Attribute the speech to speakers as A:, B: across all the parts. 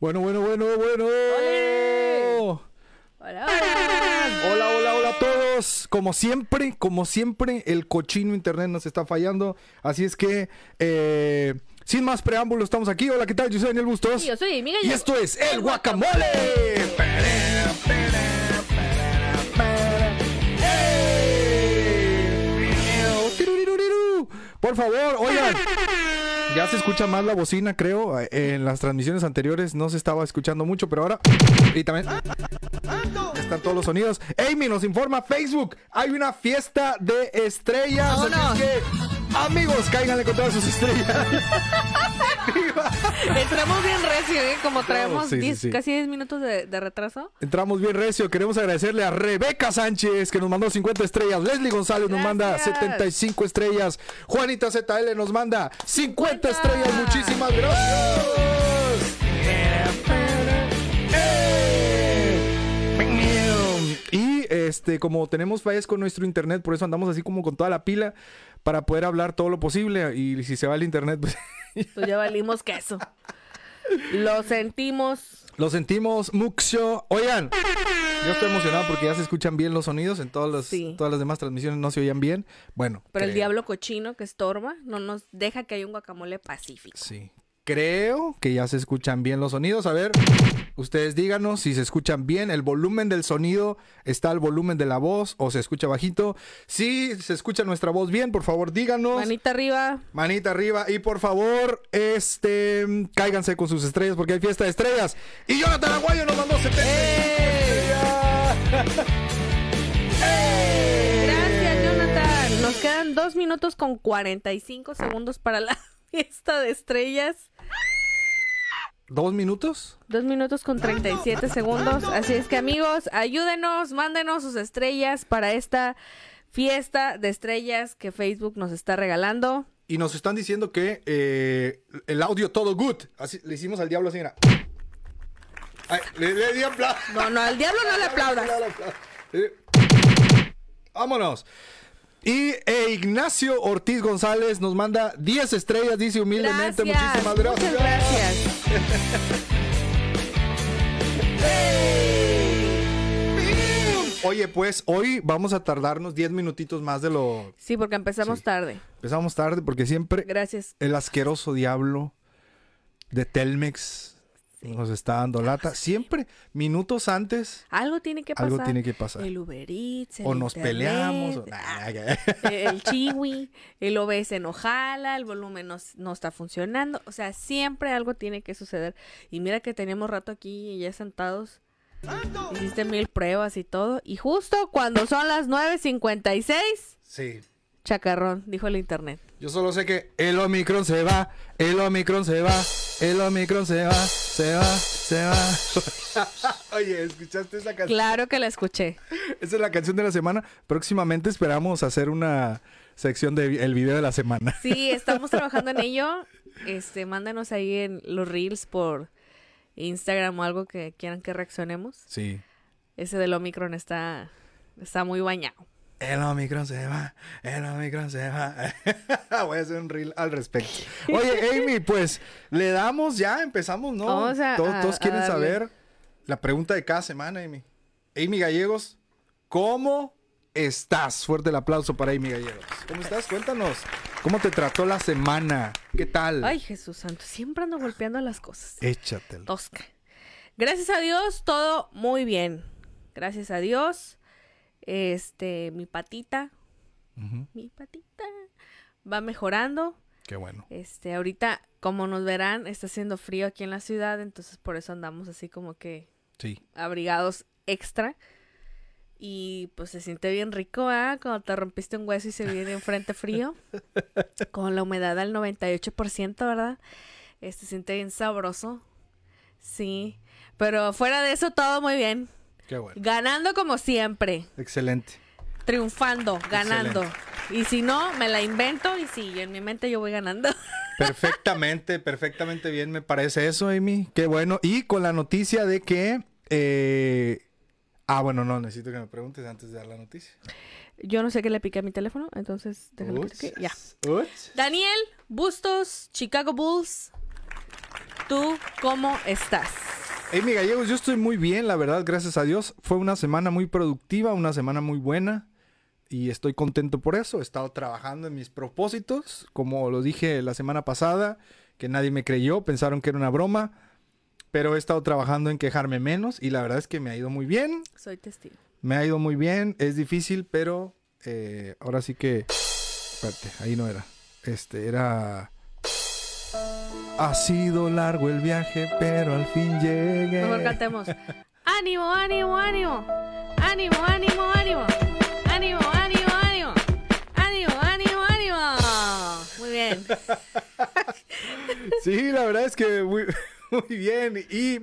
A: Bueno, bueno, bueno, bueno.
B: Hola, hola.
A: Hola, hola, hola a todos. Como siempre, como siempre, el cochino internet nos está fallando. Así es que, eh, sin más preámbulos, estamos aquí. Hola, ¿qué tal? Yo soy Daniel Bustos.
B: Sí, yo soy Amiga
A: Y esto es El Guacamole. Por favor, oigan. Ya se escucha más la bocina, creo. En las transmisiones anteriores no se estaba escuchando mucho, pero ahora. Y también. Están todos los sonidos. Amy nos informa Facebook. Hay una fiesta de estrellas. Así es que, amigos, cáiganle con todas sus estrellas.
B: Entramos bien recio, ¿eh? Como traemos
A: sí, sí,
B: 10
A: sí.
B: casi 10 minutos de, de retraso.
A: Entramos bien recio. Queremos agradecerle a Rebeca Sánchez que nos mandó 50 estrellas. Leslie González nos manda
B: Gracias.
A: 75 estrellas. Juanita ZL nos manda 50 estrellas. Muchísimas gracias. Y este, como tenemos fallas con nuestro internet, por eso andamos así como con toda la pila para poder hablar todo lo posible. Y si se va el internet, pues
B: Pues ya valimos queso. Lo sentimos.
A: Lo sentimos mucho. Oigan, yo estoy emocionado porque ya se escuchan bien los sonidos. En todas las,
B: Sí.
A: todas las demás transmisiones no se oían bien. Bueno.
B: Pero el diablo cochino que estorba no nos deja que haya un guacamole pacífico.
A: Sí. Creo que ya se escuchan bien los sonidos. A ver, ustedes díganos si se escuchan bien. El volumen del sonido está al volumen de la voz o se escucha bajito. Si se escucha nuestra voz bien, por favor díganos.
B: Manita arriba.
A: Manita arriba y por favor, este, cáiganse con sus estrellas porque hay fiesta de estrellas. Y Jonathan Aguayo nos mandó 70 estrellas.
B: Gracias, Jonathan. Nos quedan 2 minutos con 45 segundos para la fiesta de estrellas.
A: ¿Dos minutos?
B: 2 minutos con 37 segundos. Así es que amigos, ayúdenos, mándenos sus estrellas para esta fiesta de estrellas que Facebook nos está regalando.
A: Y nos están diciendo que eh, el audio todo good. Así, le hicimos al diablo así, mira. Ay, le, le di aplauso.
B: No, no, al diablo no le aplaudas.
A: Vámonos. Y eh, Ignacio Ortiz González nos manda 10 estrellas, dice humildemente.
B: Gracias.
A: Muchísimas gracias.
B: Muchas gracias.
A: Oye, pues hoy vamos a tardarnos 10 minutitos más de lo...
B: Sí, porque empezamos
A: Sí.
B: tarde.
A: Empezamos tarde porque siempre
B: Gracias.
A: el asqueroso diablo de Telmex nos está dando lata. Siempre minutos antes
B: Algo tiene que pasar.
A: algo tiene que pasar.
B: El Uber Eats, el
A: O nos
B: internet,
A: peleamos. o-
B: ah, el chiwi, el OBS no jala, el volumen no, no está funcionando. O sea, siempre algo tiene que suceder. Y mira que teníamos rato aquí ya sentados. Hiciste mil pruebas y todo. Y justo cuando son las 9.56,
A: Sí.
B: chacarrón, dijo el internet.
A: Yo solo sé que el Omicron se va, el Omicron se va, el Omicron se va, se va, se va. Oye, ¿escuchaste esa canción?
B: Claro que la escuché.
A: Esa es la canción de la semana. Próximamente esperamos hacer una sección del el video de la semana.
B: Sí, estamos trabajando en ello. Este, mándanos ahí en los reels por Instagram o algo que quieran que reaccionemos.
A: Sí.
B: Ese del Omicron está, está muy bañado.
A: El Omicron se va, el Omicron se va. Voy a hacer un reel al respecto. Oye, Amy, pues le damos ya, empezamos, ¿no?
B: Vamos a-
A: todos,
B: a-
A: todos
B: a
A: quieren saber la pregunta de cada semana, Amy. Amy Gallegos, ¿cómo estás? Fuerte el aplauso para Amy Gallegos. ¿Cómo estás? Cuéntanos. ¿Cómo te trató la semana? ¿Qué tal?
B: Ay, Jesús Santo, siempre ando golpeando las cosas.
A: Échatelo.
B: Tosca. Gracias a Dios, todo muy bien. Gracias a Dios. Este, mi patita, mi patita va mejorando.
A: Qué bueno.
B: Este, ahorita, como nos verán, está haciendo frío aquí en la ciudad, entonces por eso andamos así como que
A: Sí.
B: abrigados extra. Y pues se siente bien rico, ¿ah? Cuando te rompiste un hueso y se viene un frente frío. Con la humedad al 98%, ¿verdad? Este se siente bien sabroso. Sí. Pero fuera de eso, todo muy bien.
A: Qué bueno.
B: Ganando como siempre.
A: Excelente.
B: Triunfando, ganando. Y si no, me la invento. Y sí, en mi mente yo voy ganando.
A: Perfectamente, perfectamente bien me parece eso, Amy. Qué bueno. Y con la noticia de que... eh, Ah, bueno, no, necesito que me preguntes antes de dar la noticia.
B: Yo no sé qué le piqué a mi teléfono, entonces que
A: Uts.
B: pique. Ya.
A: Uts.
B: Daniel Bustos, Chicago Bulls. ¿Tú cómo estás?
A: Amy Gallegos, yo estoy muy bien, la verdad, gracias a Dios. Fue una semana muy productiva, una semana muy buena. Y estoy contento por eso. He estado trabajando en mis propósitos, como lo dije la semana pasada, que nadie me creyó, pensaron que era una broma. Pero he estado trabajando en quejarme menos y la verdad es que me ha ido muy bien.
B: Soy testigo.
A: Me ha ido muy bien, es difícil, pero eh, ahora sí que... Espérate, ahí no era. Este, era... Ha sido largo el viaje, pero al fin llegué.
B: Mejor cantemos. ánimo, ánimo, ánimo. Ánimo, ánimo, ánimo. Ánimo, ánimo, ánimo. Ánimo, ánimo, ánimo. Muy bien.
A: Sí, la verdad es que muy, muy bien. Y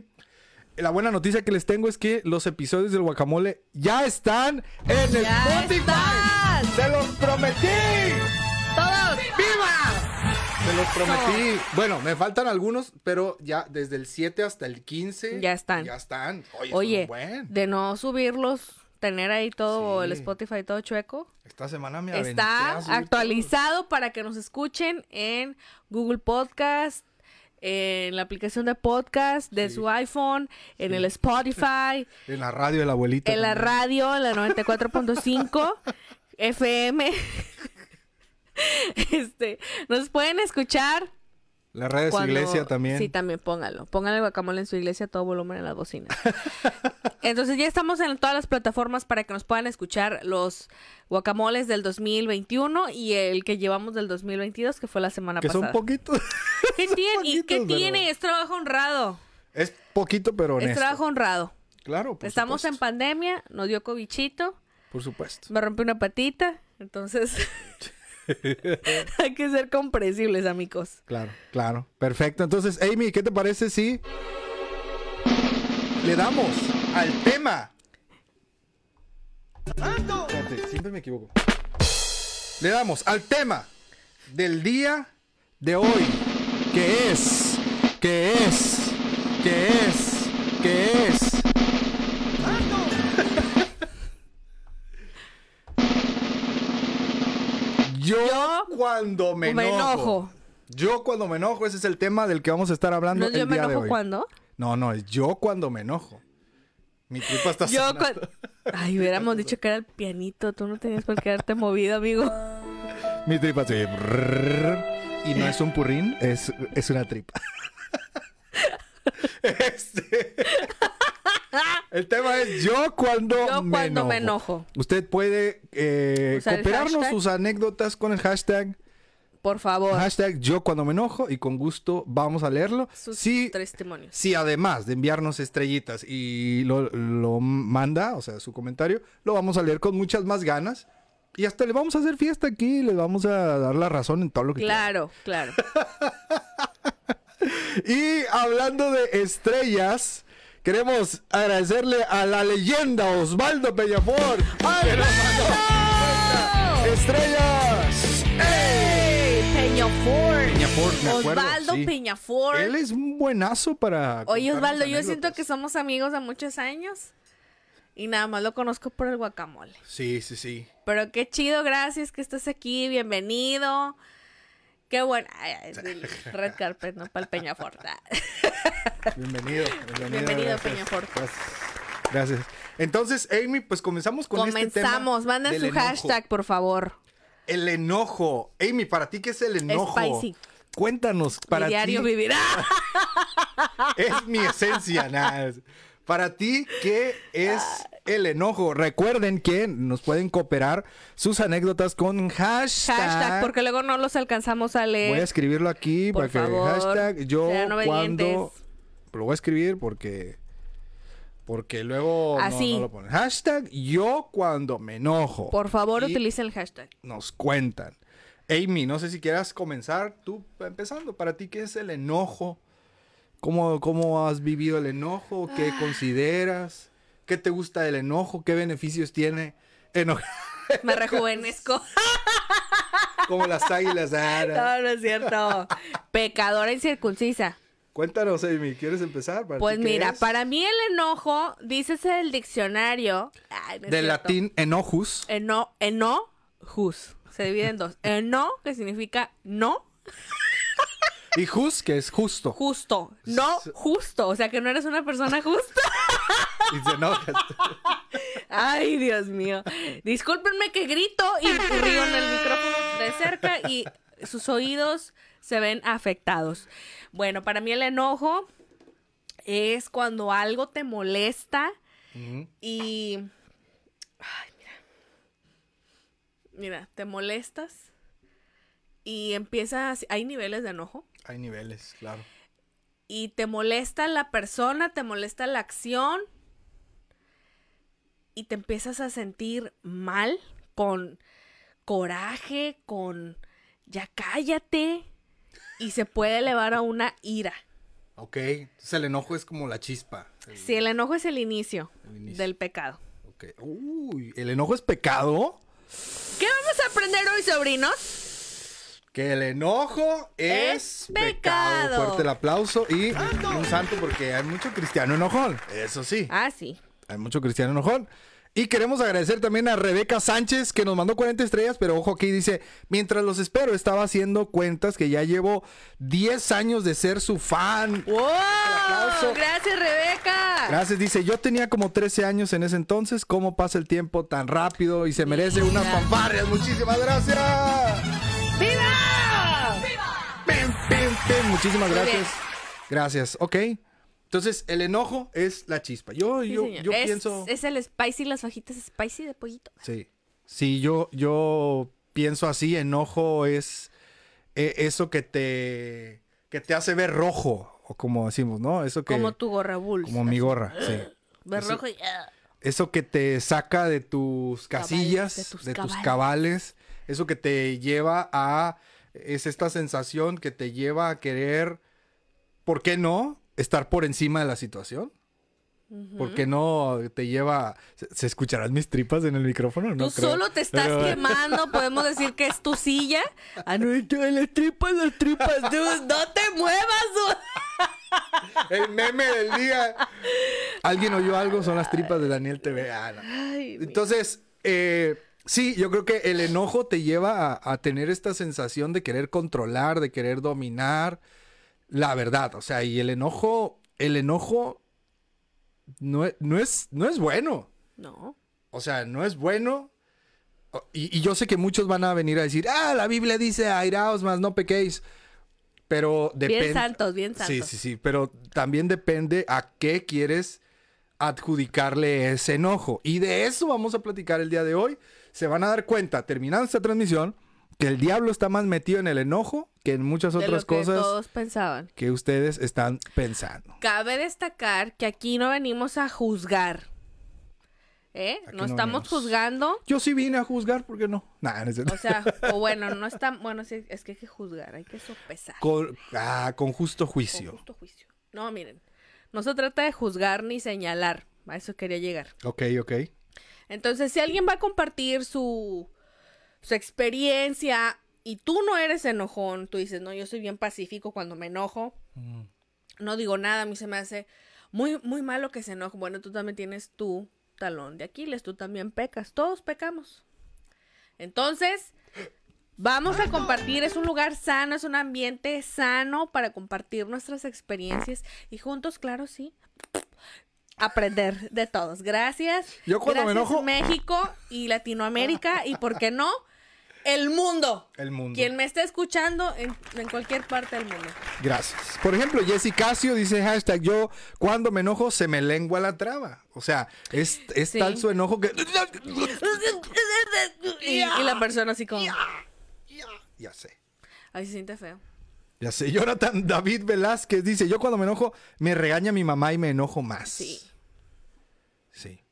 A: la buena noticia que les tengo es que los episodios del guacamole ya están en el
B: ¡Ya
A: Spotify.
B: están!
A: ¡Se los prometí!
B: Todos.
A: ¡Viva! Se los prometí. Bueno, me faltan algunos, pero ya desde el 7 hasta el 15.
B: Ya están.
A: Ya están. Oye,
B: Oye,
A: buen.
B: de no subirlos, tener ahí todo
A: Sí.
B: el Spotify todo chueco.
A: Esta semana me
B: Está actualizado para que nos escuchen en Google Podcast, en la aplicación de podcast de
A: Sí.
B: su iPhone, en el Spotify.
A: En la radio de la abuelita.
B: en la
A: también.
B: radio, en la 94.5 FM. Este, nos pueden escuchar
A: La radio de su iglesia también.
B: Sí, también póngalo. Póngale guacamole en su iglesia todo volumen en las bocinas. Entonces ya estamos en todas las plataformas para que nos puedan escuchar los guacamoles del 2021 y el que llevamos del 2022, que fue la semana
A: que
B: pasada.
A: son poquitos.
B: ¿Qué tiene? ¿Y qué
A: pero-
B: tiene? Es trabajo honrado.
A: es poquito, pero
B: Es
A: honesto.
B: trabajo honrado.
A: Claro, por
B: Estamos en pandemia, nos dio cobichito,
A: Por supuesto.
B: me rompí una patita, entonces hay que ser comprensibles, amigos.
A: Claro, claro. Perfecto. Entonces, Amy, ¿qué te parece si le damos al tema? Espérate, siempre me equivoco. Le damos al tema del día de hoy, que es, que es, que es, que es. Yo,
B: Yo
A: cuando me,
B: me
A: enojo.
B: enojo.
A: Yo cuando me enojo, ese es el tema del que vamos a estar hablando
B: ¿No
A: el
B: yo me
A: día de
B: enojo
A: hoy.
B: cuando?
A: No, no, es yo cuando me enojo. Mi tripa está
B: Yo
A: sonando.
B: cuando... Ay, hubiéramos dicho que era el pianito. Tú no tenías por qué quedarte movido, amigo.
A: Mi tripa se y no es un purrín, es, es una tripa. Este... El tema es yo cuando,
B: Yo
A: me,
B: cuando
A: enojo.
B: me enojo.
A: Usted puede eh, cooperarnos sus anécdotas con el hashtag,
B: Por favor.
A: hashtag yo cuando me enojo y con gusto vamos a leerlo.
B: Sus
A: Sí,
B: testimonios.
A: Si además de enviarnos estrellitas y lo, lo manda, o sea, su comentario, lo vamos a leer con muchas más ganas. Y hasta le vamos a hacer fiesta aquí y le vamos a dar la razón en todo lo que
B: Claro, claro.
A: Y hablando de estrellas, queremos agradecerle a la leyenda Osvaldo Peñafort. que nos mandó 30 Estrellas. ¡Ey!
B: Peñafort.
A: Peñafort, me acuerdo,
B: Osvaldo
A: sí.
B: Peñafort.
A: Él es un buenazo para.
B: Oye, Osvaldo, yo siento que somos amigos de muchos años. Y nada más lo conozco por el guacamole.
A: Sí, sí, sí.
B: Pero qué chido, gracias que estás aquí. Bienvenido. Qué el red carpet, ¿no? Para el Peñafort.
A: Bienvenido, bienvenido.
B: Bienvenido,
A: gracias,
B: Peñafort.
A: Gracias. Gracias. Entonces, Amy, pues comenzamos con este tema.
B: Comenzamos. Manden su
A: enojo.
B: hashtag, por favor.
A: El enojo. Amy, ¿para ti qué es el enojo?
B: Spicy.
A: Cuéntanos, para
B: Mi diario
A: ti
B: vivirá.
A: es mi esencia, nada. Para ti, ¿qué es el enojo? Recuerden que nos pueden cooperar sus anécdotas con hashtag.
B: Hashtag, porque luego no los alcanzamos a leer.
A: Voy a escribirlo aquí
B: Por
A: para que
B: favor,
A: hashtag yo cuando lo voy a escribir porque porque luego
B: Así.
A: no, lo ponen. Hashtag yo cuando me enojo.
B: Por favor, utilicen el hashtag.
A: nos cuentan. Amy, no sé si quieras comenzar tú empezando. Para ti, ¿qué es el enojo? ¿Cómo, cómo has vivido el enojo?
B: Ah.
A: ¿Qué consideras? ¿Qué te gusta del enojo? ¿Qué beneficios tiene? Eno-
B: Me rejuvenezco.
A: Como las águilas. ah, no.
B: No, es cierto. Pecadora incircuncisa.
A: Cuéntanos, Amy, ¿quieres empezar? ¿Para
B: Pues mira,
A: es?
B: para mí el enojo, dícese el diccionario. Ay, no es
A: Del latín enojus.
B: Eno, enojus. Se divide en dos. Eno, que significa no.
A: Y just, que es justo.
B: Justo. No justo. O sea que no eres una persona justa.
A: Y se enoja.
B: Ay, Dios mío. Discúlpenme que grito y río en el micrófono de cerca y sus oídos se ven afectados. Bueno, para mí el enojo es cuando algo te molesta y... Ay, mira. Mira, te molestas y empiezas... Hay niveles de enojo.
A: Hay niveles, claro.
B: y te molesta la persona, te molesta la acción y te empiezas a sentir mal, con coraje, con ya cállate y se puede elevar a una ira.
A: Ok. Entonces el enojo es como la chispa. El-
B: Si el enojo es el inicio,
A: El inicio.
B: del pecado.
A: ok. Uy, ¿el enojo es pecado?
B: ¿Qué vamos a aprender hoy, sobrinos?
A: Que el enojo es,
B: Es
A: pecado.
B: pecado.
A: Fuerte el aplauso y un santo porque hay mucho cristiano enojón. Eso sí.
B: Ah, sí.
A: Hay mucho cristiano enojón. Y queremos agradecer también a Rebeca Sánchez que nos mandó 40 estrellas, pero ojo aquí dice, mientras los espero estaba haciendo cuentas que ya llevo 10 años de ser su fan.
B: ¡Wow! Gracias, Rebeca.
A: Gracias, dice, yo tenía como 13 años en ese entonces, ¿cómo pasa el tiempo tan rápido y se merece unas fanfarrias? Muchísimas gracias. Muchísimas
B: Muy
A: gracias.
B: bien.
A: Gracias, ok. Entonces, el enojo es la chispa. Yo,
B: Sí,
A: yo,
B: señor.
A: yo
B: es,
A: pienso...
B: es el spicy, las fajitas spicy de pollito.
A: Sí. Sí, yo, yo pienso así, enojo es eh, eso que te, que te hace ver rojo, o como decimos, ¿no? Eso que...
B: Como tu gorra Bulls.
A: como mi gorra, sí.
B: Ver rojo y... ah.
A: Eso que te saca de tus casillas,
B: de
A: de
B: tus cabales.
A: Eso que te lleva a... Es esta sensación que te lleva a querer, ¿por qué no? Estar por encima de la situación. ¿Por qué no te lleva... ¿Se, escucharán mis tripas en el micrófono? No
B: Tú
A: creo.
B: solo te estás
A: Pero-
B: quemando, podemos decir que es tu silla. Ah, no, las tripas, las tripas, dude, no te muevas, dude.
A: El meme del día. ¿Alguien oyó algo? Son las tripas de Daniel TV. Ah, no. Entonces, eh, sí, yo creo que el enojo te lleva a, a tener esta sensación de querer controlar, de querer dominar la verdad. O sea, y el enojo, el enojo no, es- no, es, no es bueno.
B: No.
A: O sea, no es bueno. Y, y yo sé que muchos van a venir a decir, ah, la Biblia dice, airaos más, no pequéis. Pero depende.
B: Bien santos, bien santos.
A: Sí, sí, sí, pero también depende a qué quieres adjudicarle ese enojo. Y de eso vamos a platicar el día de hoy. Se van a dar cuenta, terminando esta transmisión, que el diablo está más metido en el enojo que en muchas
B: de
A: otras
B: lo que
A: cosas
B: todos pensaban.
A: que ustedes están pensando.
B: Cabe destacar que aquí no venimos a juzgar. ¿Eh?
A: Aquí
B: no
A: no
B: estamos
A: venimos.
B: juzgando.
A: Yo sí vine a juzgar, ¿por qué no? Nah, no.
B: O sea, o bueno, no está. Bueno, sí, es que hay que juzgar, hay que sopesar.
A: con, ah, con justo
B: Con
A: juicio.
B: justo juicio. No, miren. No se trata de juzgar ni señalar. A eso quería llegar.
A: Ok, ok.
B: Entonces, si alguien va a compartir su, su experiencia y tú no eres enojón, tú dices, no, yo soy bien pacífico cuando me enojo,
A: Mm.
B: no digo nada, a mí se me hace muy, muy malo que se enoje. Bueno, tú también tienes tu talón de Aquiles, tú también pecas, todos pecamos. Entonces, vamos a compartir, es un lugar sano, es un ambiente sano para compartir nuestras experiencias y juntos, claro, sí, aprender de todos. Gracias.
A: Yo cuando me
B: Gracias,
A: enojo-
B: México y Latinoamérica y, ¿por qué no? El mundo.
A: El mundo.
B: Quien me esté escuchando en, en cualquier parte del mundo.
A: Gracias. Por ejemplo, Jessy Casio dice hashtag yo cuando me enojo se me lengua la traba. O sea, es, es
B: Sí.
A: tal su enojo que...
B: Y, y la persona así como...
A: Ya sé.
B: Ay, se siente feo.
A: Ya sé. Jonathan David Velázquez dice, yo cuando me enojo me regaña mi mamá y me enojo más.
B: Sí.
A: Sí.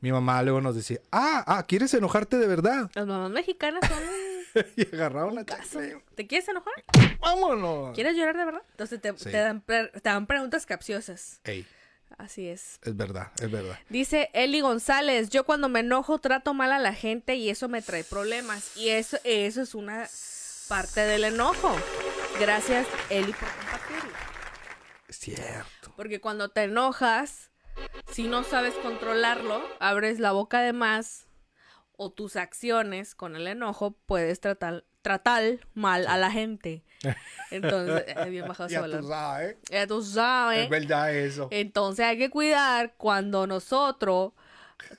A: Mi mamá luego nos decía, ah, ah, ¿quieres enojarte de verdad?
B: Las mamás mexicanas son
A: y agarraba una
B: caso. ¿Te quieres enojar?
A: ¡Vámonos!
B: ¿Quieres llorar de verdad? Entonces te,
A: Sí.
B: te dan, pre- te dan preguntas capciosas.
A: Ey,
B: Así es.
A: es verdad, es verdad.
B: Dice Eli González, yo cuando me enojo trato mal a la gente y eso me trae problemas. Y eso, eso es una parte del enojo. Gracias, Eli, por compartirlo.
A: Es cierto.
B: Porque cuando te enojas, si no sabes controlarlo, abres la boca de más o tus acciones con el enojo puedes tratar, tratar mal a la gente. Entonces, es bien bajado
A: Ya tú sabes.
B: Ya tú sabes.
A: Es verdad eso.
B: Entonces hay que cuidar cuando nosotros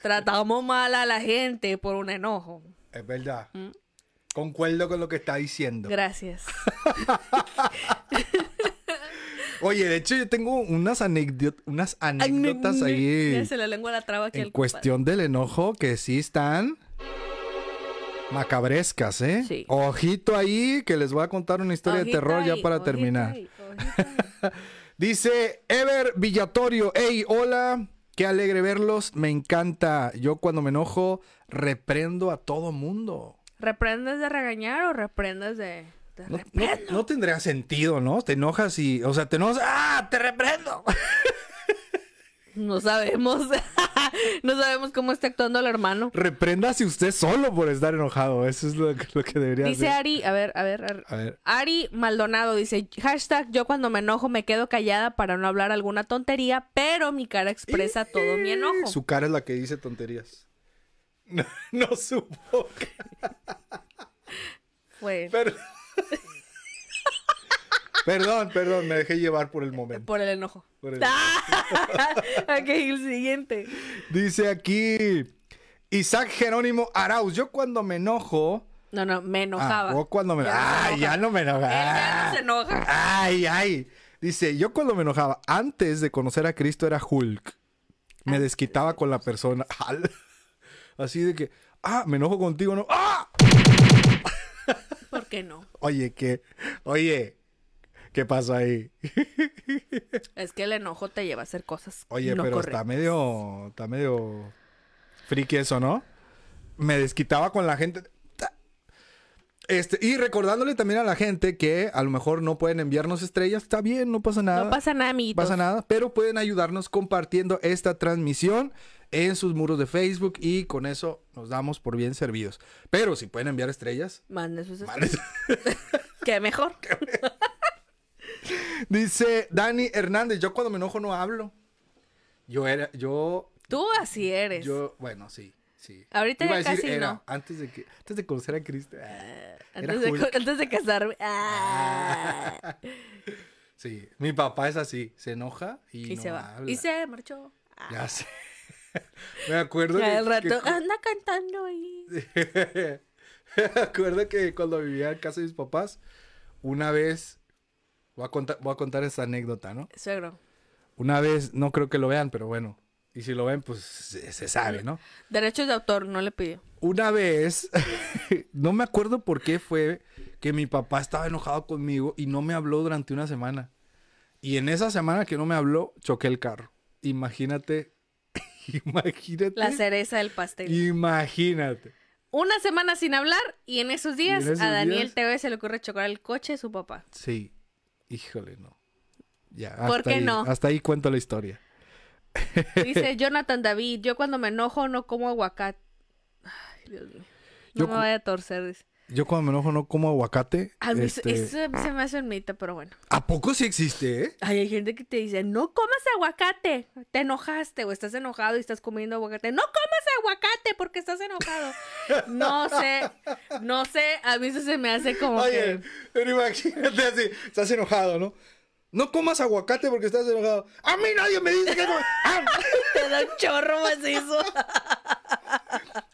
B: tratamos mal a la gente por un enojo.
A: Es verdad.
B: Mm.
A: Concuerdo con lo que está diciendo.
B: Gracias.
A: Oye, de hecho yo tengo unas, anécdot- unas anécdotas ahí
B: Ya se le lengua la traba aquí
A: en cuestión del enojo que sí están macabrescas, ¿eh?
B: Sí.
A: Ojito ahí que les voy a contar una historia de terror ya para terminar.
B: ahí, ahí.
A: Dice Ever Villatorio, hey, hola, qué alegre verlos, me encanta. Yo cuando me enojo reprendo a todo mundo.
B: ¿Reprendes de regañar o reprendes de.?
A: No,
B: repre-
A: no- no tendría sentido, ¿no? Te enojas y, o sea, te enojas, ¡ah, te reprendo!
B: No sabemos. no sabemos cómo está actuando el hermano.
A: Repréndase usted solo por estar enojado, eso es lo, que- lo que debería
B: Dice
A: hacer.
B: Ari, a ver, a ver, a ver.
A: A ver,
B: Ari Maldonado dice, hashtag yo cuando me enojo me quedo callada para no hablar alguna tontería, pero mi cara expresa todo mi enojo.
A: su cara es la que dice tonterías. No, no supo. Pero- Perdón, perdón, me dejé llevar por el momento.
B: por el enojo.
A: Por el-
B: ok, el siguiente.
A: Dice aquí Isaac Jerónimo Arauz. Yo cuando me enojo.
B: No, no, me enojaba.
A: Ah, o cuando me.
B: Ya
A: Ay,
B: enoja.
A: ya no me enoja.
B: Él ya no se enoja.
A: Ay, ay. Dice, yo cuando me enojaba, antes de conocer a Cristo era Hulk. Me desquitaba con la persona. Así de que, ah, me enojo contigo, ¿no? ¡Ah!
B: ¿Por qué no?
A: Oye, ¿qué? Oye, ¿qué pasó ahí?
B: Es que el enojo te lleva a hacer cosas
A: Oye,
B: no
A: pero
B: correctas.
A: está medio, está medio friki eso, ¿no? Me desquitaba con la gente. Este, y recordándole también a la gente que a lo mejor no pueden enviarnos estrellas, está bien, no pasa nada.
B: No pasa nada,
A: No pasa nada, pero pueden ayudarnos compartiendo esta transmisión en sus muros de Facebook y con eso nos damos por bien servidos. Pero si pueden enviar estrellas,
B: Mande sus
A: vale.
B: ¿Qué mejor?
A: dice Dani Hernández, yo cuando me enojo no hablo. Yo era, yo
B: Tú así eres.
A: Yo, bueno, sí, sí.
B: Ahorita
A: Iba
B: ya
A: a decir
B: casi
A: era,
B: no.
A: Antes de que, antes de conocer a Cristo. ah, era
B: antes, de,
A: Hulk.
B: antes de casarme. Ah.
A: Sí, mi papá es así, se enoja y,
B: y
A: no
B: se va.
A: habla.
B: Y se marchó. Ah.
A: Ya sé. me acuerdo que,
B: Al rato,
A: que-
B: anda cantando ahí.
A: me acuerdo que cuando vivía en casa de mis papás, una vez voy a contar, voy a contar esta anécdota, ¿no?
B: Suegro.
A: Una vez, no creo que lo vean, pero bueno. Y si lo ven, pues se, se sabe, ¿no?
B: Derechos de autor, no le pidió.
A: Una vez, no me acuerdo por qué fue que mi papá estaba enojado conmigo y no me habló durante una semana. Y en esa semana que no me habló, choqué el carro. Imagínate, imagínate.
B: La cereza del pastel.
A: Imagínate.
B: Una semana sin hablar y en esos días
A: Y en esos
B: a Daniel TV se le ocurre chocar el coche de su papá.
A: Sí. Híjole, no. Ya,
B: ¿Por
A: hasta
B: qué
A: ahí-
B: no?
A: Hasta ahí cuento la historia.
B: Dice Jonathan David, yo cuando me enojo no como aguacate. Ay, Dios mío. No
A: Yo
B: me vaya a torcer. dice.
A: Yo cuando me enojo no como aguacate.
B: A mí eso-
A: este,
B: eso se me hace un mito, pero bueno.
A: ¿A poco sí existe, eh?
B: Ay, hay gente que te dice, no comas aguacate. Te enojaste o estás enojado y estás comiendo aguacate. No comas aguacate porque estás enojado. No sé, no sé, a mí eso se me hace como
A: Oye,
B: que...
A: pero imagínate así, estás enojado, ¿no? No comas aguacate porque estás enojado. A mí nadie me dice que no. A,
B: Te da un chorro macizo.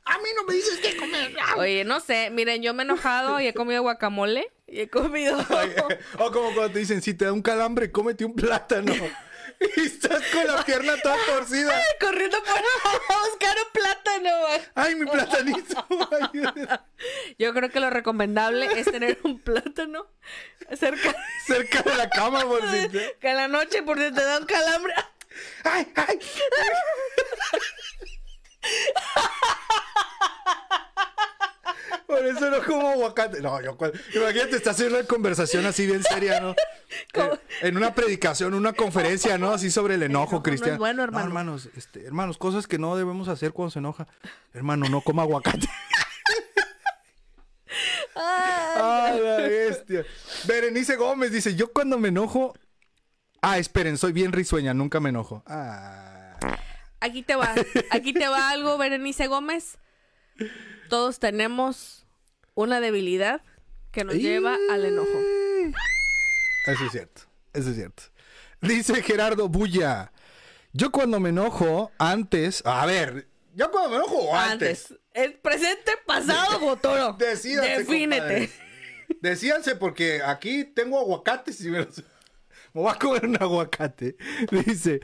A: a mí no me dices que comer. Ah.
B: Oye, no sé, miren, yo me he enojado y he comido guacamole y he comido...
A: O como cuando te dicen, si te da un calambre, cómete un plátano. Y estás con la pierna toda torcida.
B: Corriendo por a buscar un plátano.
A: Ay, mi platanito.
B: Yo creo que lo recomendable es tener un plátano cerca
A: Cerca de la cama, por si te...
B: que en la noche porque te da un calambre.
A: Ay, ay. Por eso no como aguacate. No, yo cuando... Imagínate, estás haciendo una conversación así bien seria, ¿no? Eh, en una predicación, una conferencia, ¿no? Así sobre el enojo,
B: enojo no
A: Cristian.
B: es bueno, hermano.
A: hermanos, este, hermanos, cosas que no debemos hacer cuando se enoja. Hermano, no coma aguacate. ¡Ah, la bestia! Berenice Gómez dice, yo cuando me enojo... Ah, esperen, soy bien risueña, nunca me enojo. Ah...
B: Aquí te va, aquí te va algo, Berenice Gómez. Todos tenemos una debilidad que nos lleva al enojo.
A: Eso es cierto, eso es cierto. Dice Gerardo Bulla, yo cuando me enojo, antes, a ver, yo cuando me enojo antes.
B: Antes. El presente, pasado, futuro.
A: Decídanse,
B: Defínete.
A: Decídanse porque aquí tengo aguacates y me los... Me voy a comer un aguacate. Dice,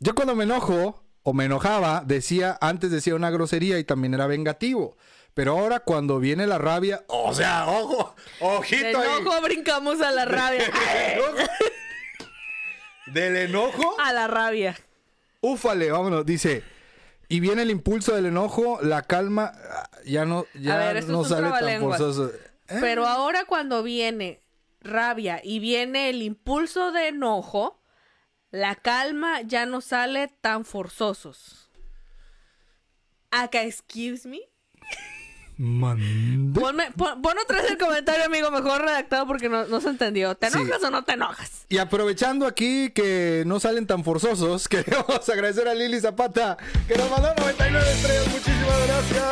A: yo cuando me enojo o me enojaba, decía, antes decía una grosería y también era vengativo. Pero ahora cuando viene la rabia, o sea, ojo,
B: Del
A: ojito ahí.
B: enojo brincamos a la rabia.
A: Del enojo,
B: a la rabia.
A: úfale, vámonos. Dice, y viene el impulso del enojo, la calma, ya no, ya
B: ver, esto
A: no
B: es
A: sale tan forzoso. ¿Eh?
B: Pero ahora cuando viene rabia y viene el impulso de enojo, la calma ya no sale tan forzosos. Acá, excuse me.
A: Mande.
B: Ponme- pon, pon otra vez el comentario, amigo, mejor redactado porque no, no se entendió. ¿Te
A: Sí.
B: enojas o no te enojas?
A: Y aprovechando aquí que no salen tan forzosos, queremos agradecer a Lili Zapata, que nos mandó 99 estrellas. Muchísimas gracias.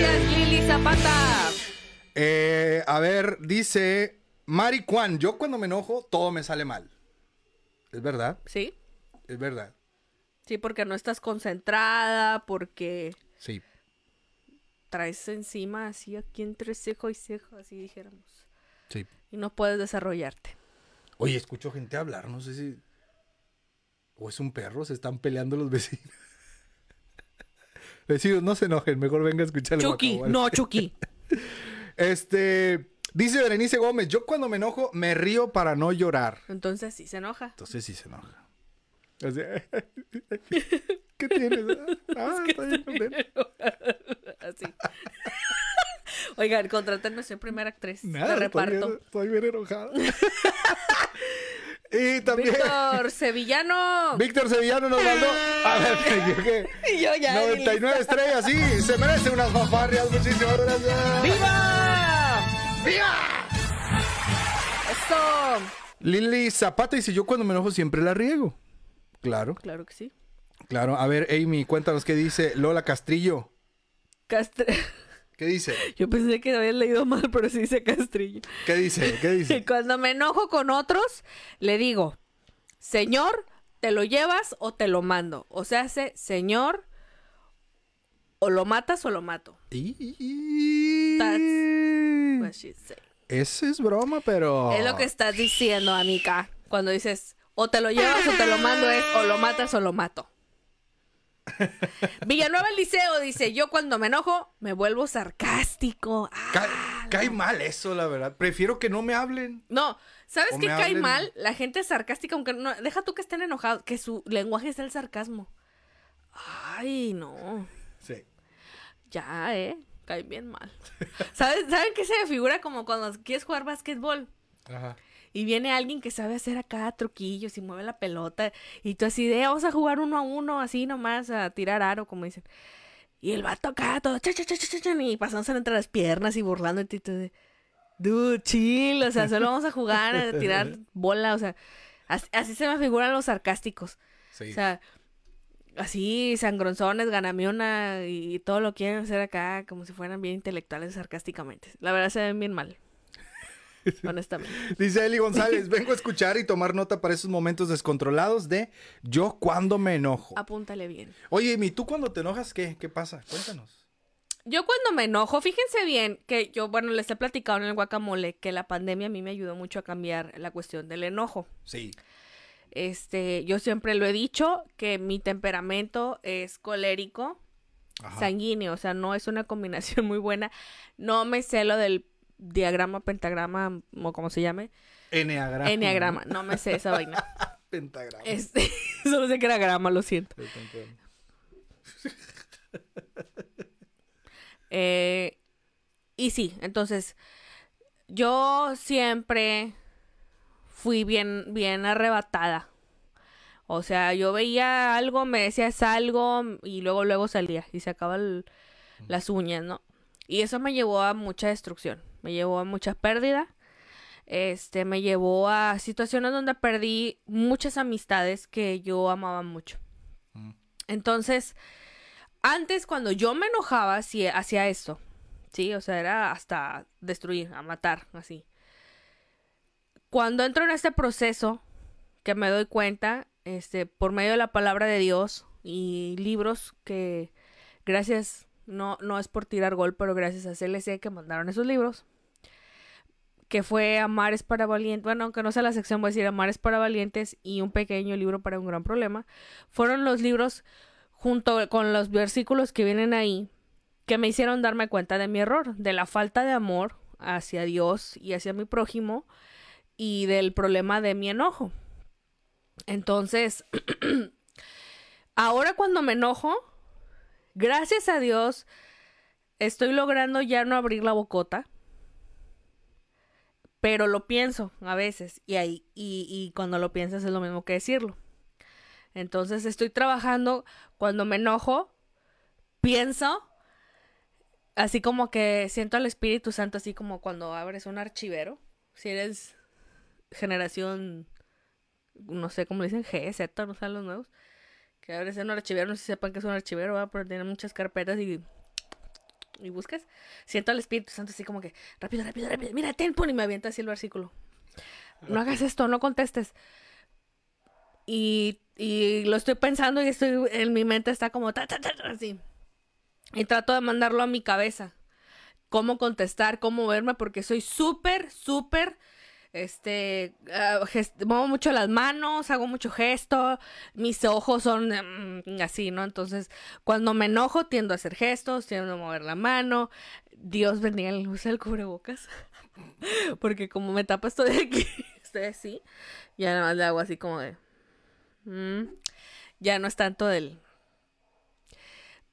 B: Gracias, Lili Zapata.
A: Eh, a ver, dice Mari Juan, yo cuando me enojo, todo me sale mal. Es verdad,
B: ¿Sí?
A: es verdad.
B: Sí, porque no estás concentrada, porque
A: Sí.
B: traes encima así aquí entre cejo y cejo, así dijéramos.
A: Sí.
B: Y no puedes desarrollarte.
A: Oye, escucho gente hablar, no sé si... O es un perro, se están peleando los vecinos. Vecinos, no se enojen, mejor venga a escuchar el
B: Chucky, no, Chucky.
A: Este, dice Berenice Gómez, yo cuando me enojo me río para no llorar.
B: Entonces sí se enoja.
A: Entonces sí se enoja. Sea, ¿Qué tienes? Ah, estoy contento.
B: Así. Oigan, contrátenme, soy primera actriz
A: Nada,
B: de
A: estoy
B: reparto.
A: bien, estoy bien enojado. y también
B: Víctor Sevillano.
A: Víctor Sevillano nos mandó. A ver, me equivoqué.
B: Y yo ya.
A: 99 estrellas, sí, se merece unas fanfarrias. Muchísimas gracias.
B: ¡Viva!
A: ¡Viva!
B: Eso.
A: Lili Zapata dice: Yo cuando me enojo siempre la riego. Claro,
B: Claro que sí.
A: claro. A ver, Amy, cuéntanos qué dice Lola Castrillo.
B: Castre...
A: ¿Qué dice?
B: Yo pensé que había leído mal, pero sí dice Castrillo.
A: ¿Qué dice? ¿Qué dice?
B: cuando me enojo con otros, le digo, Señor, ¿te lo llevas o te lo mando? O sea, hace, Señor, o lo matas o lo mato.
A: Y-
B: That's What she say.
A: Ese es broma, pero.
B: Es lo que estás diciendo, amiga. Cuando dices, o te lo llevas o te lo mando, es o lo matas o lo mato. Villanueva el Liceo dice, yo cuando me enojo me vuelvo sarcástico. Ah,
A: Ca- cae mal eso, la verdad. Prefiero que no me hablen.
B: No, ¿sabes qué cae
A: hablen-
B: mal? La gente sarcástica, aunque no, deja tú que estén enojados, que su lenguaje es el sarcasmo. Ay, no.
A: Sí.
B: Ya, eh. Cae bien mal. ¿Sabes? ¿Saben qué se me figura como cuando quieres jugar básquetbol?
A: Ajá.
B: Y viene alguien que sabe hacer acá truquillos y mueve la pelota. Y tú así de, vamos a jugar uno a uno, así nomás, a tirar aro, como dicen. Y el vato acá, todo, cha, cha, cha, cha, cha, y pasándose entre las piernas y burlando. Y tú de, dude, chill, o sea, solo vamos a jugar, a tirar bola, o sea, así, así se me figuran los sarcásticos.
A: Sí.
B: O sea, así, sangronzones, ganamiona y todo lo quieren hacer acá como si fueran bien intelectuales sarcásticamente. La verdad se ven bien mal. Honestamente.
A: Dice Eli González, vengo a escuchar y tomar nota para esos momentos descontrolados de yo cuando me enojo.
B: Apúntale bien.
A: Oye, ¿y tú cuando te enojas qué? ¿Qué pasa? Cuéntanos.
B: Yo cuando me enojo, fíjense bien que yo, bueno, les he platicado en el guacamole que la pandemia a mí me ayudó mucho a cambiar la cuestión del enojo.
A: Sí.
B: Este, yo siempre lo he dicho que mi temperamento es colérico,
A: Ajá.
B: sanguíneo, o sea, no es una combinación muy buena. No me sé lo del diagrama, pentagrama, o como se llame,
A: Enneagrama.
B: enneagrama, no me sé esa vaina.
A: Pentagrama.
B: Este, solo sé que era grama, lo siento. Eh, y sí, entonces yo siempre fui bien, bien arrebatada. O sea, yo veía algo, me decías algo y luego, luego salía y se acaban las uñas, ¿no? Y eso me llevó a mucha destrucción, me llevó a mucha pérdida. Este, me llevó a situaciones donde perdí muchas amistades que yo amaba mucho.
A: Mm.
B: Entonces, antes cuando yo me enojaba hacía, hacía esto. Sí, o sea, era hasta destruir, a matar, así. Cuando entro en este proceso, que me doy cuenta, este, por medio de la palabra de Dios y libros que, gracias, no, no es por tirar gol, pero gracias a CLC que mandaron esos libros, que fue Amar es para valientes, bueno, aunque no sea la sección, voy a decir Amar es para valientes y un pequeño libro para un gran problema, fueron los libros junto con los versículos que vienen ahí que me hicieron darme cuenta de mi error, de la falta de amor hacia Dios y hacia mi prójimo y del problema de mi enojo. Entonces, ahora cuando me enojo, gracias a Dios, estoy logrando ya no abrir la bocota. Pero lo pienso a veces y, ahí, y, y cuando lo piensas es lo mismo que decirlo. Entonces estoy trabajando cuando me enojo, pienso, así como que siento al Espíritu Santo, así como cuando abres un archivero. Si eres generación, no sé cómo dicen, G, Z, no sé los nuevos. Que abres un archivero, no sé si sepan que es un archivero, ¿va? pero tiene muchas carpetas y y buscas, siento al Espíritu Santo así como que, rápido, rápido, rápido, mira, ten, pon, y me avienta así el versículo. No hagas esto, no contestes. Y, y lo estoy pensando y estoy, en mi mente está como, ta, ta, ta, así. Y trato de mandarlo a mi cabeza. Cómo contestar, cómo verme, porque soy súper, súper este, uh, muevo mucho las manos, hago mucho gesto, mis ojos son um, así, ¿no? Entonces, cuando me enojo, tiendo a hacer gestos, tiendo a mover la mano. Dios bendiga el uso del cubrebocas. Porque como me tapa esto de aquí, estoy así, ya nada más le hago así como de... Mm, ya no es tanto del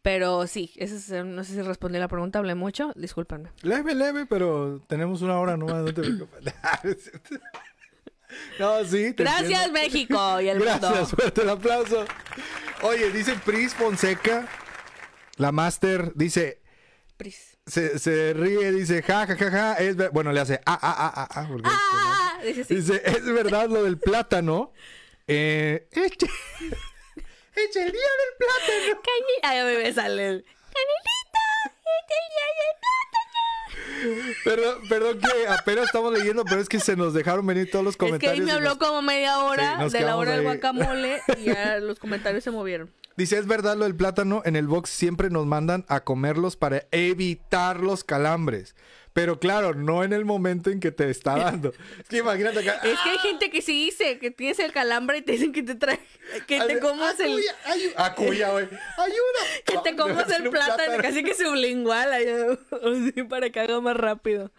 B: pero sí, eso es, eh, no sé si respondí la pregunta, hablé mucho, discúlpenme.
A: Leve, leve, pero tenemos una hora nomás, no te No, sí.
B: Gracias, México y el
A: Gracias, fuerte el aplauso. Oye, dice Pris Fonseca, la máster, dice.
B: Pris.
A: Se, se, ríe, dice, ja, ja, ja, ja. Es bueno, le hace, ah, ah, ah, ah, ah. Porque
B: ah, dice, sí.
A: dice, es verdad lo del plátano. Eh, este ¡Es el día del plátano!
B: Ay, a mí me sale el... ¡Canelita! ¡Es
A: el día del plátano! Perdón, perdón que apenas estamos leyendo, pero es que se nos dejaron venir todos los comentarios.
B: Es que ahí me habló nos... como media hora sí, de la hora ahí. del guacamole y ya los comentarios se movieron.
A: Dice, es verdad lo del plátano, en el box siempre nos mandan a comerlos para evitar los calambres. Pero claro, no en el momento en que te está dando. Es que imagínate acá.
B: Es que hay gente que sí dice que tienes el calambre y te dicen que te trae. Que te comas el.
A: Acuya, güey. Ayuda.
B: Que te comas el plátano, plátano, casi que sublingual. Así para que haga más rápido.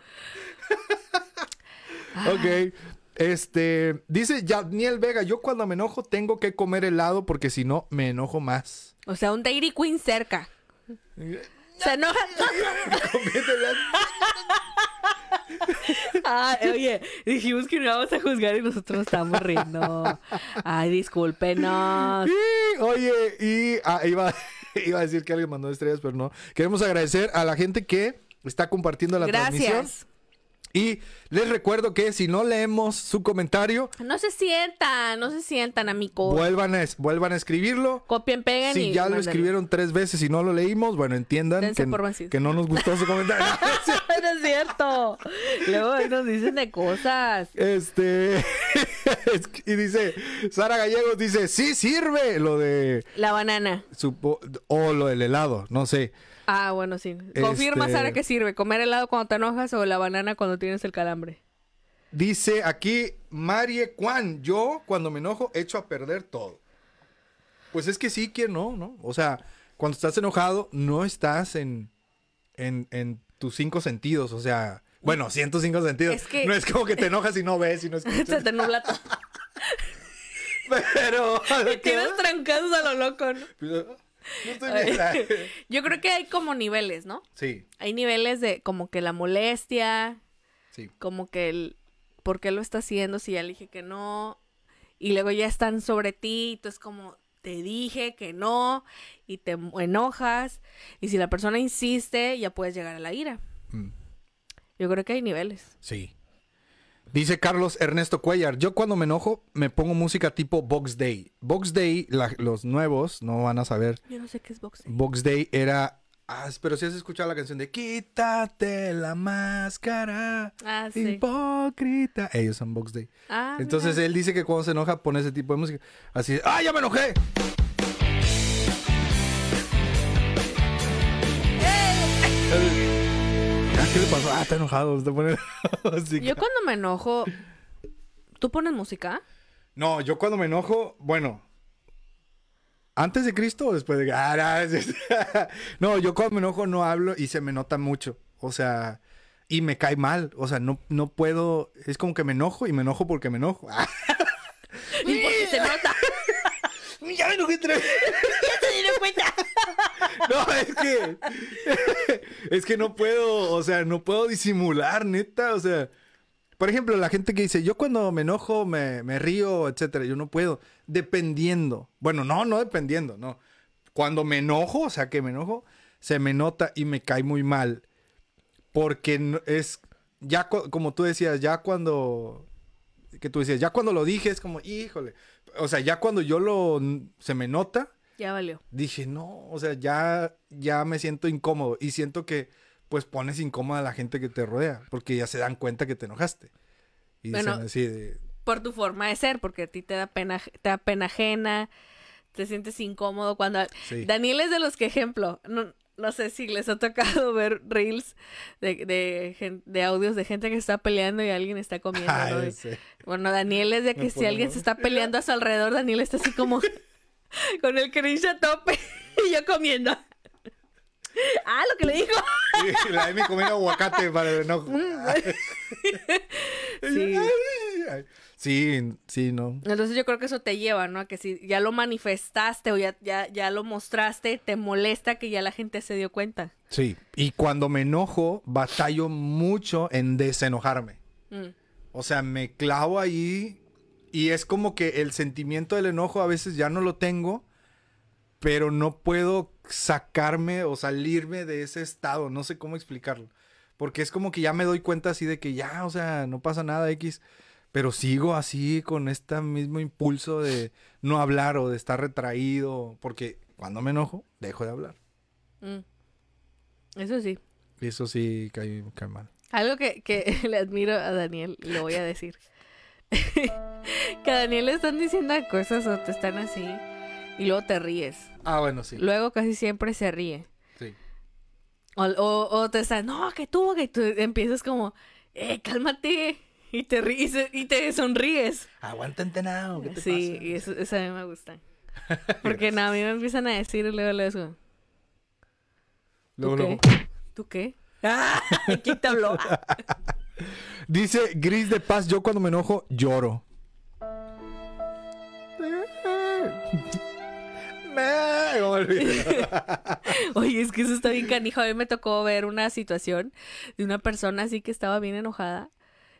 A: ok. Este, dice Daniel Vega, yo cuando me enojo tengo que comer helado porque si no me enojo más.
B: O sea, un Dairy Queen cerca. Se enoja. Ay, oye, dijimos que no íbamos a juzgar y nosotros estamos riendo. Ay, discúlpenos.
A: oye, y ah, iba, iba, a decir que alguien mandó estrellas, pero no. Queremos agradecer a la gente que está compartiendo la
B: Gracias.
A: transmisión. Y les recuerdo que si no leemos su comentario...
B: No se sientan, no se sientan, amigos.
A: Vuelvan a, vuelvan a escribirlo.
B: Copien, peguen
A: Si ya lo escribieron tres veces y no lo leímos, bueno, entiendan que, que, no nos gustó su comentario.
B: no es cierto. Luego ahí nos dicen de cosas.
A: Este... y dice, Sara Gallegos dice, sí sirve lo de...
B: La banana.
A: o lo del helado, no sé.
B: Ah, bueno, sí. Confirma, este... Sara, que sirve. ¿Comer helado cuando te enojas o la banana cuando tienes el calambre?
A: Dice aquí Marie Juan, yo cuando me enojo echo a perder todo. Pues es que sí, que no, ¿no? O sea, cuando estás enojado no estás en, en, en tus cinco sentidos, o sea, bueno, sí en tus cinco sentidos. Es que... No es como que te enojas y no ves y no escuchas.
B: Se te nubla todo.
A: Pero...
B: Y tienes trancados a lo loco, ¿no? Yo creo que hay como niveles, ¿no?
A: Sí.
B: Hay niveles de como que la molestia.
A: Sí.
B: Como que el por qué lo está haciendo si ya le dije que no. Y luego ya están sobre ti. Y tú es como te dije que no. Y te enojas. Y si la persona insiste, ya puedes llegar a la ira. Mm. Yo creo que hay niveles.
A: Sí. Dice Carlos Ernesto Cuellar, yo cuando me enojo me pongo música tipo Box Day. Box Day, la, los nuevos no van a saber.
B: Yo no sé qué es Box Day.
A: Box Day era Ah, pero si has escuchado la canción de Quítate la máscara.
B: Ah, sí.
A: Hipócrita. Ellos son Box Day.
B: Ah,
A: Entonces
B: mira.
A: él dice que cuando se enoja pone ese tipo de música. Así, ¡ah, ya me enojé! ¿Qué le pasó? Ah, está enojado. Está poniendo música.
B: Yo cuando me enojo, ¿tú pones música?
A: No, yo cuando me enojo, bueno. ¿Antes de Cristo o después de ah, no, es- No, yo cuando me enojo no hablo y se me nota mucho. O sea, y me cae mal. O sea, no, no puedo. Es como que me enojo y me enojo porque me enojo.
B: Y porque se nota.
A: Ya me enojé otra vez.
B: ¿Ya se dieron cuenta?
A: No, es que. es que no puedo. O sea, no puedo disimular, neta. O sea. Por ejemplo, la gente que dice, yo cuando me enojo me, me río, etcétera. Yo no puedo. Dependiendo. Bueno, no, no dependiendo, no. Cuando me enojo, o sea, que me enojo, se me nota y me cae muy mal. Porque no- es. Ya, como tú decías, ya cuando. Que tú decías, ya cuando lo dije es como, híjole. O sea, ya cuando yo lo. Se me nota
B: Ya valió.
A: dije, no, o sea, ya, ya me siento incómodo y siento que pues pones incómoda a la gente que te rodea porque ya se dan cuenta que te enojaste. Y
B: Bueno.
A: dicen así de,
B: Por tu forma de ser, porque a ti te da pena, te da pena ajena, te sientes incómodo cuando...
A: Sí.
B: Daniel es de los que, ejemplo, no, no sé si les ha tocado ver reels de, de, de audios de gente que está peleando y alguien está comiendo. Bueno, Daniel es de que si alguien se está peleando a su alrededor, Daniel está así como con el cringe a tope y yo comiendo. Ah, lo que le dijo.
A: Y la Amy comiendo aguacate para el enojo.
B: Sí.
A: Ay, sí, sí, no.
B: Entonces yo creo que eso te lleva, ¿no? A que si ya lo manifestaste o ya, ya, ya lo mostraste, te molesta que ya la gente se dio cuenta.
A: Sí, y cuando me enojo, batallo mucho en desenojarme.
B: Mm.
A: O sea, me clavo ahí y es como que el sentimiento del enojo a veces ya no lo tengo, pero no puedo sacarme o salirme de ese estado. No sé cómo explicarlo. Porque es como que ya me doy cuenta así de que ya, o sea, no pasa nada X. Pero sigo así con este mismo impulso de no hablar o de estar retraído. Porque cuando me enojo, dejo de hablar.
B: Mm. Eso sí.
A: Eso sí cae, cae mal.
B: Algo que, que le admiro a Daniel, lo voy a decir. que a Daniel le están diciendo cosas o te están así y luego te ríes.
A: Ah, bueno, sí.
B: Luego casi siempre se ríe.
A: Sí.
B: O, o, o te están, no, que tú, que tú empiezas como, eh, cálmate. Y te ríes y te sonríes.
A: Aguanta entenado. ¿qué te
B: Sí,
A: pasa?
B: y eso, eso a mí me gusta. Porque no, a mí me empiezan a decir y luego le digo, ¿tú
A: Luego,
B: qué?
A: luego.
B: ¿Tú qué? Ah, ¿Quién te habló?
A: Dice Gris de Paz, yo cuando me enojo lloro.
B: Oye, es que eso está bien canijo. A mí me tocó ver una situación de una persona así que estaba bien enojada.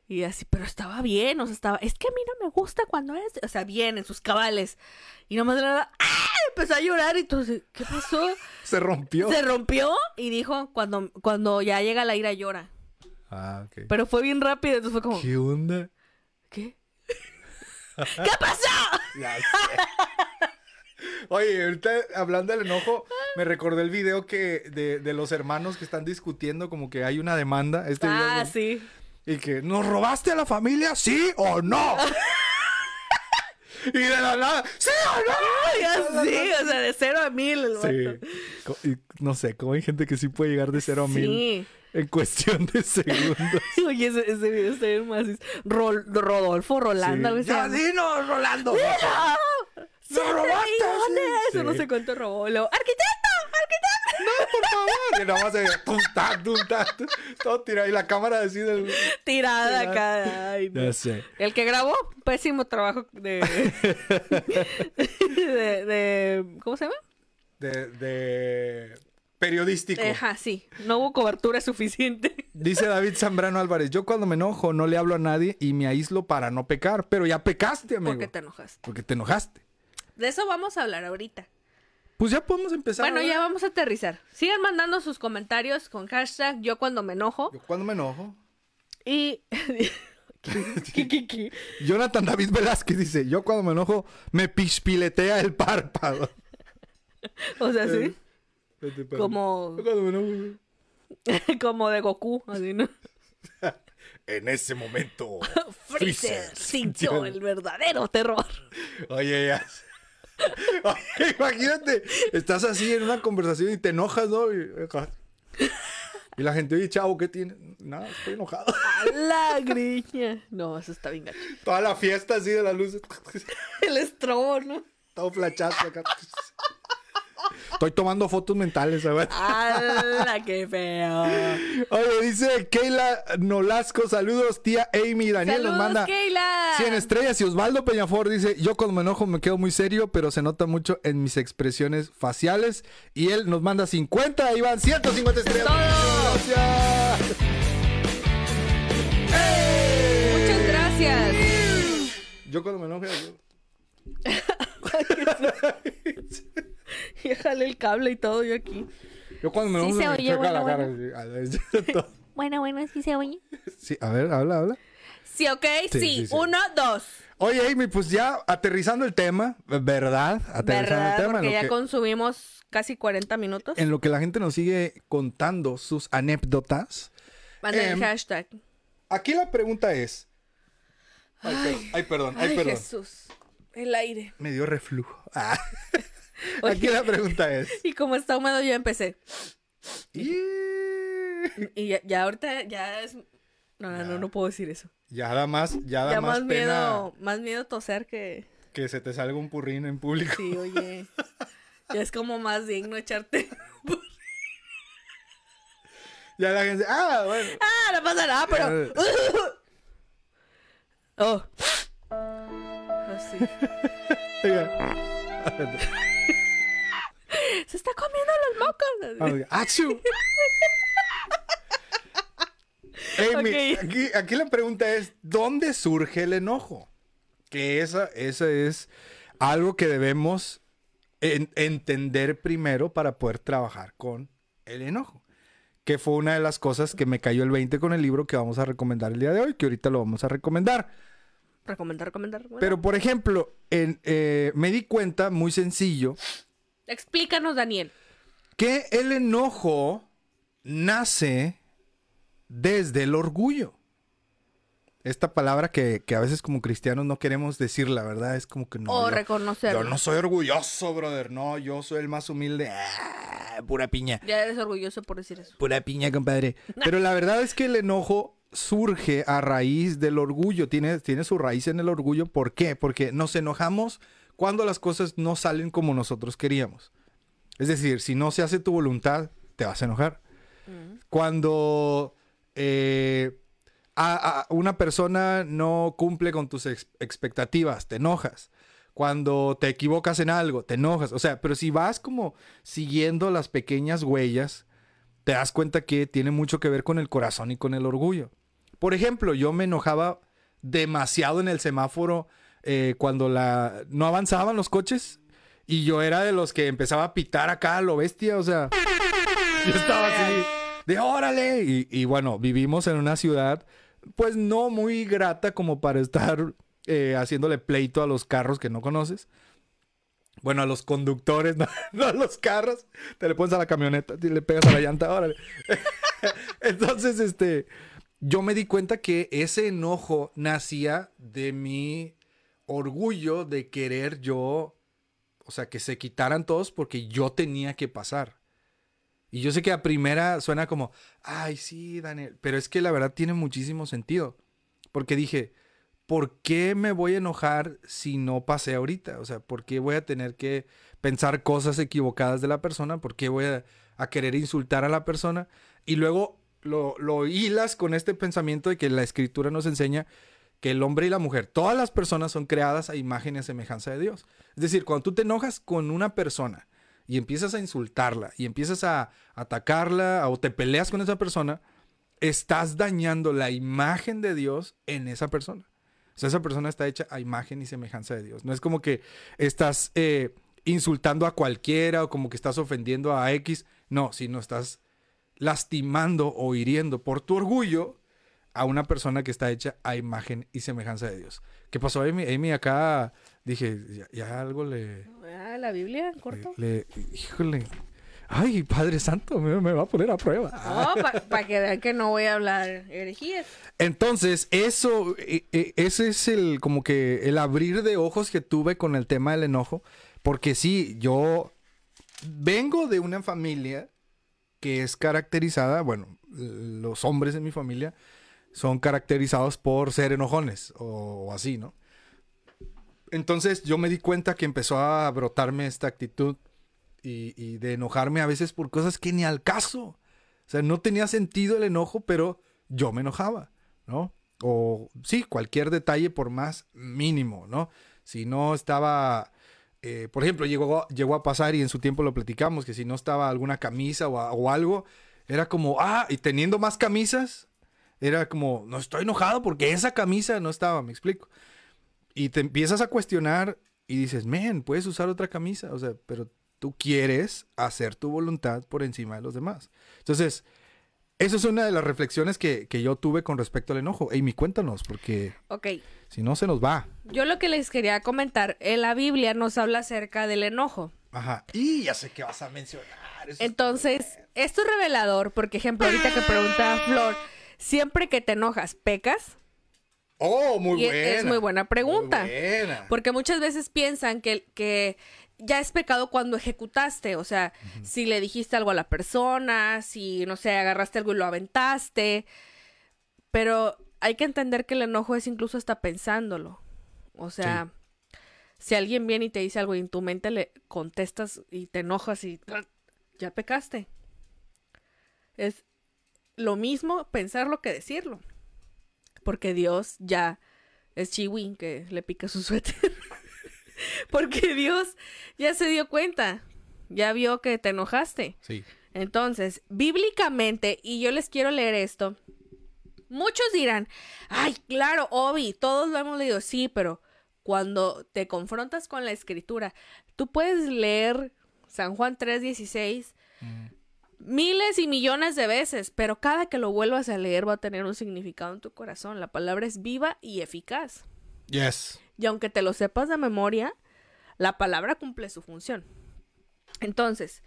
B: Y así, pero estaba bien, o sea, estaba, es que a mí no me gusta cuando es, o sea, bien, en sus cabales. Y nomás de nada, ¡ah! empezó a llorar y entonces, ¿qué pasó?
A: Se rompió.
B: Se rompió y dijo, cuando, cuando ya llega la ira llora.
A: Ah, ok.
B: Pero fue bien rápido, entonces fue como,
A: ¿Qué onda?
B: ¿qué? ¿Qué pasó?
A: Ya sé. Oye, ahorita hablando del enojo, me recordé el video que de, de los hermanos que están discutiendo como que hay una demanda. Este video
B: Ah, sí.
A: Y que, ¿nos robaste a la familia? ¿Sí o no? y de la nada, ¿sí o no?
B: Ya sí, o sea, de cero a mil el
A: Sí. y no sé, como hay gente que sí puede llegar de 0 a 1000
B: Sí.
A: en cuestión de segundos.
B: Oye, ese, ese video está bien más. Rol- Rodolfo, Rolando,
A: Sí.
B: así.
A: Ya, dinos, Rolando.
B: ¡Ah!
A: ¡Lo
B: ¡Siete
A: robaste! Sí.
B: No sé cuánto robó. Luego, ¡Arquitecto! ¡Arquitecto!
A: No, por favor. Y nada más se tum, ta, tum, todo tirado. Y la cámara así del...
B: Tirada acá. Ay, no.
A: Ya sé.
B: El que grabó, pésimo trabajo de. de, de- ¿Cómo se llama?
A: De, de periodístico.
B: Ajá, sí. No hubo cobertura suficiente.
A: Dice David Zambrano Álvarez, yo cuando me enojo no le hablo a nadie y me aíslo para no pecar, pero ya pecaste, amigo.
B: Porque te enojas.
A: Porque te enojaste.
B: De eso vamos a hablar ahorita.
A: Pues ya podemos empezar.
B: Bueno, ya vamos a aterrizar. Sigan mandando sus comentarios con hashtag yo cuando me enojo.
A: Yo cuando me enojo.
B: Y. ¿Qué, qué, qué?
A: Jonathan David Velázquez dice, yo cuando me enojo me pispiletea el párpado.
B: O sea, sí.
A: Para-
B: Como,
A: Cuando me enojo.
B: como de Goku, así, ¿no?
A: En ese momento.
B: Freezer sintió- el verdadero terror.
A: Oye, ya. Oye, imagínate, estás así en una conversación y te enojas, ¿no? Y, y la gente, oye, chavo, ¿qué tiene? Nada, estoy enojado.
B: A la griña. No, eso está bien gacho.
A: Toda la fiesta así de las luces.
B: El estrobo, ¿no?
A: Todo flachazo acá. Estoy tomando fotos mentales, ¿sabes?
B: ¡Hala, qué feo!
A: Oye, dice Keila Nolasco, saludos, tía Amy. Daniel nos
B: ¡Saludos,
A: manda
B: Keila!
A: 100 estrellas. Y Osvaldo Peñafor dice, yo cuando me enojo me quedo muy serio, pero se nota mucho en mis expresiones faciales. Y él nos manda 50, ahí van 150 estrellas.
B: ¡Todo!
A: Gracias.
B: Muchas gracias.
A: Yo cuando me enojo... yo-
B: Y jale el cable y todo yo aquí.
A: Yo cuando me
B: Sí se
A: me
B: oye, bueno,
A: la cara.
B: bueno. Bueno, bueno, sí se oye.
A: Sí, a ver, habla, habla.
B: Sí, ok,
A: Sí,
B: sí.
A: sí, sí.
B: Uno, dos.
A: Oye, Amy, pues ya aterrizando el tema, ¿verdad? Aterrizando
B: ¿Verdad?
A: el tema.
B: Porque
A: en lo
B: ya
A: que-
B: consumimos casi 40 minutos.
A: en lo que la gente nos sigue contando sus anécdotas.
B: Manden el
A: em,
B: hashtag.
A: Aquí la pregunta es. Ay, per- ay, perdón, ay,
B: Ay,
A: perdón.
B: Jesús. El aire.
A: Me dio reflujo. Ah.
B: Oye.
A: Aquí la pregunta es.
B: Y como está húmedo, yo empecé.
A: y-
B: Y ya, ya ahorita ya es. No, no, no, no puedo decir eso.
A: Ya da más, ya da
B: Ya
A: más,
B: más
A: pena
B: miedo, más miedo toser que.
A: que se te salga un purrín en público.
B: Sí, oye. Ya es como más digno echarte.
A: Ya la gente, ah, bueno.
B: Ah, no pasa nada, pero. Oh. Así.
A: oiga.
B: Se está comiendo los mocos.
A: ¡Achu! Amy,
B: Ok.
A: aquí, aquí la pregunta es, ¿dónde surge el enojo? Que esa, esa es algo que debemos en- entender primero para poder trabajar con el enojo. Que fue una de las cosas que me cayó el 20 con el libro que vamos a recomendar el día de hoy, que ahorita lo vamos a recomendar.
B: Recomendar, recomendar. recomendar.
A: Pero, por ejemplo, en, eh, me di cuenta, muy sencillo,
B: Explícanos, Daniel.
A: que el enojo nace desde el orgullo. Esta palabra que, que a veces como cristianos no queremos decir, la verdad, es como que no.
B: o reconocerlo.
A: yo no soy orgulloso, brother. No, yo soy el más humilde. Ah, pura piña.
B: Ya eres orgulloso por decir eso.
A: Pura piña, compadre. Pero la verdad es que el enojo surge a raíz del orgullo. Tiene, tiene su raíz en el orgullo. ¿Por qué? Porque nos enojamos cuando las cosas no salen como nosotros queríamos. Es decir, si no se hace tu voluntad, te vas a enojar. Cuando eh, a- a- una persona no cumple con tus ex- expectativas, te enojas. Cuando te equivocas en algo, te enojas. O sea, pero si vas como siguiendo las pequeñas huellas, te das cuenta que tiene mucho que ver con el corazón y con el orgullo. Por ejemplo, yo me enojaba demasiado en el semáforo eh, cuando la, no avanzaban los coches y yo era de los que empezaba a pitar acá a lo bestia, o sea, yo estaba así de órale. Y, bueno, vivimos en una ciudad pues no muy grata como para estar eh, haciéndole pleito a los carros que no conoces. Bueno, a los conductores, no, no a los carros. Te le pones a la camioneta, y le pegas a la llanta, órale. Entonces, este, yo me di cuenta que ese enojo nacía de mi orgullo de querer yo, o sea, que se quitaran todos porque yo tenía que pasar. Y yo sé que a primera suena como, ay, sí, Daniel, pero es que la verdad tiene muchísimo sentido. Porque dije, ¿por qué me voy a enojar si no pasé ahorita? O sea, ¿por qué voy a tener que pensar cosas equivocadas de la persona? ¿Por qué voy a, a querer insultar a la persona? Y luego lo, lo hilas con este pensamiento de que la escritura nos enseña que el hombre y la mujer, todas las personas son creadas a imagen y a semejanza de Dios. Es decir, cuando tú te enojas con una persona y empiezas a insultarla y empiezas a atacarla o te peleas con esa persona, estás dañando la imagen de Dios en esa persona. O sea, esa persona está hecha a imagen y semejanza de Dios. No es como que estás eh, insultando a cualquiera o como que estás ofendiendo a X. No, sino estás lastimando o hiriendo por tu orgullo a una persona que está hecha a imagen y semejanza de Dios. ¿Qué pasó, Amy? Amy acá dije, ya, ya algo le,
B: Ah, la Biblia, en corto.
A: le- híjole. Ay, Padre Santo, me, me va a poner a prueba.
B: No, para que vean que no voy a hablar herejías.
A: Entonces, eso, e- e- ese es el, como que el abrir de ojos que tuve con el tema del enojo. Porque sí, yo vengo de una familia que es caracterizada, bueno, los hombres de mi familia son caracterizados por ser enojones o, así, ¿no? Entonces yo me di cuenta que empezó a brotarme esta actitud y, de enojarme a veces por cosas que ni al caso. O sea, no tenía sentido el enojo, pero yo me enojaba, ¿no? O sí, cualquier detalle por más mínimo, ¿no? Si no estaba, eh, por ejemplo, llegó, llegó a pasar y en su tiempo lo platicamos, que si no estaba alguna camisa o algo, era como, ah, y teniendo más camisas, era como, no estoy enojado porque esa camisa no estaba, me explico. Y te empiezas a cuestionar y dices, men, puedes usar otra camisa, o sea, pero tú quieres hacer tu voluntad por encima de los demás. Entonces, eso es una de las reflexiones que, que yo tuve con respecto al enojo. Amy, cuéntanos, porque
B: Ok,
A: si no se nos va.
B: yo lo que les quería comentar, en la Biblia nos habla acerca del enojo.
A: Ajá. Y ya sé que vas a mencionar. eso es-
B: Entonces, esto es revelador, porque ejemplo, ahorita que pregunta Flor, siempre que te enojas, ¿pecas?
A: Oh, muy
B: Y
A: buena.
B: es muy buena pregunta.
A: Muy buena.
B: Porque muchas veces piensan que, que ya es pecado cuando ejecutaste, o sea, si le dijiste algo a la persona, si, no sé, agarraste algo y lo aventaste, pero hay que entender que el enojo es incluso hasta pensándolo. O sea, si alguien viene y te dice algo y en tu mente le contestas y te enojas y ya pecaste. Es lo mismo pensarlo que decirlo. Porque Dios ya es chiwin que le pica su suéter. Porque Dios ya se dio cuenta. Ya vio que te enojaste.
A: Sí.
B: Entonces, bíblicamente, y yo les quiero leer esto, muchos dirán, ay, claro, Obi, todos lo hemos leído, sí, pero cuando te confrontas con la escritura, tú puedes leer San Juan 3:16 miles y millones de veces, pero cada que lo vuelvas a leer va a tener un significado en tu corazón. La palabra es viva y eficaz.
A: Yes.
B: Y aunque te lo sepas de memoria, la palabra cumple su función. Entonces,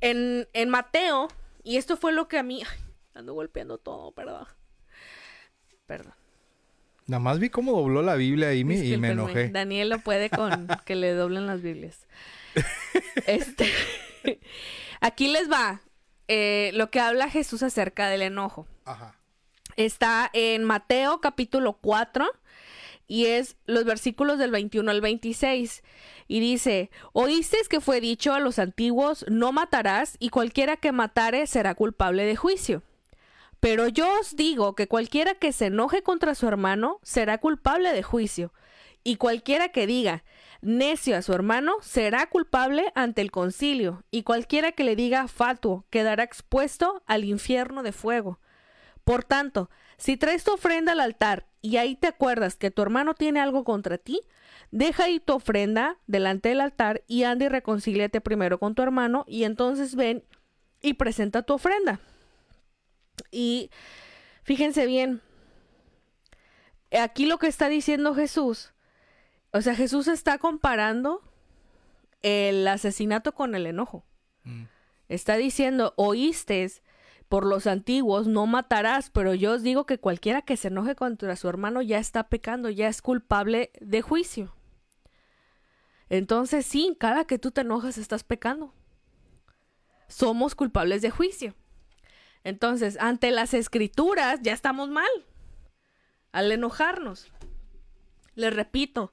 B: en, en Mateo, y esto fue lo que a mí... ay, ando golpeando todo, perdón. Perdón.
A: Nada más vi cómo dobló la Biblia Amy y me enojé.
B: Daniel lo puede con que le doblen las Biblias. Este, aquí les va eh, lo que habla Jesús acerca del enojo.
A: Ajá.
B: Está en Mateo capítulo 4 y es los versículos del 21 al 26. Y dice, oísteis que fue dicho a los antiguos, no matarás, y cualquiera que matare será culpable de juicio. Pero yo os digo que cualquiera que se enoje contra su hermano será culpable de juicio, y cualquiera que diga necio a su hermano será culpable ante el concilio, y cualquiera que le diga fatuo quedará expuesto al infierno de fuego. Por tanto, si traes tu ofrenda al altar y ahí te acuerdas que tu hermano tiene algo contra ti, deja ahí tu ofrenda delante del altar y anda y reconcíliate primero con tu hermano y entonces ven y presenta tu ofrenda. Y fíjense bien, aquí lo que está diciendo Jesús, o sea, Jesús está comparando el asesinato con el enojo.
A: Mm.
B: Está diciendo, oíste por los antiguos, no matarás, pero yo os digo que cualquiera que se enoje contra su hermano ya está pecando, ya es culpable de juicio. Entonces sí, cada que tú te enojas estás pecando. Somos culpables de juicio. Entonces, ante las escrituras ya estamos mal al enojarnos. Les repito,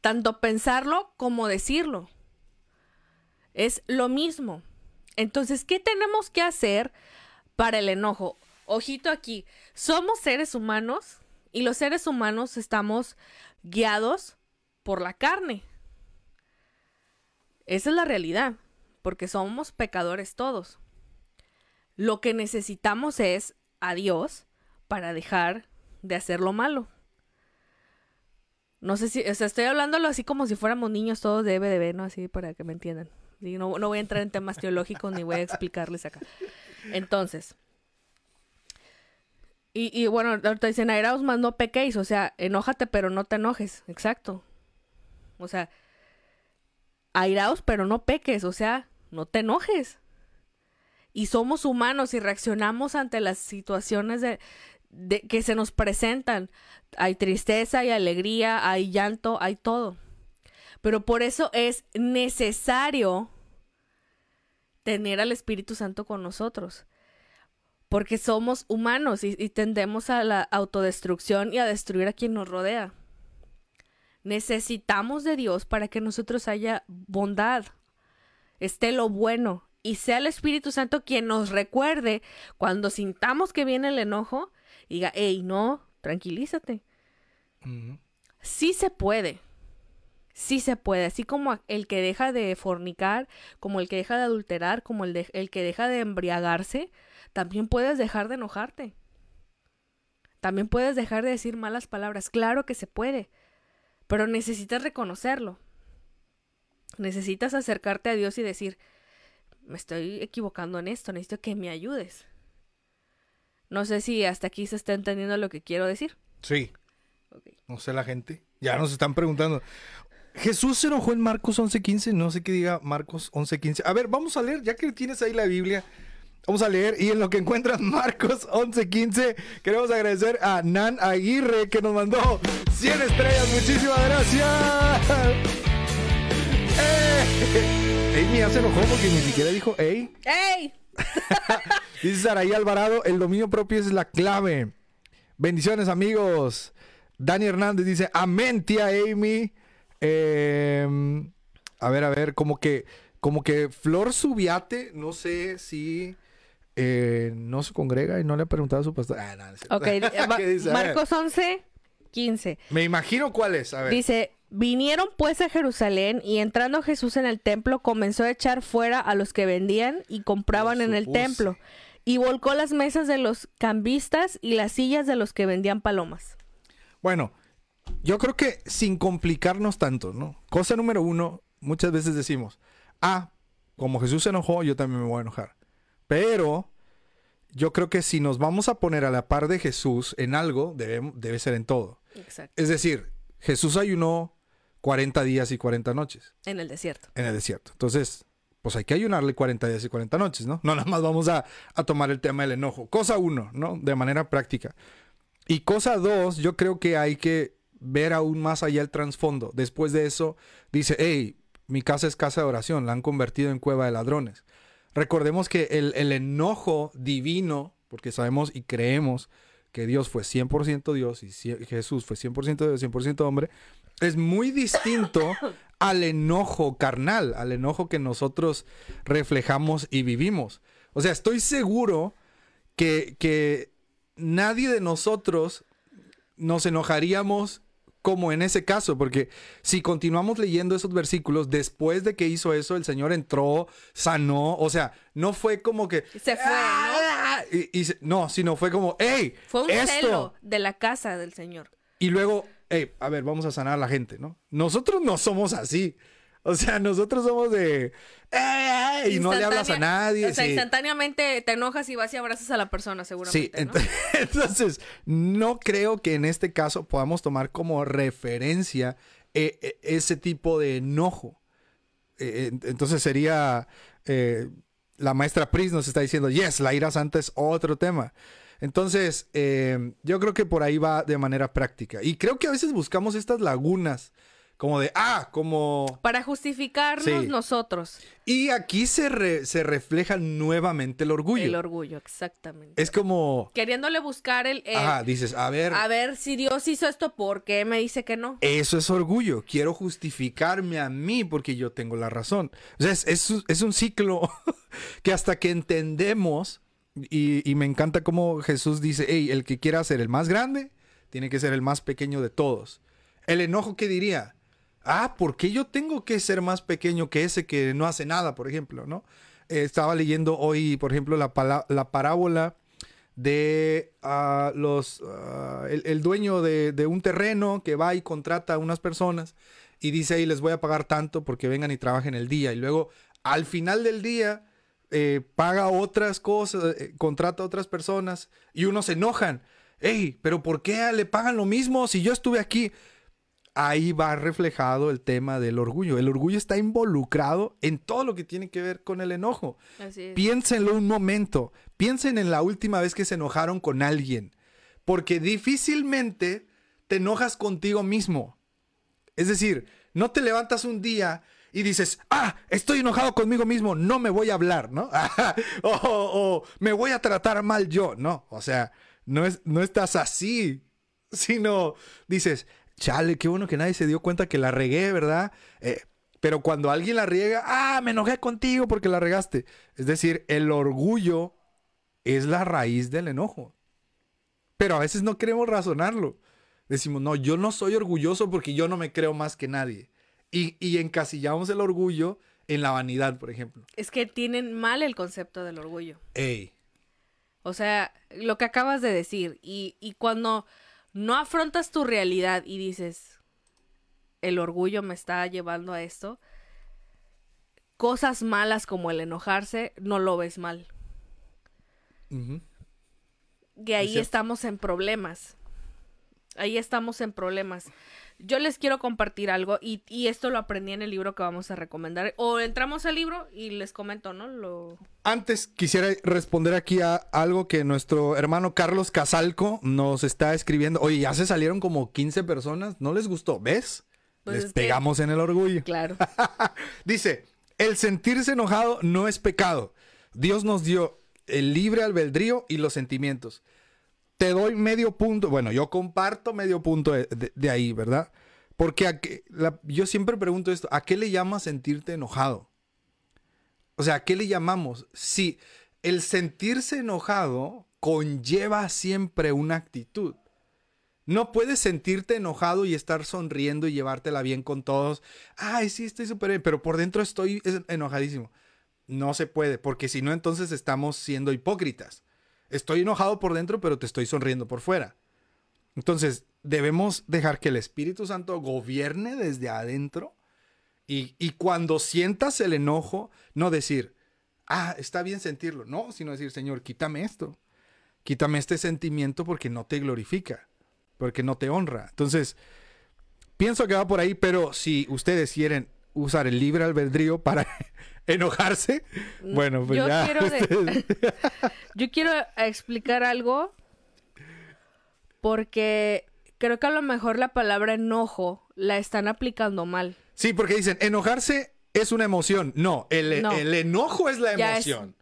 B: tanto pensarlo como decirlo. Es lo mismo. Entonces, ¿qué tenemos que hacer para el enojo? Ojito aquí, somos seres humanos y los seres humanos estamos guiados por la carne. Esa es la realidad, porque somos pecadores todos. Lo que necesitamos es a Dios para dejar de hacer lo malo. No sé si, o sea, estoy hablándolo así como si fuéramos niños todos de EBDB, ¿no? Así para que me entiendan. Sí, no, no voy a entrar en temas teológicos ni voy a explicarles acá. Entonces, y, y bueno, ahorita dicen, airaos más no pequéis, o sea, enójate pero no te enojes, exacto. O sea, airaos pero no peques, o sea, no te enojes. y somos humanos y reaccionamos ante las situaciones de, que se nos presentan. Hay tristeza, hay alegría, hay llanto, hay todo. Pero por eso es necesario tener al Espíritu Santo con nosotros. Porque somos humanos y, y, tendemos a la autodestrucción y a destruir a quien nos rodea. Necesitamos de Dios para que nosotros haya bondad, esté lo bueno y sea el Espíritu Santo quien nos recuerde cuando sintamos que viene el enojo, diga, hey, no, tranquilízate. Sí se puede. Sí se puede, así como el que deja de fornicar, como el que deja de adulterar, como el, de, el que deja de embriagarse, también puedes dejar de enojarte. También puedes dejar de decir malas palabras. Claro que se puede, pero necesitas reconocerlo. Necesitas acercarte a Dios y decir, me estoy equivocando en esto, necesito que me ayudes. No sé si hasta aquí se está entendiendo lo que quiero decir.
A: Sí. Okay. No sé la gente. Ya nos están preguntando. Jesús se enojó en Marcos 11:15, no sé qué diga Marcos 11:15. A ver, vamos a leer, ya que tienes ahí la Biblia, vamos a leer y en lo que encuentras Marcos 11:15, queremos agradecer a Nan Aguirre que nos mandó 100 estrellas, muchísimas gracias. ¡Eh! Amy ya se enojó porque ni siquiera dijo ¡Ey!
B: ¡Ey!
A: Dice Saraí Alvarado, el dominio propio es la clave. Bendiciones amigos. Dani Hernández dice, amén tía Amy. Eh, a ver, a ver, como que, como que Flor Subiate, no sé si eh, no se congrega y no le ha preguntado a su pastor. Ah, no,
B: ok, dice? Marcos 11, 15.
A: Me imagino cuál es. A ver.
B: Dice, vinieron pues a Jerusalén y entrando Jesús en el templo comenzó a echar fuera a los que vendían y compraban en el templo y volcó las mesas de los cambistas y las sillas de los que vendían palomas.
A: Bueno, yo creo que sin complicarnos tanto, ¿no? Cosa número uno, muchas veces decimos, ah, como Jesús se enojó, yo también me voy a enojar. Pero yo creo que si nos vamos a poner a la par de Jesús en algo, debe, debe ser en todo.
B: Exacto.
A: Es decir, Jesús ayunó 40 días y 40 noches.
B: En el desierto.
A: En el desierto. Entonces, pues hay que ayunarle 40 días y 40 noches, ¿no? No nada más vamos a, a tomar el tema del enojo. Cosa uno, ¿no? De manera práctica. Y cosa dos, yo creo que hay que ver aún más allá el trasfondo. Después de eso, dice, hey, mi casa es casa de oración, la han convertido en cueva de ladrones. Recordemos que el, el enojo divino, porque sabemos y creemos que Dios fue 100% Dios y Jesús fue 100% Dios, 100% hombre, es muy distinto al enojo carnal, al enojo que nosotros reflejamos y vivimos. O sea, estoy seguro que, que nadie de nosotros nos enojaríamos como en ese caso, porque si continuamos leyendo esos versículos, después de que hizo eso, el Señor entró, sanó, o sea, no fue como que...
B: Se fue, ¿no?
A: Y, y, no, sino fue como, hey,
B: fue un
A: esto.
B: celo de la casa del Señor.
A: Y luego, hey, a ver, vamos a sanar a la gente, ¿no? Nosotros no somos así. O sea, nosotros somos de... ¡Eh! Y no le hablas a nadie.
B: O sea,
A: sí.
B: instantáneamente te enojas y vas y abrazas a la persona, seguramente.
A: Sí,
B: ¿no?
A: entonces no creo que en este caso podamos tomar como referencia eh, eh, ese tipo de enojo. Eh, entonces sería... la maestra Pris nos está diciendo, yes, la ira santa es otro tema. Entonces, yo creo que por ahí va de manera práctica. Y creo que a veces buscamos estas lagunas como de, ah, como...
B: Para justificarnos
A: Sí.
B: nosotros.
A: Y aquí se, re- se refleja nuevamente el orgullo.
B: El orgullo, exactamente.
A: es como,
B: Queriéndole buscar el... el-
A: ajá, dices, a ver,
B: a ver, si Dios hizo esto, ¿por qué me dice que no?
A: eso es orgullo. Quiero justificarme a mí porque yo tengo la razón. O sea, es, es un ciclo que hasta que entendemos, y, me encanta cómo Jesús dice, hey, el que quiera ser el más grande, tiene que ser el más pequeño de todos. El enojo, ¿qué diría? Ah, ¿por qué yo tengo que ser más pequeño que ese que no hace nada, por ejemplo, ¿no? Eh, estaba leyendo hoy, por ejemplo, la, la parábola de ah, los ah, el, dueño de, de un terreno que va y contrata a unas personas y dice ahí les voy a pagar tanto porque vengan y trabajen el día y luego al final del día eh, paga otras cosas, eh, contrata a otras personas y unos se enojan. Ey, pero ¿por qué le pagan lo mismo si yo estuve aquí? ahí va reflejado el tema del orgullo. El orgullo está involucrado en todo lo que tiene que ver con el enojo. Piénsenlo un momento. Piensen en la última vez que se enojaron con alguien. Porque difícilmente te enojas contigo mismo. Es decir, no te levantas un día y dices, ah, estoy enojado conmigo mismo, no me voy a hablar, ¿no? o, me voy a tratar mal yo, no. O sea, no, es, no estás así, sino dices, chale, qué bueno que nadie se dio cuenta que la regué, ¿verdad? Eh, pero cuando alguien la riega, ah, me enojé contigo porque la regaste. Es decir, el orgullo es la raíz del enojo. Pero a veces no queremos razonarlo. Decimos, no, yo no soy orgulloso porque yo no me creo más que nadie. Y, y encasillamos el orgullo en la vanidad, por ejemplo.
B: Es que tienen mal el concepto del orgullo.
A: Ey.
B: O sea, lo que acabas de decir. Y, y cuando no afrontas tu realidad y dices, el orgullo me está llevando a esto, cosas malas como el enojarse, no lo ves mal.
A: Ujú.
B: Que ahí estamos en problemas. Ahí estamos en problemas. Yo les quiero compartir algo y, y esto lo aprendí en el libro que vamos a recomendar. O entramos al libro y les comento, ¿no? Lo...
A: Antes quisiera responder aquí a algo que nuestro hermano Carlos Casalco nos está escribiendo. Oye, ya se salieron como 15 personas. ¿No les gustó? ¿Ves?
B: Pues
A: les
B: que-
A: pegamos en el orgullo.
B: Claro.
A: Dice, el sentirse enojado no es pecado. Dios nos dio el libre albedrío y los sentimientos. Te doy medio punto. Bueno, yo comparto medio punto de, ahí, ¿verdad? Porque yo siempre pregunto esto, ¿a qué le llamas sentirte enojado? O sea, ¿a qué le llamamos? Si el sentirse enojado conlleva siempre una actitud. No puedes sentirte enojado y estar sonriendo y llevártela bien con todos. Ay, sí, estoy súper bien, pero por dentro estoy es- enojadísimo. No se puede, porque si no, entonces estamos siendo hipócritas. Estoy enojado por dentro, pero te estoy sonriendo por fuera. Entonces, debemos dejar que el Espíritu Santo gobierne desde adentro y, y cuando sientas el enojo, no decir, ah, está bien sentirlo, no, sino decir, Señor, quítame esto, quítame este sentimiento porque no te glorifica, porque no te honra. Entonces, pienso que va por ahí, pero si ustedes quieren usar el libre albedrío para enojarse, bueno, pues
B: Yo
A: ya.
B: quiero de-
A: ustedes-
B: Yo quiero explicar algo porque creo que a lo mejor la palabra enojo la están aplicando mal.
A: Sí, porque dicen, enojarse es una emoción. No, el,
B: No.
A: el enojo es la
B: es-
A: emoción.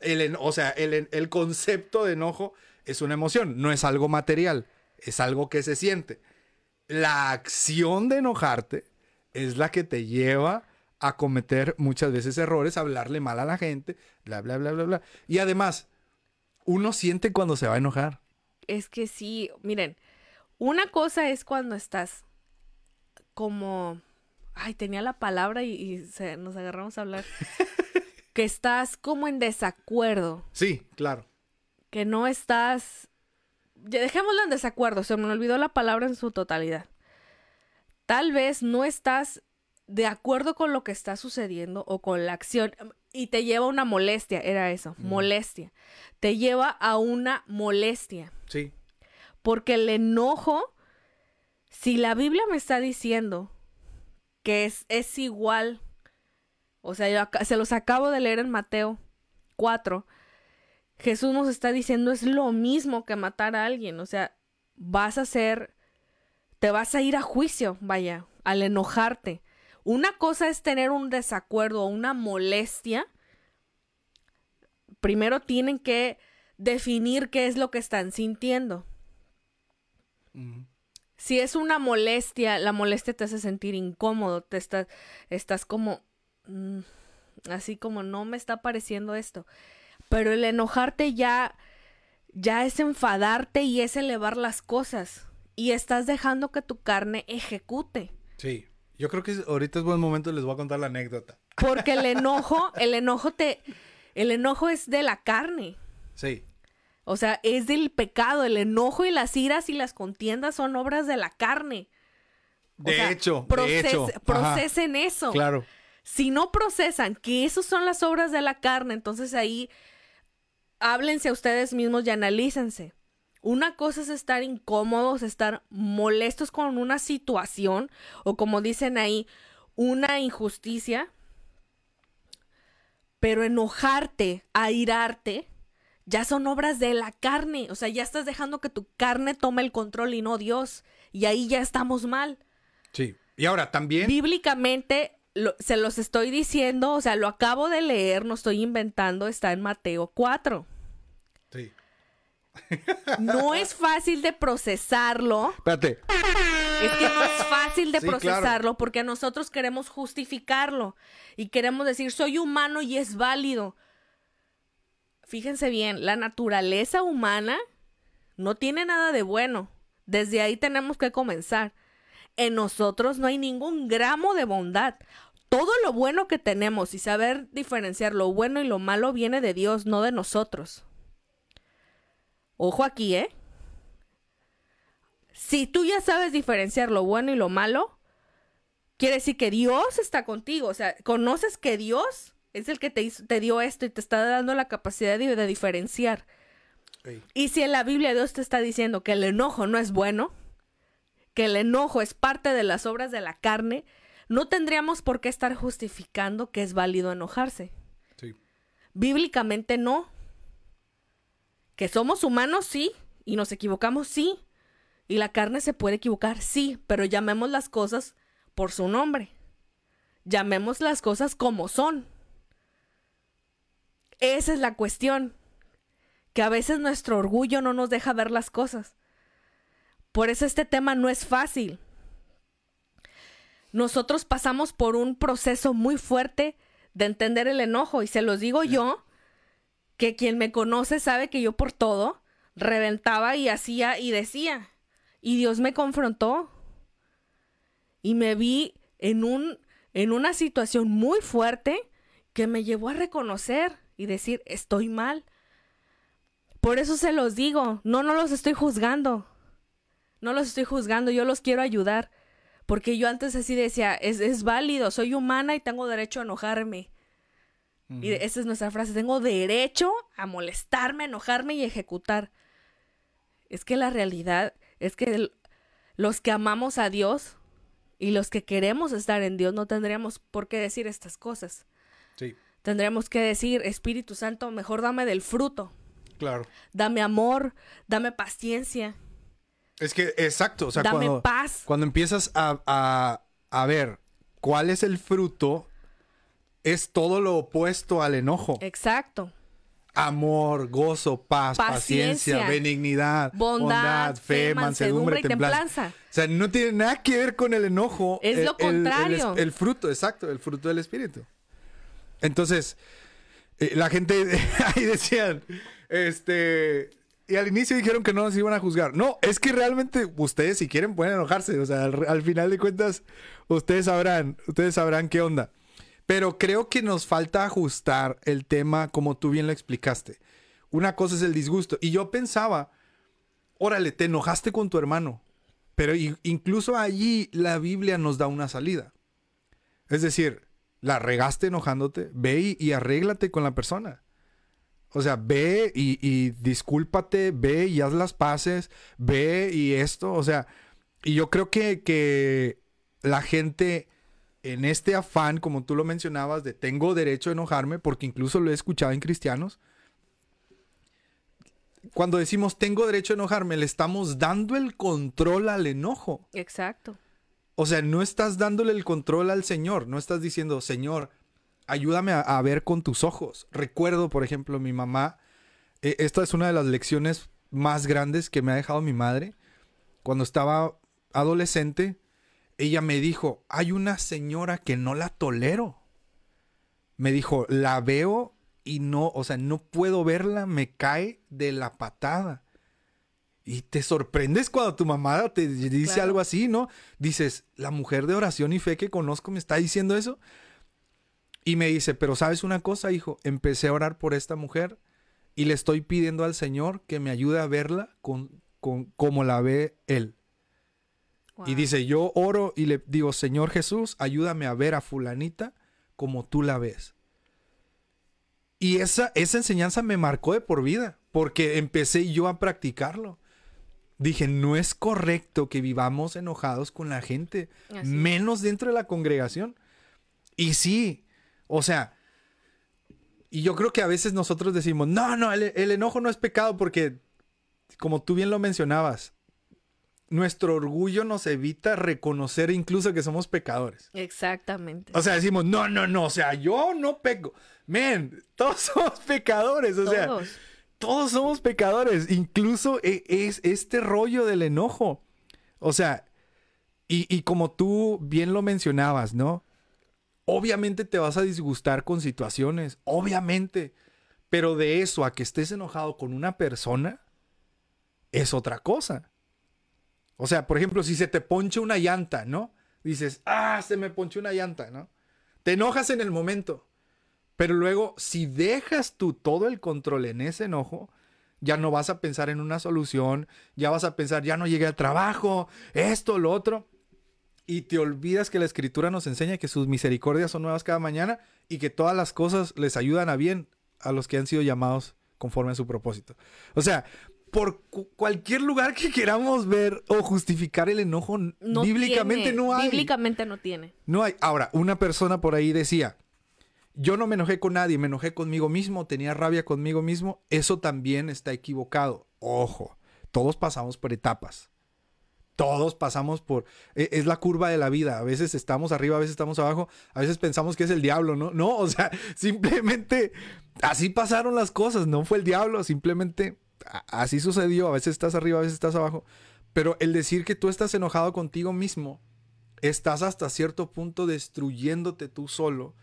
A: El o sea, el, el concepto de enojo es una emoción, no es algo material, es algo que se siente. La acción de enojarte es la que te lleva a cometer muchas veces errores, a hablarle mal a la gente, bla, bla, bla, bla, bla. Y además, uno siente cuando se va a enojar.
B: Es que sí, miren, una cosa es cuando estás como, ay, tenía la palabra y, y se- nos agarramos a hablar, que estás como en desacuerdo,
A: Sí, claro.
B: que no estás, ya dejémoslo en desacuerdo, se me olvidó la palabra en su totalidad. Tal vez no estás de acuerdo con lo que está sucediendo o con la acción y te lleva a una molestia, era eso, molestia. Te lleva a una molestia.
A: Sí.
B: Porque el enojo, si la Biblia me está diciendo que es, es igual, o sea, yo se los acabo de leer en Mateo 4, Jesús nos está diciendo es lo mismo que matar a alguien, o sea, vas a ser, te vas a ir a juicio, vaya, al enojarte. Una cosa es tener un desacuerdo o una molestia. Primero tienen que definir qué es lo que están sintiendo. Si es una molestia, la molestia te hace sentir incómodo, te estás, estás como, mm, así como no me está pareciendo esto. Pero el enojarte ya, ya es enfadarte y es elevar las cosas. Y estás dejando que tu carne ejecute.
A: Sí. Yo creo que ahorita es buen momento, les voy a contar la anécdota.
B: Porque el enojo, el enojo te, el enojo es de la carne.
A: Sí.
B: O sea, es del pecado. El enojo y las iras y las contiendas son obras de la carne. O
A: De
B: sea,
A: hecho,
B: proces-
A: de hecho. Ajá,
B: procesen eso.
A: Claro.
B: Si no procesan que esos son las obras de la carne, entonces ahí háblense a ustedes mismos y analícense. Una cosa es estar incómodos, estar molestos con una situación o como dicen ahí, una injusticia. Pero enojarte, airarte, ya son obras de la carne. O sea, ya estás dejando que tu carne tome el control y no Dios. Y ahí ya estamos mal.
A: Sí. Y ahora también.
B: Bíblicamente, se los estoy diciendo, o sea, lo acabo de leer, no estoy inventando, está en Mateo 4. Sí. No es fácil de procesarlo.
A: Espérate.
B: Es que no es fácil de procesarlo porque nosotros queremos justificarlo y queremos decir, soy humano y es válido. Fíjense bien, la naturaleza humana no tiene nada de bueno. Desde ahí tenemos que comenzar. En nosotros no hay ningún gramo de bondad. Todo lo bueno que tenemos y saber diferenciar lo bueno y lo malo viene de Dios, no de nosotros. Ojo aquí, ¿eh? Si tú ya sabes diferenciar lo bueno y lo malo, quiere decir que Dios está contigo. O sea, conoces que Dios es el que te, te dio esto y te está dando la capacidad de, diferenciar. Y si en la Biblia Dios te está diciendo que el enojo no es bueno, que el enojo es parte de las obras de la carne, no tendríamos por qué estar justificando que es válido enojarse. Sí. Bíblicamente no. Que somos humanos, sí, y nos equivocamos, sí. Y la carne se puede equivocar, sí, pero llamemos las cosas por su nombre. Llamemos las cosas como son. Esa es la cuestión. Que a veces nuestro orgullo no nos deja ver las cosas. Por eso este tema no es fácil. Nosotros pasamos por un proceso muy fuerte de entender el enojo y se los digo yo, que quien me conoce sabe que yo por todo reventaba y hacía y decía. Y Dios me confrontó y me vi en un en una situación muy fuerte que me llevó a reconocer y decir, estoy mal. Por eso se los digo, no no los estoy juzgando. No los estoy juzgando, yo los quiero ayudar. Porque yo antes así decía, es, es válido, soy humana y tengo derecho a enojarme. Y esa es nuestra frase, tengo derecho a molestarme, enojarme y ejecutar. Es que la realidad es que los que amamos a Dios y los que queremos estar en Dios no tendríamos por qué decir estas cosas. Sí. Tendríamos que decir, Espíritu Santo, mejor dame del fruto.
A: Claro.
B: Dame amor, dame paciencia.
A: Es que, exacto, o sea, cuando, cuando empiezas a, ver cuál es el fruto, es todo lo opuesto al enojo.
B: Exacto.
A: Amor, gozo, paz, paciencia, benignidad, bondad, fe, mansedumbre, y templanza. O sea, no tiene nada que ver con el enojo.
B: Es lo contrario.
A: El, fruto, exacto, el fruto del espíritu. Entonces, eh, la gente ahí decían, este, y al inicio dijeron que no nos iban a juzgar. No, es que realmente ustedes si quieren pueden enojarse. O sea, al, final de cuentas, ustedes sabrán, ustedes sabrán qué onda. Pero creo que nos falta ajustar el tema como tú bien lo explicaste. Una cosa es el disgusto. Y yo pensaba, órale, te enojaste con tu hermano. Pero incluso allí la Biblia nos da una salida. Es decir, la regaste enojándote, ve y arréglate con la persona. O sea, ve y, y, discúlpate, ve y haz las paces, ve y esto, o sea, y yo creo que, que la gente en este afán, como tú lo mencionabas, de tengo derecho a enojarme, porque incluso lo he escuchado en cristianos, cuando decimos tengo derecho a enojarme, le estamos dando el control al enojo.
B: Exacto.
A: O sea, no estás dándole el control al Señor, no estás diciendo, Señor, ayúdame a, ver con tus ojos. Recuerdo, por ejemplo, mi mamá, eh, esta es una de las lecciones más grandes que me ha dejado mi madre. Cuando estaba adolescente, ella me dijo, hay una señora que no la tolero. Me dijo, la veo y no, o sea, no puedo verla, me cae de la patada. Y te sorprendes cuando tu mamá te dice algo así, ¿no? Dices, la mujer de oración y fe que conozco me está diciendo eso. Y me dice, pero sabes una cosa, hijo, empecé a orar por esta mujer y le estoy pidiendo al Señor que me ayude a verla con, como la ve Él. Y dice, yo oro y le digo, Señor Jesús, ayúdame a ver a fulanita como tú la ves. Y esa, esa enseñanza me marcó de por vida, porque empecé yo a practicarlo. dije, no es correcto que vivamos enojados con la gente,
B: Así
A: menos dentro de la congregación. Y sí, o sea, y yo creo que a veces nosotros decimos, no, no, el, el enojo no es pecado porque, como tú bien lo mencionabas, nuestro orgullo nos evita reconocer incluso que somos pecadores.
B: Exactamente.
A: O sea, decimos, no, no, no, o sea, yo no peco. Men, todos somos pecadores, o sea,
B: Todos.
A: todos somos pecadores, incluso e- es este rollo del enojo. O sea, y, y como tú bien lo mencionabas, ¿no? Obviamente te vas a disgustar con situaciones, obviamente, pero de eso a que estés enojado con una persona es otra cosa. O sea, por ejemplo, si se te ponche una llanta, ¿no? Dices, ah, se me ponchó una llanta, ¿no? Te enojas en el momento. Pero luego, si dejas tú todo el control en ese enojo, ya no vas a pensar en una solución, ya vas a pensar, ya no llegué al trabajo, esto, lo otro. Y te olvidas que la escritura nos enseña que sus misericordias son nuevas cada mañana y que todas las cosas les ayudan a bien a los que han sido llamados conforme a su propósito. O sea, por cu- cualquier lugar que queramos ver o justificar el enojo,
B: No
A: bíblicamente
B: tiene,
A: no hay.
B: Bíblicamente no tiene.
A: No hay. Ahora, una persona por ahí decía, yo no me enojé con nadie, me enojé conmigo mismo, tenía rabia conmigo mismo. Eso también está equivocado. Ojo, todos pasamos por etapas. Todos pasamos por... e- Es la curva de la vida. A veces estamos arriba, a veces estamos abajo. A veces pensamos que es el diablo, ¿no? No, o sea, simplemente así pasaron las cosas. No fue el diablo, simplemente así sucedió. A veces estás arriba, a veces estás abajo. Pero el decir que tú estás enojado contigo mismo estás hasta cierto punto destruyéndote tú solo,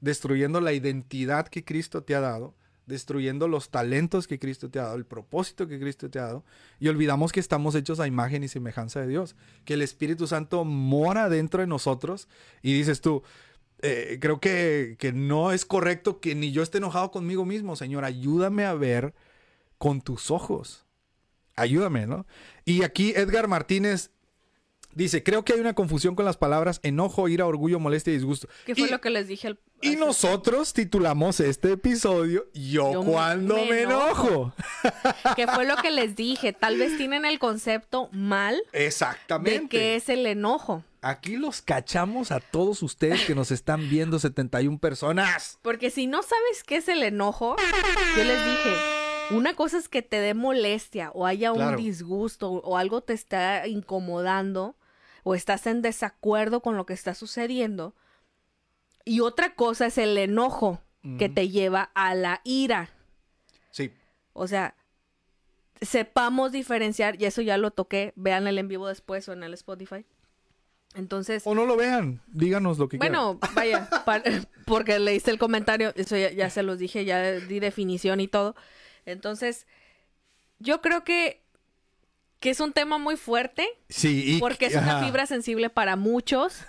A: destruyendo la identidad que Cristo te ha dado, destruyendo los talentos que Cristo te ha dado, el propósito que Cristo te ha dado, y olvidamos que estamos hechos a imagen y semejanza de Dios, que el Espíritu Santo mora dentro de nosotros, y dices tú, eh, creo que, que no es correcto que ni yo esté enojado conmigo mismo, Señor, ayúdame a ver con tus ojos. Ayúdame, ¿no? Y aquí Edgar Martínez Dice, creo que hay una confusión con las palabras enojo, ira, orgullo, molestia y disgusto.
B: Que fue
A: y,
B: lo que les dije al.
A: y nosotros titulamos este episodio Yo,
B: Yo
A: cuando me,
B: me
A: enojo.
B: Que fue lo que les dije. Tal vez tienen el concepto mal
A: Exactamente.
B: de qué es el enojo.
A: Aquí los cachamos a todos ustedes que nos están viendo 71 personas.
B: Porque si no sabes qué es el enojo, yo les dije, una cosa es que te dé molestia o haya un disgusto o algo te está incomodando o estás en desacuerdo con lo que está sucediendo. Y otra cosa es el enojo que te lleva a la ira.
A: Sí.
B: O sea, sepamos diferenciar, y eso ya lo toqué, vean el en vivo después o en el Spotify. Entonces,
A: O no lo vean, díganos lo que
B: bueno, vaya, pa- porque leíste el comentario, eso ya, ya se los dije, ya di definición y todo. Entonces, yo creo que, que es un tema muy fuerte.
A: Sí, y-
B: porque es una
A: ajá.
B: fibra sensible para muchos,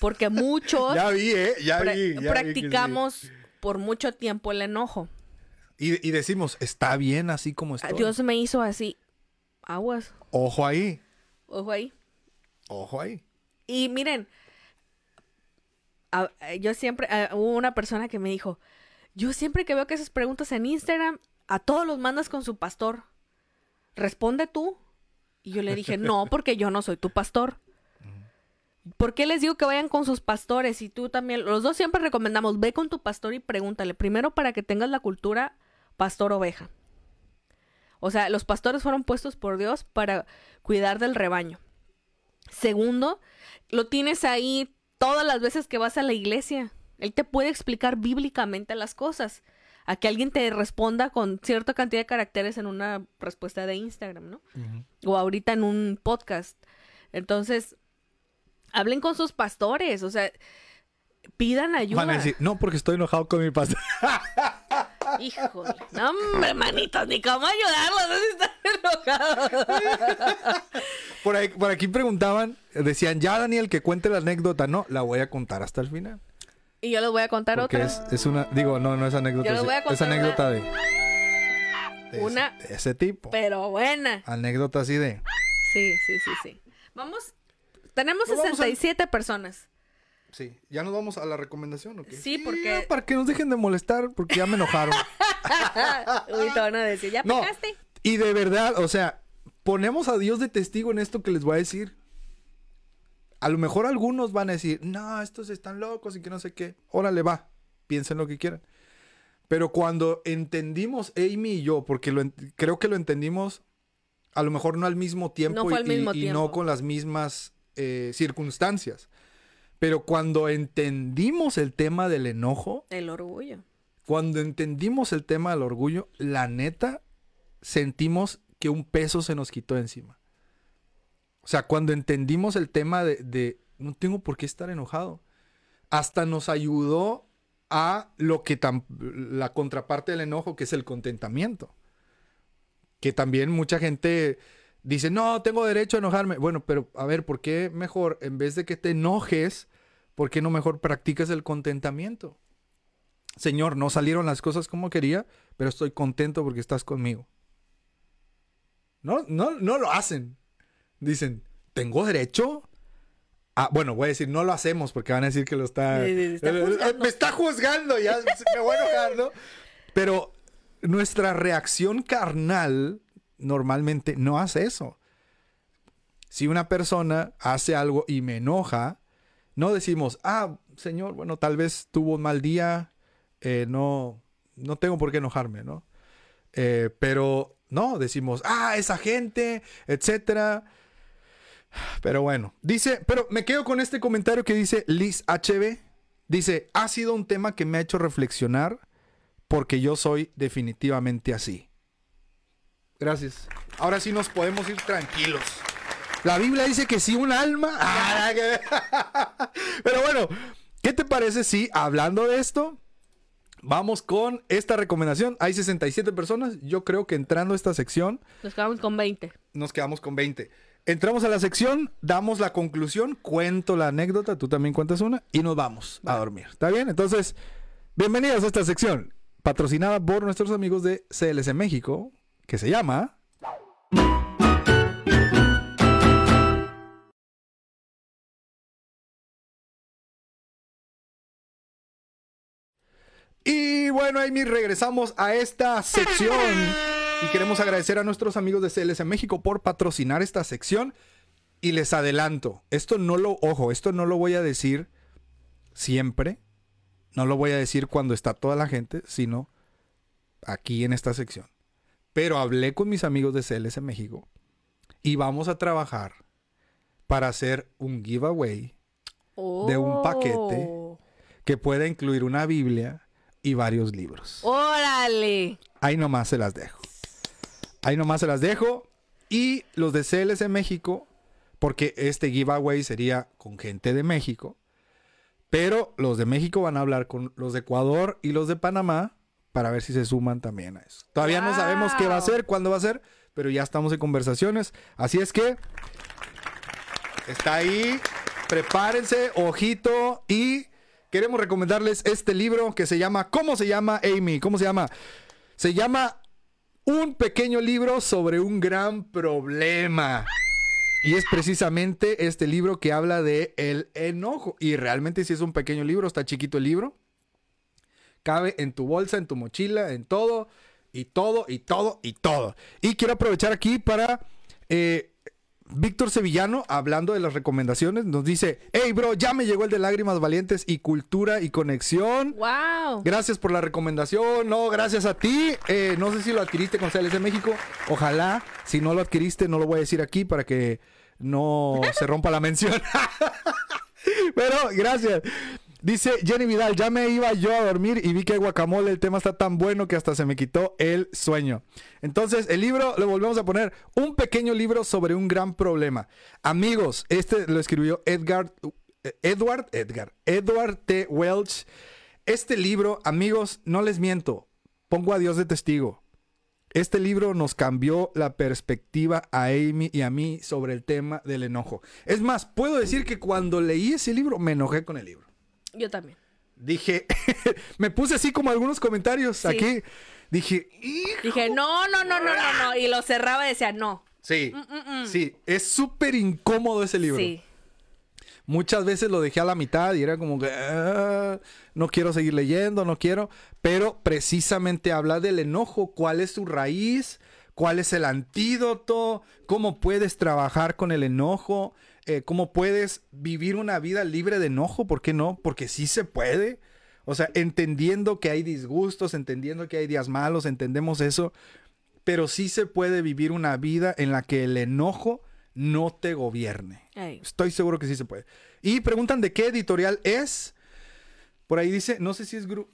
B: porque muchos
A: Ya vi, ¿eh? Ya vi. ya vi que sí.
B: practicamos por mucho tiempo el enojo.
A: Y, y decimos, está bien así como está.
B: Dios me hizo así, aguas,
A: Ojo ahí.
B: ojo ahí.
A: Ojo ahí.
B: Y miren, a- yo siempre, a- hubo una persona que me dijo, yo siempre que veo que esas preguntas en Instagram, a todos los mandas con su pastor. Responde tú. Y yo le dije, no, porque yo no soy tu pastor. ¿Por qué les digo que vayan con sus pastores? Y tú también, los dos siempre recomendamos, ve con tu pastor y pregúntale. Primero para que tengas la cultura pastor-oveja. O sea, los pastores fueron puestos por Dios para cuidar del rebaño. Segundo, lo tienes ahí todas las veces que vas a la iglesia. Él te puede explicar bíblicamente las cosas. A que alguien te responda con cierta cantidad de caracteres en una respuesta de Instagram, ¿no? O ahorita en un podcast. Entonces, hablen con sus pastores, o sea, pidan ayuda.
A: Van a decir, no, porque estoy enojado con mi pastor.
B: Híjole. No, hombre, manitos, ni cómo ayudarlos, están enojados.
A: Por, ahí- por aquí preguntaban, decían, ya Daniel, que cuente la anécdota. No, la voy a contar hasta el final.
B: Y yo les voy a contar
A: Porque
B: otra.
A: es, es una, digo, no, no es anécdota.
B: Yo les
A: sí,
B: voy a
A: es anécdota de, de
B: Una-
A: ese, de ese tipo.
B: Pero buena.
A: Anécdota así de.
B: Sí, sí, sí, sí. Vamos. Tenemos
A: vamos a-
B: 67 personas.
A: Sí, ¿ya nos vamos a la recomendación o qué?
B: Sí, porque-
A: ya, para que nos dejen de molestar, porque ya me enojaron.
B: Uy, te van a decir, ¿ya
A: No,
B: pegaste?
A: y de verdad, o sea, ponemos a Dios de testigo en esto que les voy a decir. A lo mejor algunos van a decir, no, estos están locos y que no sé qué. Órale, va, piensen lo que quieran. Pero cuando entendimos, Amy y yo, porque lo creo que lo entendimos a lo mejor no al mismo tiempo, y, no con las mismas eh, circunstancias. Pero cuando entendimos el tema del enojo.
B: El orgullo.
A: Cuando entendimos el tema del orgullo, la neta, sentimos que un peso se nos quitó encima. O sea, cuando entendimos el tema de, no tengo por qué estar enojado, hasta nos ayudó a lo que la contraparte del enojo, que es el contentamiento. Que también mucha gente dice, no, tengo derecho a enojarme. Bueno, pero a ver, ¿por qué mejor, en vez de que te enojes, ¿por qué no mejor practicas el contentamiento? Señor, no salieron las cosas como quería, pero estoy contento porque estás conmigo. No, no, no lo hacen. Dicen, ¿tengo derecho? Ah, bueno, voy a decir, no lo hacemos porque van a decir que lo está. me está juzgando, ya me voy a enojar, ¿no? Pero nuestra reacción carnal normalmente no hace eso. Si una persona hace algo y me enoja, no decimos, ah, señor, bueno, tal vez tuvo un mal día, eh, no, no tengo por qué enojarme, ¿no? Eh, pero no, decimos, ah, esa gente, etcétera. Pero bueno, dice, pero me quedo con este comentario que dice Liz HB. Dice, ha sido un tema que me ha hecho reflexionar porque yo soy definitivamente así. Gracias. Ahora sí nos podemos ir tranquilos. La Biblia dice que si un alma... Pero bueno, ¿qué te parece si hablando de esto, Vamos con esta recomendación. Hay 67 personas. Yo creo que entrando a esta sección.
B: Nos quedamos con 20.
A: Nos quedamos con 20. Entramos a la sección, damos la conclusión, cuento la anécdota, tú también cuentas una y nos vamos a dormir. ¿Está bien? Entonces, bienvenidos a esta sección, patrocinada por nuestros amigos de CLS México, que se llama. Y bueno, Amy, regresamos a esta sección. Y queremos agradecer a nuestros amigos de CLS México por patrocinar esta sección. Y les adelanto, esto no lo, ojo, esto no lo voy a decir siempre. No lo voy a decir cuando está toda la gente, sino aquí en esta sección. Pero hablé con mis amigos de CLS México y vamos a trabajar para hacer un giveaway de un paquete oh. que pueda incluir una Biblia y varios libros.
B: ¡Órale!
A: Ahí nomás se las dejo. Ahí nomás se las dejo. Y los de CLS México, porque este giveaway sería con gente de México. Pero los de México van a hablar con los de Ecuador y los de Panamá para ver si se suman también a eso. Todavía no sabemos qué va a ser, cuándo va a ser, pero ya estamos en conversaciones. Así es que está ahí. Prepárense, ojito y queremos recomendarles este libro que se llama, ¿cómo se llama, Amy? ¿Cómo se llama? Se llama Un pequeño libro sobre un gran problema. Y es precisamente este libro que habla de el enojo. Y realmente si es un pequeño libro, está chiquito el libro. Cabe en tu bolsa, en tu mochila, en todo, y todo, y todo, y todo. Y quiero aprovechar aquí para eh, Víctor Sevillano, hablando de las recomendaciones, nos dice: Hey, bro, ya me llegó el de Lágrimas Valientes y Cultura y Conexión.
B: ¡Wow!
A: Gracias por la recomendación. No, gracias a ti. Eh, no sé si lo adquiriste con CLS México. Ojalá. Si no lo adquiriste, no lo voy a decir aquí para que no se rompa la mención. Pero gracias. Dice Jenny Vidal, ya me iba yo a dormir y vi que guacamole, el tema está tan bueno que hasta se me quitó el sueño. Entonces, el libro lo volvemos a poner, un pequeño libro sobre un gran problema. Amigos, este lo escribió Edgar, Edward, Edgar, Edward T. Welch. Este libro, amigos, no les miento, pongo a Dios de testigo. Este libro nos cambió la perspectiva a Amy y a mí sobre el tema del enojo. Es más, puedo decir que cuando leí ese libro me enojé con el libro.
B: Yo también.
A: Dije, me puse así como algunos comentarios aquí. Dije,
B: dije, no, no, no, no, no, no. Y lo cerraba y decía, no.
A: Sí, mm, mm, mm. sí, es súper incómodo ese libro. Sí. Muchas veces lo dejé a la mitad y era como que ah, no quiero seguir leyendo, no quiero. Pero precisamente habla del enojo, cuál es su raíz, cuál es el antídoto, cómo puedes trabajar con el enojo, eh, cómo puedes vivir una vida libre de enojo, ¿por qué no? Porque sí se puede. O sea, entendiendo que hay disgustos, entendiendo que hay días malos, entendemos eso, pero sí se puede vivir una vida en la que el enojo no te gobierne. Estoy seguro que sí se puede. Y preguntan de qué editorial es. Por ahí dice, no sé si es grupo.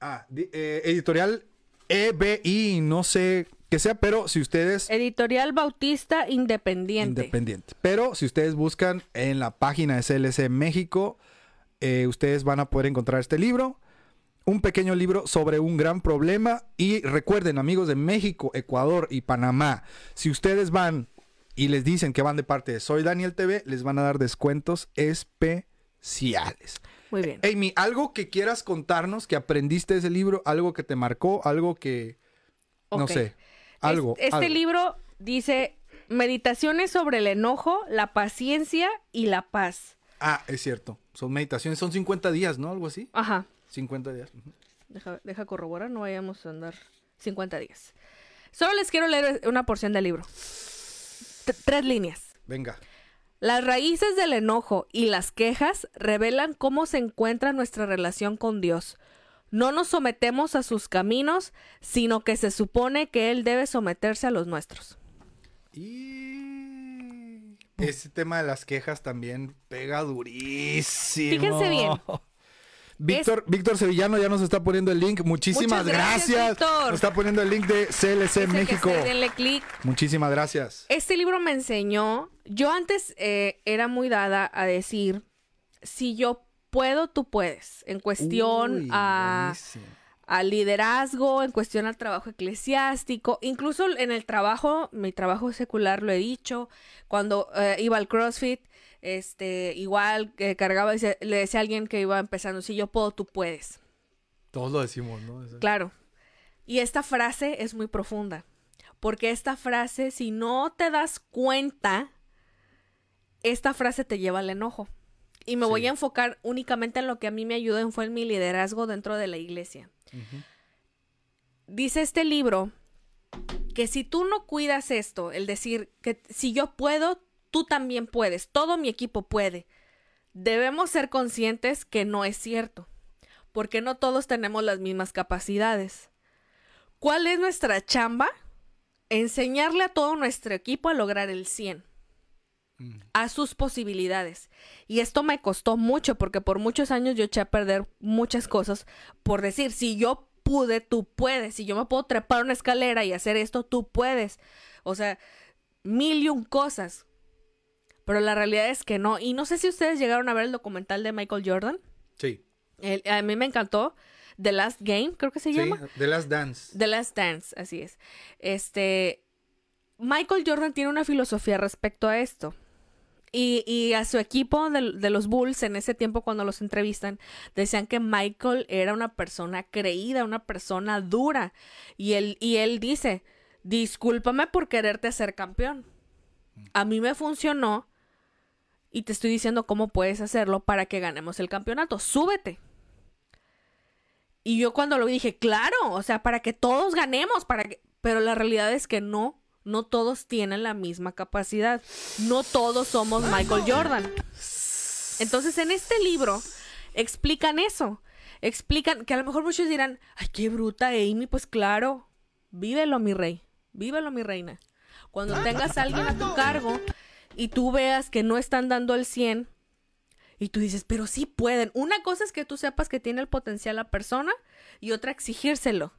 A: Ah, eh, editorial EBI, no sé sea, pero si ustedes
B: Editorial Bautista Independiente.
A: independiente. Pero si ustedes buscan en la página de CLC México, eh, ustedes van a poder encontrar este libro. Un pequeño libro sobre un gran problema. Y recuerden, amigos de México, Ecuador y Panamá, si ustedes van y les dicen que van de parte de Soy Daniel TV, les van a dar descuentos especiales.
B: Muy bien.
A: Amy, algo que quieras contarnos que aprendiste de ese libro, algo que te marcó, algo que no sé, algo.
B: Es- Este
A: algo.
B: libro dice Meditaciones sobre el enojo, la paciencia y la paz.
A: Ah, es cierto. Son meditaciones, son 50 días, ¿no? Algo así.
B: Ajá.
A: 50 días.
B: Deja, deja corroborar, no vayamos a andar 50 días. Solo les quiero leer una porción del libro. T- tres líneas.
A: Venga.
B: Las raíces del enojo y las quejas revelan cómo se encuentra nuestra relación con Dios. No nos sometemos a sus caminos, sino que se supone que Él debe someterse a los nuestros.
A: Y ese tema de las quejas también pega durísimo.
B: Fíjense bien.
A: Víctor, Víctor Sevillano ya nos está poniendo el link. Muchísimas
B: gracias,
A: gracias.
B: Víctor.
A: Nos está poniendo el link de CLC
B: Dice
A: México.
B: denle clic.
A: Muchísimas gracias.
B: Este libro me enseñó, yo antes eh, era muy dada a decir, si yo puedo, tú puedes, en cuestión
A: Uy,
B: a, al liderazgo, en cuestión al trabajo eclesiástico, incluso en el trabajo, mi trabajo secular lo he dicho, cuando eh, iba al CrossFit, este, igual que cargaba, le decía a alguien que iba empezando, si yo puedo, tú puedes.
A: Todos lo decimos, ¿no?
B: Claro. Y esta frase es muy profunda. Porque esta frase, si no te das cuenta, esta frase te lleva al enojo. Y me voy a enfocar únicamente en lo que a mí me ayudó fue en mi liderazgo dentro de la iglesia. Dice este libro que si tú no cuidas esto, el decir que si yo puedo, tú también puedes, todo mi equipo puede, debemos ser conscientes que no es cierto, porque no todos tenemos las mismas capacidades. ¿Cuál es nuestra chamba? Enseñarle a todo nuestro equipo a lograr el 100
A: Mm.
B: a sus posibilidades. Y esto me costó mucho porque por muchos años yo eché a perder muchas cosas por decir, si yo pude, tú puedes. Si yo me puedo trepar una escalera y hacer esto, tú puedes. O sea, mil y un cosas. Pero la realidad es que no. Y no sé si ustedes llegaron a ver el documental de Michael Jordan.
A: Sí.
B: El- a mí me encantó. The Last Game, creo que se
A: Sí,
B: llama.
A: The Last Dance.
B: The Last Dance, así es. Este. Michael Jordan tiene una filosofía respecto a esto. Y, y a su equipo de, de los Bulls en ese tiempo cuando los entrevistan, decían que Michael era una persona creída, una persona dura. Y él, y él dice, discúlpame por quererte ser campeón. A mí me funcionó y te estoy diciendo cómo puedes hacerlo para que ganemos el campeonato. Súbete. Y yo cuando lo vi dije, claro, o sea, para que todos ganemos, para que... Pero la realidad es que no, no todos tienen la misma capacidad. No todos somos Michael Jordan. Entonces, en este libro explican eso. Explican que a lo mejor muchos dirán, ay, qué bruta Amy, pues claro, vívelo, mi rey, vívelo, mi reina. Cuando tengas a alguien a tu cargo y tú veas que no están dando el 100 y tú dices, pero sí pueden. Una cosa es que tú sepas que tiene el potencial la persona y otra exigírselo.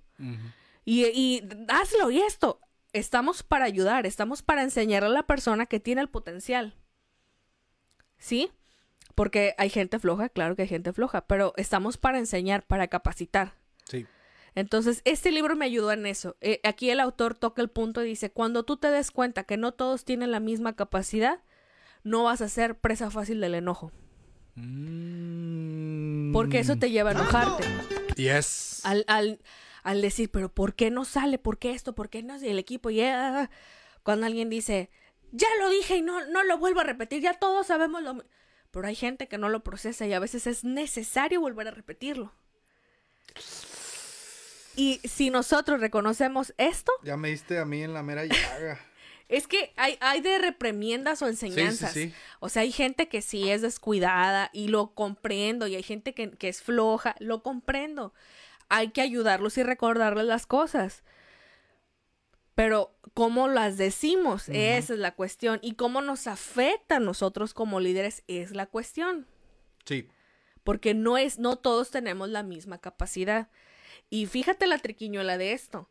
B: Y, y hazlo y esto. Estamos para ayudar, estamos para enseñarle a la persona que tiene el potencial. ¿Sí? Porque hay gente floja, claro que hay gente floja, pero estamos para enseñar, para capacitar.
A: Sí.
B: Entonces, este libro me ayudó en eso. Eh, aquí el autor toca el punto y dice, cuando tú te des cuenta que no todos tienen la misma capacidad, no vas a ser presa fácil del enojo,
A: Mm.
B: porque eso te lleva a enojarte.
A: Yes.
B: al, al, al decir, pero ¿por qué no sale? ¿Por qué esto? ¿Por qué no? Y el equipo ya... Cuando alguien dice, ya lo dije y no, no lo vuelvo a repetir, ya todos sabemos lo... mi-". Pero hay gente que no lo procesa y a veces es necesario volver a repetirlo. Y si nosotros reconocemos esto,
A: Ya me diste a mí en la mera llaga.
B: es que hay, hay de reprimiendas o enseñanzas.
A: sí.
B: O sea, hay gente que sí es descuidada y lo comprendo, y hay gente que, que es floja, lo comprendo. Hay que ayudarlos y recordarles las cosas. Pero cómo las decimos, esa es la cuestión. Y cómo nos afecta a nosotros como líderes es la cuestión.
A: Sí.
B: Porque no es, no todos tenemos la misma capacidad. Y fíjate la triquiñuela de esto.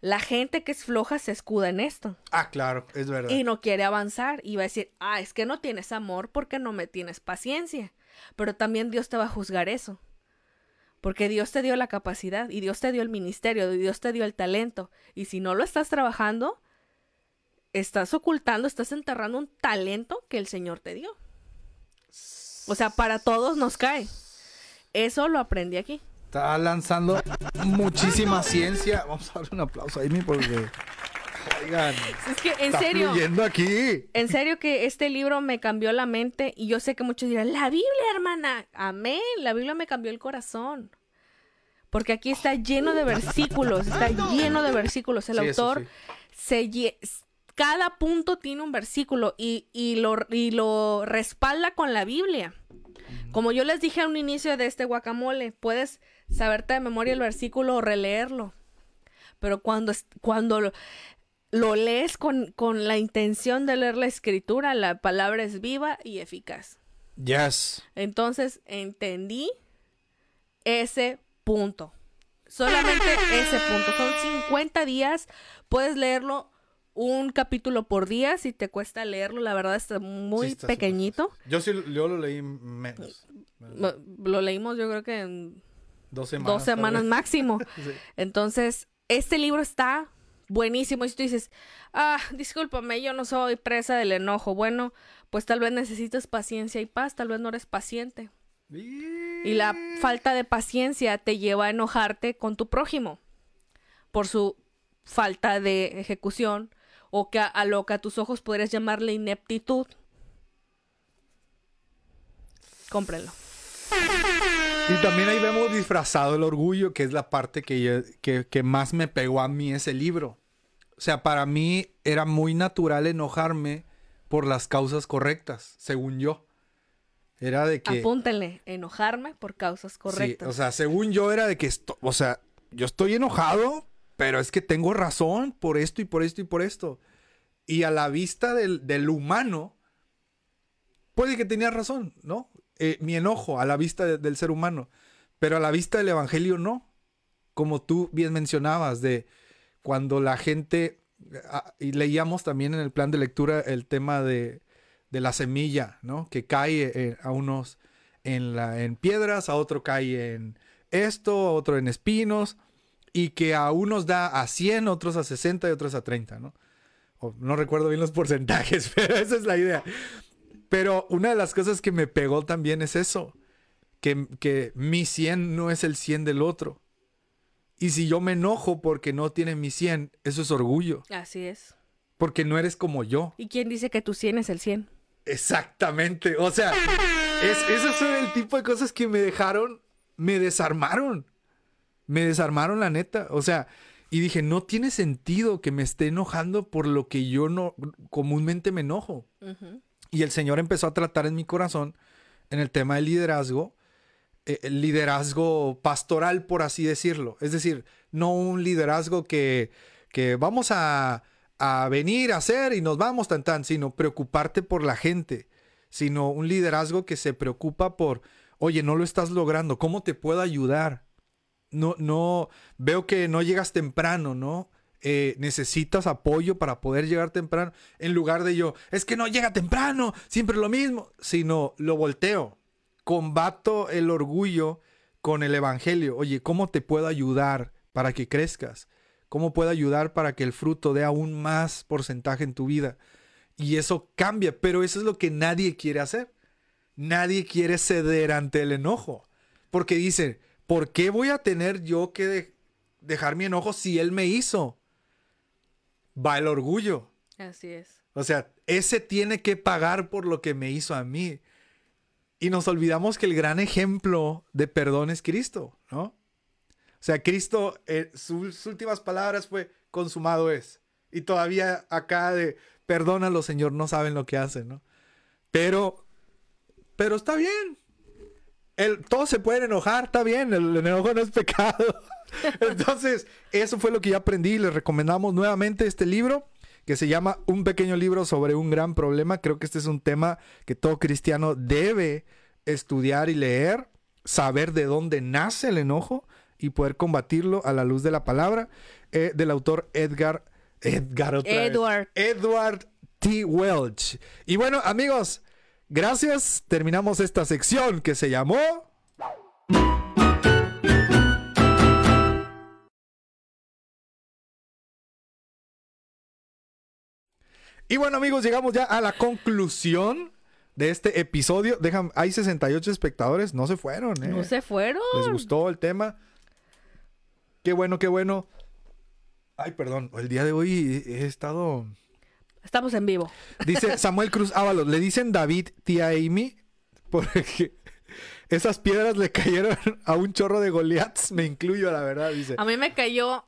B: La gente que es floja se escuda en esto
A: Ah, claro, es verdad.
B: y no quiere avanzar y va a decir, ah, es que no tienes amor porque no me tienes paciencia. Pero también Dios te va a juzgar eso. Porque Dios te dio la capacidad y Dios te dio el ministerio, y Dios te dio el talento. Y si no lo estás trabajando, estás ocultando, estás enterrando un talento que el Señor te dio. O sea, para todos nos cae. Eso lo aprendí aquí.
A: Está lanzando muchísima ciencia. Vamos a darle un aplauso a Amy porque. Oigan,
B: Es que, en
A: está
B: serio,
A: fluyendo aquí.
B: en serio que este libro me cambió la mente y yo sé que muchos dirán, la Biblia, hermana, amén, la Biblia me cambió el corazón. Porque aquí está lleno de versículos, está lleno de versículos. El
A: Sí,
B: autor se cada punto tiene un versículo y, y lo, y lo respalda con la Biblia. Como yo les dije a un inicio de este guacamole, puedes saberte de memoria el versículo o releerlo. Pero cuando, es- cuando lo, lees con, con la intención de leer la escritura, la palabra es viva y eficaz.
A: Yes.
B: Entonces entendí ese punto. Solamente ese punto. Son 50 días. Puedes leerlo un capítulo por día si te cuesta leerlo. La verdad está muy
A: Sí, está súper
B: pequeñito.
A: Yo sí, yo lo leí menos.
B: Lo, lo leímos yo creo que en
A: Dos semanas.
B: dos semanas máximo.
A: Sí.
B: Entonces, este libro está buenísimo. Y si tú dices, ah, discúlpame, yo no soy presa del enojo. Bueno, pues tal vez necesitas paciencia y paz, tal vez no eres paciente. Y la falta de paciencia te lleva a enojarte con tu prójimo por su falta de ejecución o que a, lo que a tus ojos podrías llamarle ineptitud. Cómprenlo.
A: Y también ahí vemos disfrazado el orgullo, que es la parte que, yo- que, que más me pegó a mí ese libro. O sea, para mí era muy natural enojarme por las causas correctas, según yo. Era de que...
B: Apúntenle, enojarme por causas correctas.
A: Sí, o sea, según yo era de que, esto, o sea, yo estoy enojado, pero es que tengo razón por esto y por esto y por esto. Y a la vista del, del humano, puede que tenía razón, ¿no? Eh, mi enojo a la vista de- del ser humano, pero a la vista del Evangelio no. Como tú bien mencionabas, de cuando la gente, ah, y leíamos también en el plan de lectura el tema de, la semilla, ¿no? Que cae eh, a unos en, la, en piedras, a otro cae en esto, a otro en espinos, y que a unos da a 100, otros a 60 y otros a 30, ¿no? O no recuerdo bien los porcentajes, pero esa es la idea. Pero una de las cosas que me pegó también es eso, que, que mi 100 no es el 100 del otro. Y si yo me enojo porque no tiene mi 100, eso es orgullo,
B: Así es.
A: porque no eres como yo.
B: ¿Y quién dice que tu 100 es el 100?
A: Exactamente. O sea, es, esos son el tipo de cosas que me dejaron, me desarmaron. Me desarmaron la neta. O sea, y dije, no tiene sentido que me esté enojando por lo que yo no comúnmente me enojo. Y el Señor empezó a tratar en mi corazón en el tema del liderazgo, eh, liderazgo pastoral, por así decirlo. Es decir, no un liderazgo que, que vamos a, a venir a hacer y nos vamos tan tan, sino preocuparte por la gente, sino un liderazgo que se preocupa por, oye, no lo estás logrando, ¿cómo te puedo ayudar? No, no, veo que no llegas temprano, ¿no? Eh, necesitas apoyo para poder llegar temprano, en lugar de yo, es que no llega temprano, siempre lo mismo, sino lo volteo, combato el orgullo con el evangelio. Oye, ¿cómo te puedo ayudar para que crezcas? ¿Cómo puedo ayudar para que el fruto dé aún más porcentaje en tu vida? Y eso cambia, pero eso es lo que nadie quiere hacer. Nadie quiere ceder ante el enojo, porque dice, ¿por qué voy a tener yo que de- dejar mi enojo si él me hizo? Va el orgullo.
B: Así es.
A: O sea, ese tiene que pagar por lo que me hizo a mí. Y nos olvidamos que el gran ejemplo de perdón es Cristo, ¿no? O sea, Cristo, eh, sus últimas palabras fue, consumado es. Y todavía acá de, perdónalo, Señor, no saben lo que hacen, ¿no? Pero, pero está bien. El, todos se pueden enojar, está bien, el enojo no es pecado. Entonces, eso fue lo que yo aprendí. Les recomendamos nuevamente este libro que se llama Un pequeño libro sobre un gran problema. Creo que este es un tema que todo cristiano debe estudiar y leer, saber de dónde nace el enojo y poder combatirlo a la luz de la palabra eh, del autor Edgar Edgar
B: Edward
A: Edward T. Welch. Y bueno, amigos, gracias. Terminamos esta sección que se llamó Y bueno, amigos, llegamos ya a la conclusión de este episodio. Dejan, hay 68 espectadores, no se fueron, ¿eh?
B: No se fueron.
A: Les gustó el tema. Qué bueno, qué bueno. Ay, perdón, el día de hoy he estado.
B: Estamos en vivo.
A: Dice Samuel Cruz Ábalos, le dicen David, tía Amy, porque esas piedras le cayeron a un chorro de Goliaths, me incluyo, la verdad, dice.
B: A mí me cayó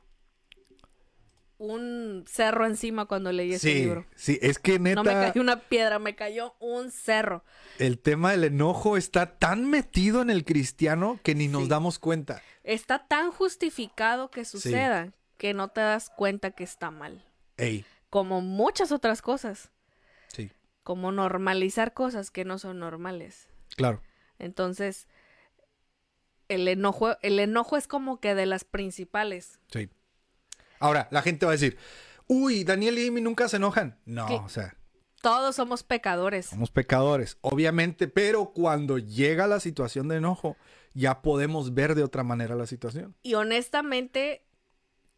B: un cerro encima cuando leí ese libro.
A: Sí, es que neta.
B: No me cayó una piedra, me cayó un cerro.
A: El tema del enojo está tan metido en el cristiano que ni nos damos cuenta.
B: Está tan justificado que suceda que no te das cuenta que está mal.
A: Ey.
B: Como muchas otras cosas.
A: Sí.
B: Como normalizar cosas que no son normales.
A: Claro.
B: Entonces, el enojo, el enojo es como que de las principales.
A: Sí. Ahora, la gente va a decir, uy, Daniel y Amy nunca se enojan. No, o sea.
B: Todos somos pecadores.
A: Somos pecadores, obviamente, pero cuando llega la situación de enojo, ya podemos ver de otra manera la situación.
B: Y honestamente,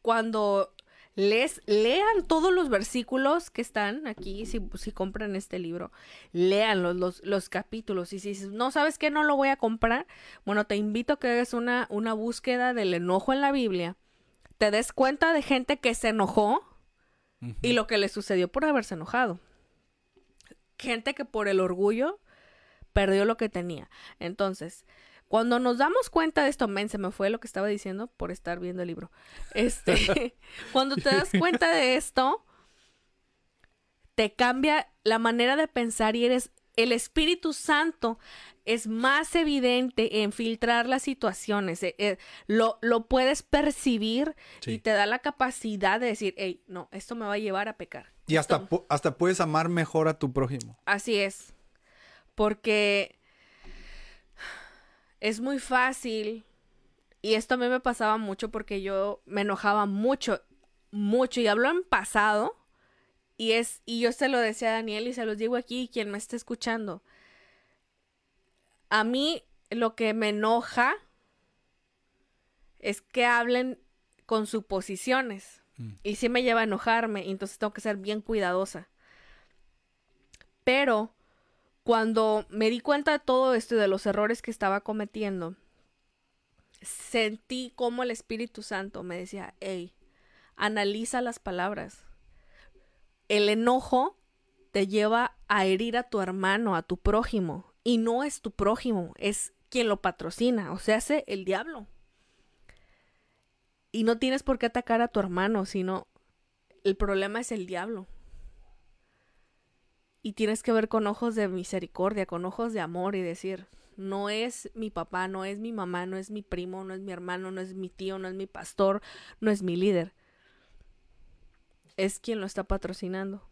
B: cuando les lean todos los versículos que están aquí, si, si compran este libro, lean los, los, capítulos. Y si no sabes que no lo voy a comprar, bueno, te invito a que hagas una, una búsqueda del enojo en la Biblia te des cuenta de gente que se enojó y lo que le sucedió por haberse enojado. Gente que por el orgullo perdió lo que tenía. Entonces, cuando nos damos cuenta de esto, men, se me fue lo que estaba diciendo por estar viendo el libro. Este, cuando te das cuenta de esto, te cambia la manera de pensar y eres el Espíritu Santo es más evidente en filtrar las situaciones. Eh, eh, lo, lo, puedes percibir y te da la capacidad de decir, hey, no, esto me va a llevar a pecar.
A: Y hasta, hasta puedes amar mejor a tu prójimo.
B: Así es. Porque es muy fácil. Y esto a mí me pasaba mucho porque yo me enojaba mucho, mucho. Y hablo en pasado y es, y yo se lo decía a Daniel y se los digo aquí, quien me está escuchando. A mí lo que me enoja es que hablen con suposiciones. Mm. Y sí me lleva a enojarme, y entonces tengo que ser bien cuidadosa. Pero cuando me di cuenta de todo esto y de los errores que estaba cometiendo, sentí como el Espíritu Santo me decía, hey, analiza las palabras el enojo te lleva a herir a tu hermano, a tu prójimo. Y no es tu prójimo, es quien lo patrocina, o sea, hace el diablo. Y no tienes por qué atacar a tu hermano, sino el problema es el diablo. Y tienes que ver con ojos de misericordia, con ojos de amor y decir, no es mi papá, no es mi mamá, no es mi primo, no es mi hermano, no es mi tío, no es mi pastor, no es mi líder es quien lo está patrocinando.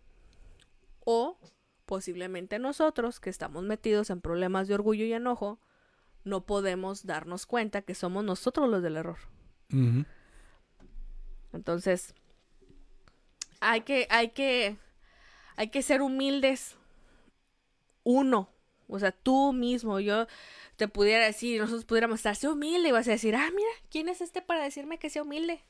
B: O posiblemente nosotros, que estamos metidos en problemas de orgullo y enojo, no podemos darnos cuenta que somos nosotros los del error. Entonces, hay que, hay que, hay que ser humildes. Uno, o sea, tú mismo, yo te pudiera decir, nosotros pudiéramos estar, sé humilde, y vas a decir, ah, mira, ¿quién es este para decirme que sea humilde?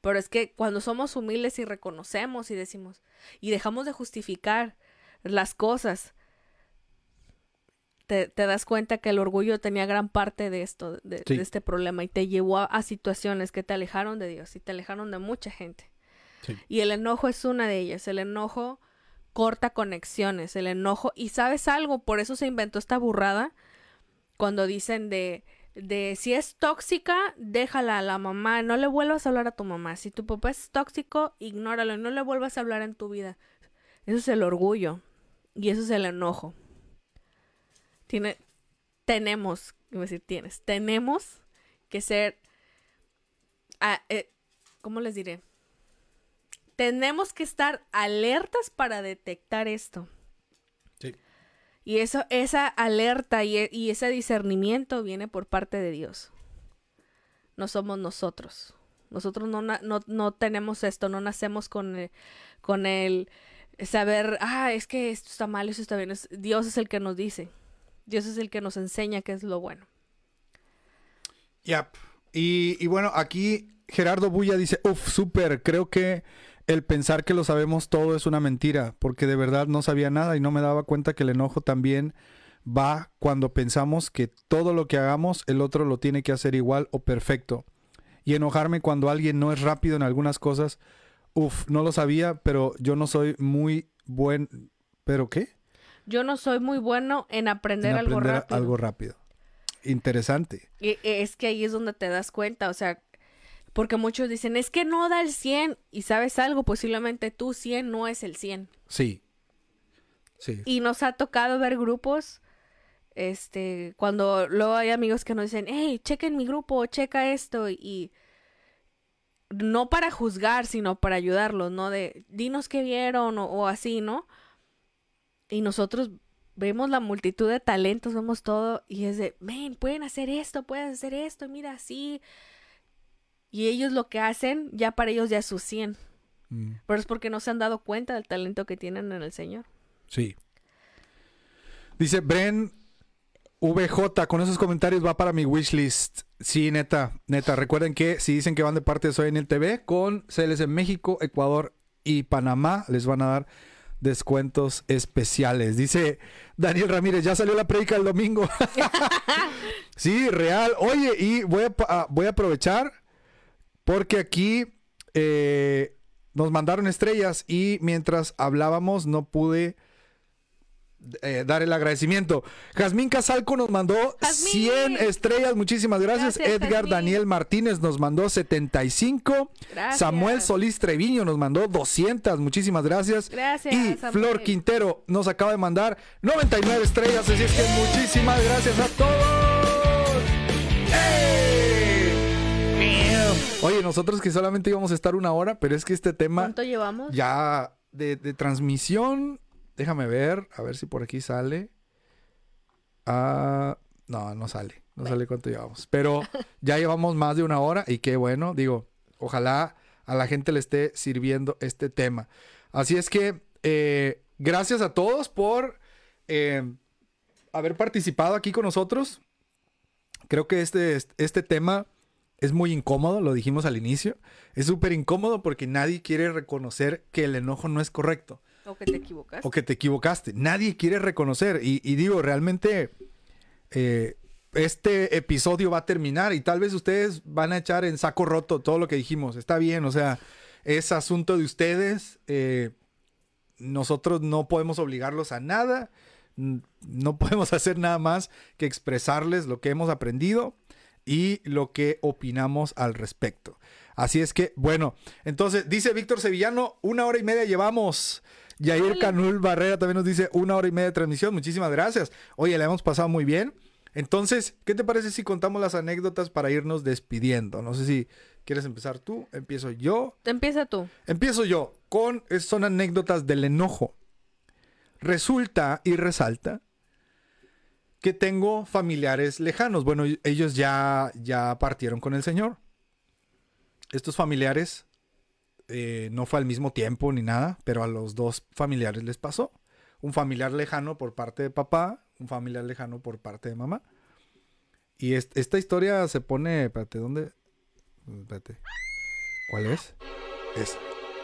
B: Pero es que cuando somos humildes y reconocemos y decimos y dejamos de justificar las cosas, te, das cuenta que el orgullo tenía gran parte de esto, de, este problema, y te llevó a, situaciones que te alejaron de Dios y te alejaron de mucha gente. Y el enojo es una de ellas. El enojo corta conexiones, el enojo. Y sabes algo, por eso se inventó esta burrada cuando dicen de de si es tóxica, déjala a la mamá, no le vuelvas a hablar a tu mamá. Si tu papá es tóxico, ignóralo, no le vuelvas a hablar en tu vida. Eso es el orgullo y eso es el enojo. Tiene, tenemos, iba a decir tienes, tenemos que ser, ah, eh, ¿cómo les diré? Tenemos que estar alertas para detectar esto. Y eso, esa alerta y, y ese discernimiento viene por parte de Dios. No somos nosotros. Nosotros no, no, no tenemos esto, no nacemos con el, con el saber, ah, es que esto está mal, eso está bien. Dios es el que nos dice. Dios es el que nos enseña qué es lo bueno.
A: Yep. Y, y bueno, aquí Gerardo Bulla dice, uff, súper, creo que el pensar que lo sabemos todo es una mentira, porque de verdad no sabía nada y no me daba cuenta que el enojo también va cuando pensamos que todo lo que hagamos el otro lo tiene que hacer igual o perfecto. Y enojarme cuando alguien no es rápido en algunas cosas, uff, no lo sabía, pero yo no soy muy buen... ¿Pero qué?
B: Yo no soy muy bueno en aprender,
A: En
B: algo rápido.
A: algo rápido. Interesante.
B: Y- Es que ahí es donde te das cuenta, o sea, porque muchos dicen, es que no da el 100 y sabes algo, posiblemente tu 100 no es el 100.
A: Sí. Sí.
B: Y nos ha tocado ver grupos, este, cuando luego hay amigos que nos dicen, hey, chequen mi grupo, checa esto, y no para juzgar, sino para ayudarlos, ¿no? De, dinos qué vieron o, o así, ¿no? Y nosotros vemos la multitud de talentos, vemos todo, y es de, ven, pueden hacer esto, pueden hacer esto, mira así. Y ellos lo que hacen, ya para ellos ya es su 100.
A: Mm.
B: Pero es porque no se han dado cuenta del talento que tienen en el Señor.
A: Sí. Dice Bren VJ, con esos comentarios va para mi wishlist. Sí, neta, neta. Recuerden que si dicen que van de parte de Soy en el TV, con CLS en México, Ecuador y Panamá, les van a dar descuentos especiales. Dice Daniel Ramírez, ya salió la predica el domingo. sí, real. Oye, y voy a, voy a aprovechar porque aquí eh, nos mandaron estrellas y mientras hablábamos no pude eh, dar el agradecimiento. Jazmín Casalco nos mandó
B: Jazmín.
A: 100 estrellas, muchísimas gracias.
B: Gracias,
A: Edgar
B: Jazmín.
A: Daniel Martínez nos mandó 75.
B: Gracias.
A: Samuel Solís Treviño nos mandó 200, muchísimas gracias.
B: Gracias,
A: Y
B: Samuel.
A: Flor Quintero nos acaba de mandar 99 estrellas, así es que muchísimas gracias a todos. Oye, nosotros que solamente íbamos a estar una hora, pero es que este tema
B: ¿Cuánto llevamos?
A: ya de, de transmisión, déjame ver, a ver si por aquí sale. Ah, no, no sale, no sale cuánto llevamos. Pero ya llevamos más de una hora y qué bueno, digo, ojalá a la gente le esté sirviendo este tema. Así es que, eh, gracias a todos por eh, haber participado aquí con nosotros. Creo que este, este tema es muy incómodo, lo dijimos al inicio. Es súper incómodo porque nadie quiere reconocer que el enojo no es correcto
B: ¿O que te equivocas?
A: o que te equivocaste. Nadie quiere reconocer. Y, y digo, realmente eh, este episodio va a terminar y tal vez ustedes van a echar en saco roto todo lo que dijimos. Está bien, o sea, es asunto de ustedes. eh, nosotros no podemos obligarlos a nada. No podemos hacer nada más que expresarles lo que hemos aprendido y lo que opinamos al respecto. Así es que, bueno, entonces dice Víctor Sevillano, una hora y media llevamos. Yair. Canul Barrera también nos dice una hora y media de transmisión. Muchísimas gracias. Oye, la hemos pasado muy bien. Entonces, ¿qué te parece si contamos las anécdotas para irnos despidiendo? No sé si quieres empezar tú, empiezo yo.
B: Empieza tú.
A: Empiezo yo con, son anécdotas del enojo. Resulta y resalta que tengo familiares lejanos. Bueno, ellos ya, ya partieron con el Señor. Estos familiares eh, no fue al mismo tiempo ni nada, pero a los dos familiares les pasó. Un familiar lejano por parte de papá, un familiar lejano por parte de mamá. Y es- esta historia se pone, espérate, ¿dónde? Espérate. ¿Cuál es? Es.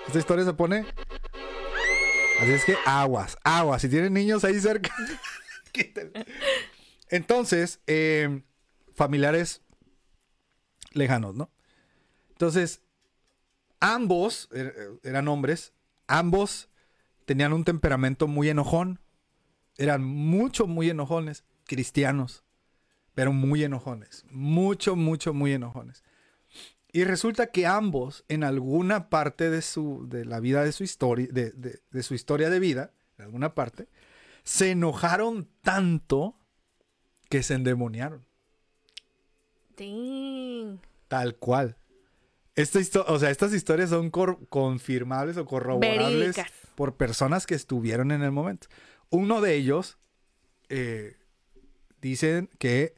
A: Esta historia se pone. Así es que aguas, aguas. Si tienen niños ahí cerca, Entonces, eh, familiares lejanos, ¿no? Entonces, ambos er- eran hombres, ambos tenían un temperamento muy enojón, eran mucho, muy enojones, cristianos, pero muy enojones. Mucho, mucho, muy enojones. Y resulta que ambos, en alguna parte de, su, de la vida de su historia, de, de- de su historia de vida, en alguna parte, se enojaron tanto que se endemoniaron.
B: Dang.
A: Tal cual. Esta o sea, estas historias son confirmables o corroborables
B: Verídicas.
A: por personas que estuvieron en el momento. Uno de ellos eh, dicen que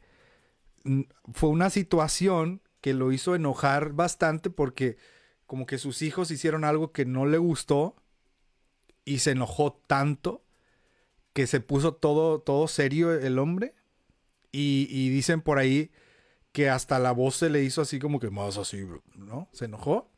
A: fue una situación que lo hizo enojar bastante porque como que sus hijos hicieron algo que no le gustó y se enojó tanto que se puso todo, todo serio el hombre y, y dicen por ahí que hasta la voz se le hizo así como que más así, bro", ¿no? Se enojó.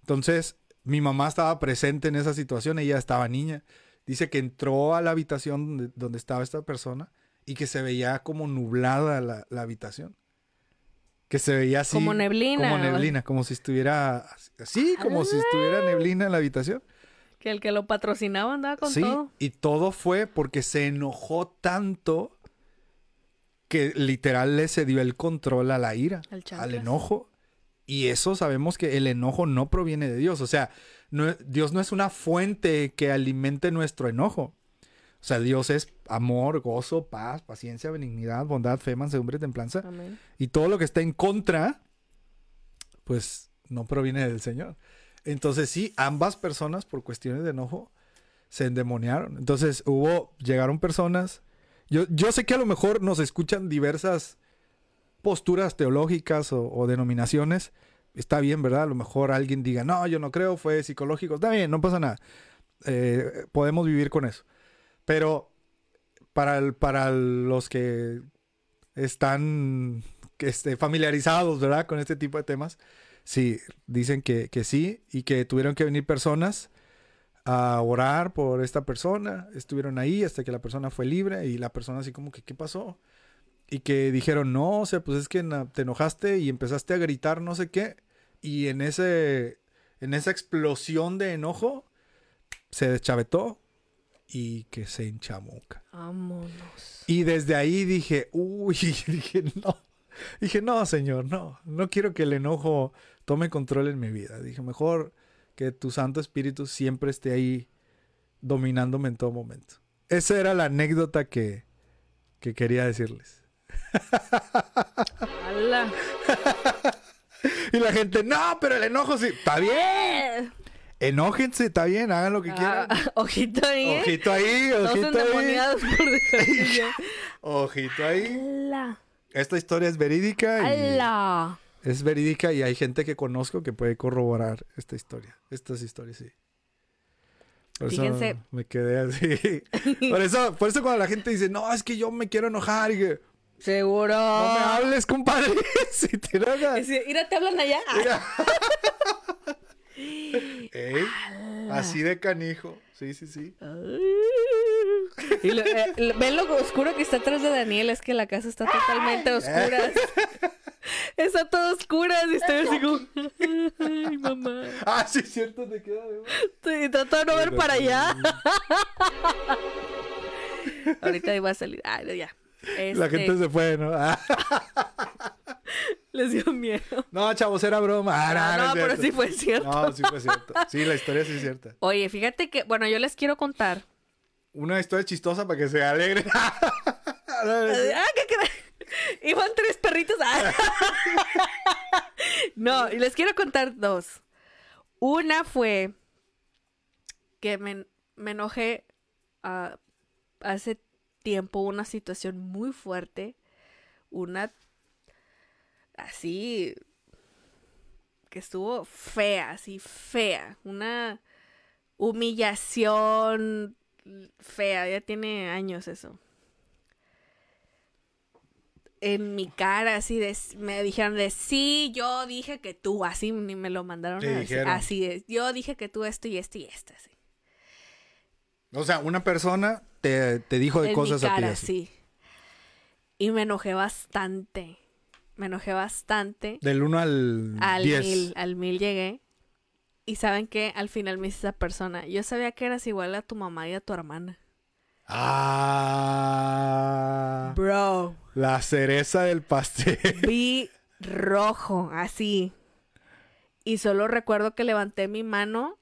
A: Entonces, mi mamá estaba presente en esa situación, ella estaba niña. Dice que entró a la habitación donde, donde estaba esta persona y que se veía como nublada la, la habitación. Que se veía así.
B: Como neblina,
A: Como neblina, como si estuviera así, como si estuviera neblina en la habitación.
B: Que el que lo patrocinaba andaba con
A: sí,
B: todo.
A: y todo fue porque se enojó tanto que literal le cedió el control a la ira,
B: Al
A: enojo. Y eso sabemos que el enojo no proviene de Dios. O sea, no Dios no es una fuente que alimente nuestro enojo. O sea, Dios es amor, gozo, paz, paciencia, benignidad, bondad, fe, mansedumbre, templanza.
B: Amén.
A: Y todo lo que está en contra, pues no proviene del Señor. Entonces sí, ambas personas por cuestiones de enojo se endemoniaron. Entonces hubo, llegaron personas. Yo, yo sé que a lo mejor nos escuchan diversas posturas teológicas o, denominaciones. Está bien, ¿verdad? A lo mejor alguien diga, no, yo no creo, fue psicológico. Está bien, no pasa nada. Eh, podemos vivir con eso. Pero para, el- para los que están este, familiarizados, ¿verdad? Con este tipo de temas. Sí, dicen que, que sí y que tuvieron que venir personas a orar por esta persona. Estuvieron ahí hasta que la persona fue libre y la persona así como que, ¿qué pasó? Y que dijeron, no, o sea, pues es que te enojaste y empezaste a gritar no sé qué. Y en ese, en esa explosión de enojo, se deschavetó y que se enchamuca.
B: Vámonos.
A: Y desde ahí dije, uy, dije, no. Dije, no, señor, no. No quiero que el enojo tome control en mi vida. Dije, mejor que tu Santo Espíritu siempre esté ahí dominándome en todo momento. Esa era la anécdota que, que quería decirles.
B: ¡Hala!
A: Y la gente, no, pero el enojo sí. Está bien. Enójense, está bien, hagan lo que quieran.
B: Ah, ojito ahí, ¿eh?
A: Ojito ahí, ojito ahí.
B: por.
A: Ojito ahí.
B: ¡Hala!
A: Esta historia es verídica y. es verídica y hay gente que conozco que puede corroborar esta historia. Estas historias, sí. Por eso
B: Fíjense.
A: me quedé así. por eso, por eso cuando la gente dice, no, es que yo me quiero enojar y que
B: Seguro.
A: no me hables, compadre. si te enojas.
B: Dice, Mira, te hablan allá.
A: Mira. Ey, así de canijo. Sí, sí, sí.
B: Y lo- eh, lo- ¿Ven lo oscuro que está atrás de Daniel? Es que la casa está totalmente a oscuras. Está todo oscuras y estoy así como... Ay, mamá.
A: Ah, sí, es cierto, te queda de
B: de no ver para allá. Ahorita iba a salir. Ay, ya.
A: La
B: Este,
A: gente se fue, ¿no? Ah,
B: Les dio miedo.
A: no, chavos, era broma. Ah,
B: Ah,
A: no,
B: no, pero sí fue cierto.
A: No, sí fue cierto. Sí, la historia sí es cierta.
B: Oye, fíjate que... Bueno, yo les quiero contar.
A: Una historia chistosa para que se alegren.
B: Ah, ¿qué cre- Iban tres perritos. No, y les quiero contar dos. Una fue que me, me enojé ah, hace tiempo, una situación muy fuerte. Una así que estuvo fea, así fea. Una humillación fea, ya tiene años eso. En mi cara, así de, me dijeron de, sí, yo dije que tú, así ni me lo mandaron a decir, así es, yo dije que tú esto y esto y esto, así.
A: O sea, una persona te, te dijo de
B: en
A: cosas
B: mi
A: a ti.
B: cara,
A: así.
B: sí. Y me enojé bastante, me enojé bastante.
A: Del 1 al
B: Al
A: 10.
B: mil, al mil llegué. Y saben que al final me dice esa persona, yo sabía que eras igual a tu mamá y a tu hermana.
A: Ah.
B: Bro,
A: La cereza del pastel.
B: vi rojo, así. Y solo recuerdo que levanté mi mano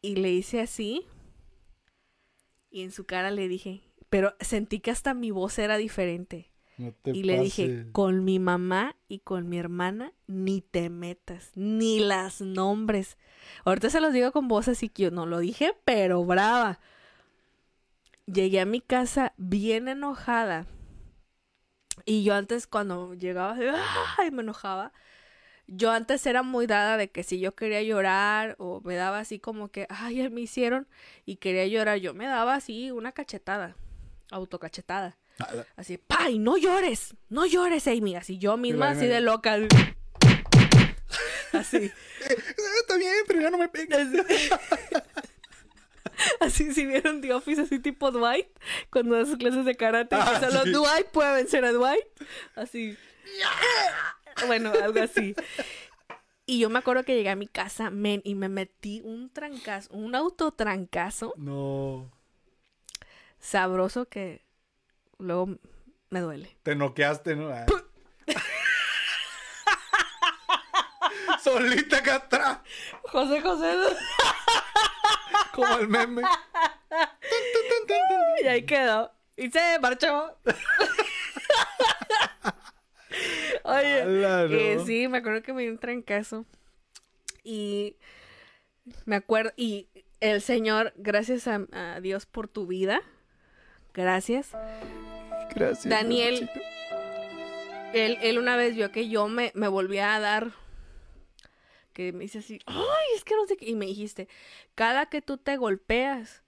B: y le hice así. Y en su cara le dije, pero sentí que hasta mi voz era diferente.
A: No te
B: Y le dije, con mi mamá y con mi hermana, ni te metas, ni las nombres. Ahorita se los digo con voz así que yo no lo dije, pero brava. Llegué a mi casa bien enojada. Y yo antes cuando llegaba, ¡ay! me enojaba. Yo antes era muy dada de que si yo quería llorar o me daba así como que, ay, me hicieron y quería llorar, yo me daba así una cachetada, autocachetada.
A: Ah,
B: Así, ¡pay! ¡No llores! ¡No llores, Amy! Así yo misma, así de loca. Así.
A: Está bien, pero ya no me pegues.
B: Así, si vieron The Office, así tipo Dwight, cuando da sus clases de karate.
A: Ah,
B: solo
A: sí.
B: Dwight puede vencer a Dwight. Así. Bueno, algo así. Y yo me acuerdo que llegué a mi casa, men, y me metí un trancazo, un autotrancazo
A: No.
B: sabroso que luego me duele.
A: Te noqueaste, ¿no? Ah. Solita acá atrás.
B: José José.
A: Como el meme.
B: Y ahí quedó. Y se marchó. Oye, eh, sí, me acuerdo que me dio un trancazo. Y me acuerdo, y el Señor, gracias a, a Dios por tu vida. Gracias.
A: Gracias.
B: Daniel. Él, él una vez vio que yo me, me volvía a dar. Que me dice así, ay, es que no sé qué. Y me dijiste, cada que tú te golpeas,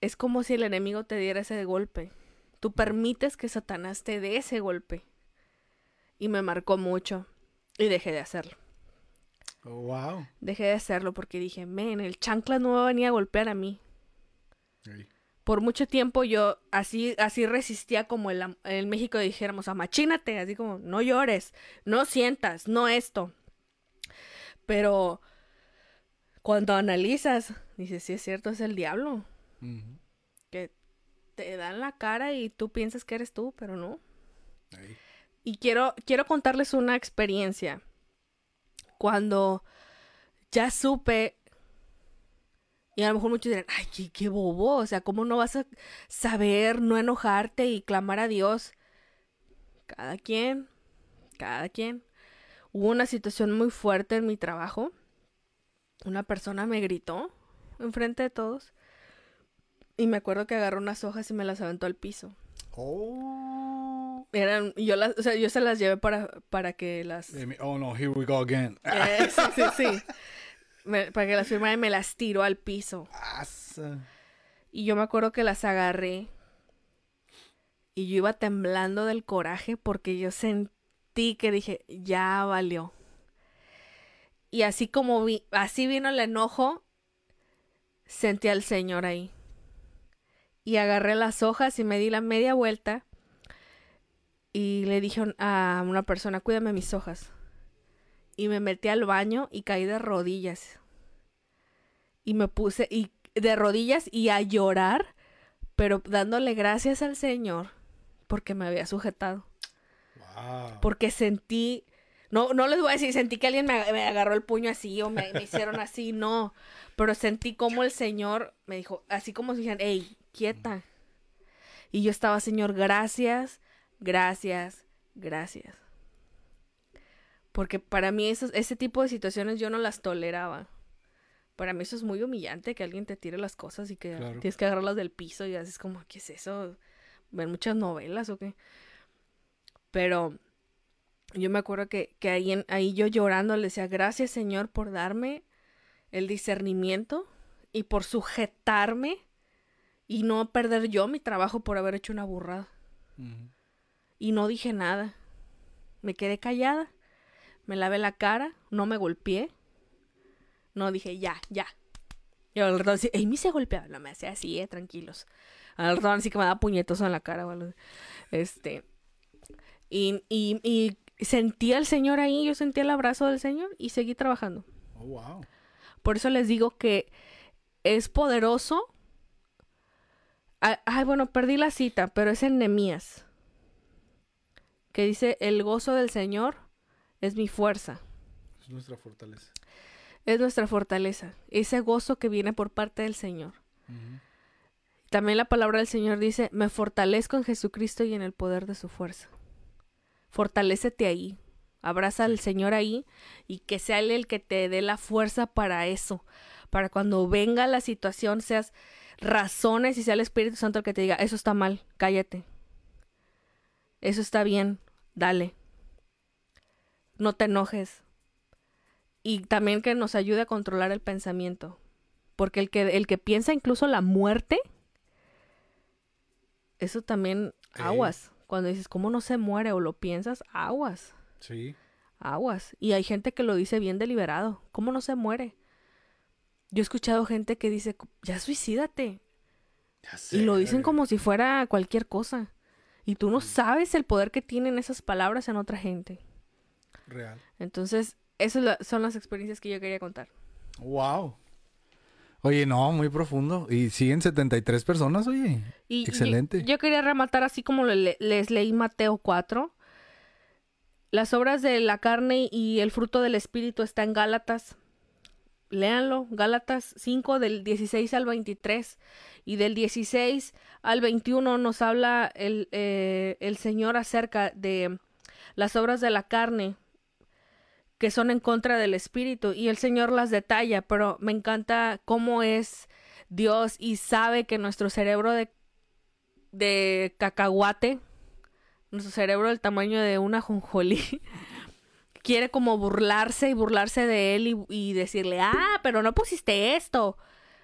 B: es como si el enemigo te diera ese golpe. Tú permites que Satanás te dé ese golpe. Y me marcó mucho. Y dejé de hacerlo.
A: Oh, wow.
B: Dejé de hacerlo porque dije, men, el chancla no va a venir a golpear a mí. Por mucho tiempo yo así, así resistía como en, la- en México dijéramos, amachínate, así como, no llores, no sientas, no esto. Pero cuando analizas, dices, sí es cierto, es el diablo, que te da en la cara y tú piensas que eres tú, pero no. Y quiero, quiero contarles una experiencia. Cuando ya supe, y a lo mejor muchos dirán, ay, qué, qué bobo, o sea, ¿cómo no vas a saber no enojarte y clamar a Dios? Cada quien, cada quien. Hubo una situación muy fuerte en mi trabajo. Una persona me gritó enfrente de todos. Y me acuerdo que agarró unas hojas y me las aventó al piso.
A: Oh.
B: Eran, yo las, o sea, yo se las llevé para, para que las,
A: Amy, Oh no, here we go again.
B: eh, sí, sí, sí, Me- para que las firmara y me las tiró al piso.
A: Asa.
B: Y yo me acuerdo que las agarré y yo iba temblando del coraje porque yo sentí que dije, ya valió. Y así como vi, así vino el enojo, sentí al Señor ahí. Y agarré las hojas y me di la media vuelta y le dije a una persona, cuídame mis hojas. Y me metí al baño y caí de rodillas. Y me puse y de rodillas y a llorar, pero dándole gracias al Señor porque me había sujetado.
A: Wow.
B: Porque sentí, no, no les voy a decir, sentí que alguien me, me agarró el puño así o me, me hicieron así, no. Pero sentí como el Señor me dijo, así como si dijeran, hey, quieta. Y yo estaba, Señor, gracias, gracias, gracias. Porque para mí esos, ese tipo de situaciones yo no las toleraba. Para mí eso es muy humillante que alguien te tire las cosas y que
A: Claro.
B: tienes que agarrarlas del piso y haces como, ¿qué es eso? ¿Ven muchas novelas o qué? Pero yo me acuerdo que, que ahí, en- ahí yo llorando le decía, gracias Señor por darme el discernimiento y por sujetarme y no perder yo mi trabajo por haber hecho una burrada. Y no dije nada. Me quedé callada. Me lavé la cara. No me golpeé. No dije, ya, ya. Y al rato así, Amy se golpeaba. No me hacía así, eh, tranquilos. Al rato así que me daba puñetos en la cara. o algo. Este. Y, y, y sentí al Señor ahí. Yo sentí el abrazo del Señor y seguí trabajando.
A: Oh, wow.
B: Por eso les digo que es poderoso Ay, bueno, perdí la cita, pero es en Nemías. Que dice, el gozo del Señor es mi fuerza.
A: Es nuestra fortaleza.
B: Es nuestra fortaleza. Ese gozo que viene por parte del Señor. También la palabra del Señor dice, me fortalezco en Jesucristo y en el poder de su fuerza. Fortalécete ahí. Abraza al Señor ahí y que sea Él el que te dé la fuerza para eso. Para cuando venga la situación seas razones y sea el Espíritu Santo el que te diga, eso está mal, cállate. Eso está bien, dale. No te enojes. Y también que nos ayude a controlar el pensamiento. Porque el que, el que piensa incluso la muerte, eso también aguas. Cuando dices, ¿cómo no se muere? O lo piensas, aguas.
A: Sí.
B: Aguas. Y hay gente que lo dice bien deliberado. ¿Cómo no se muere? Yo he escuchado gente que dice, ya suicídate.
A: Ya sé,
B: Y lo dicen como si fuera cualquier cosa. Y tú no sabes el poder que tienen esas palabras en otra gente.
A: Real.
B: Entonces, esas son las experiencias que yo quería contar.
A: Wow. Oye, no, muy profundo. Y siguen 73 personas, oye.
B: Y
A: Excelente.
B: Yo, yo quería rematar así como le- les leí Mateo 4. Las obras de la carne y el fruto del espíritu está en Gálatas. Léanlo, Gálatas 5 del 16 al 23 y del 16 al 21 nos habla el, eh, el Señor acerca de las obras de la carne que son en contra del espíritu y el Señor las detalla, pero me encanta cómo es Dios y sabe que nuestro cerebro de, de cacahuate, nuestro cerebro del tamaño de una jonjolí, quiere como burlarse y burlarse de él y, y decirle, ah, pero no pusiste esto.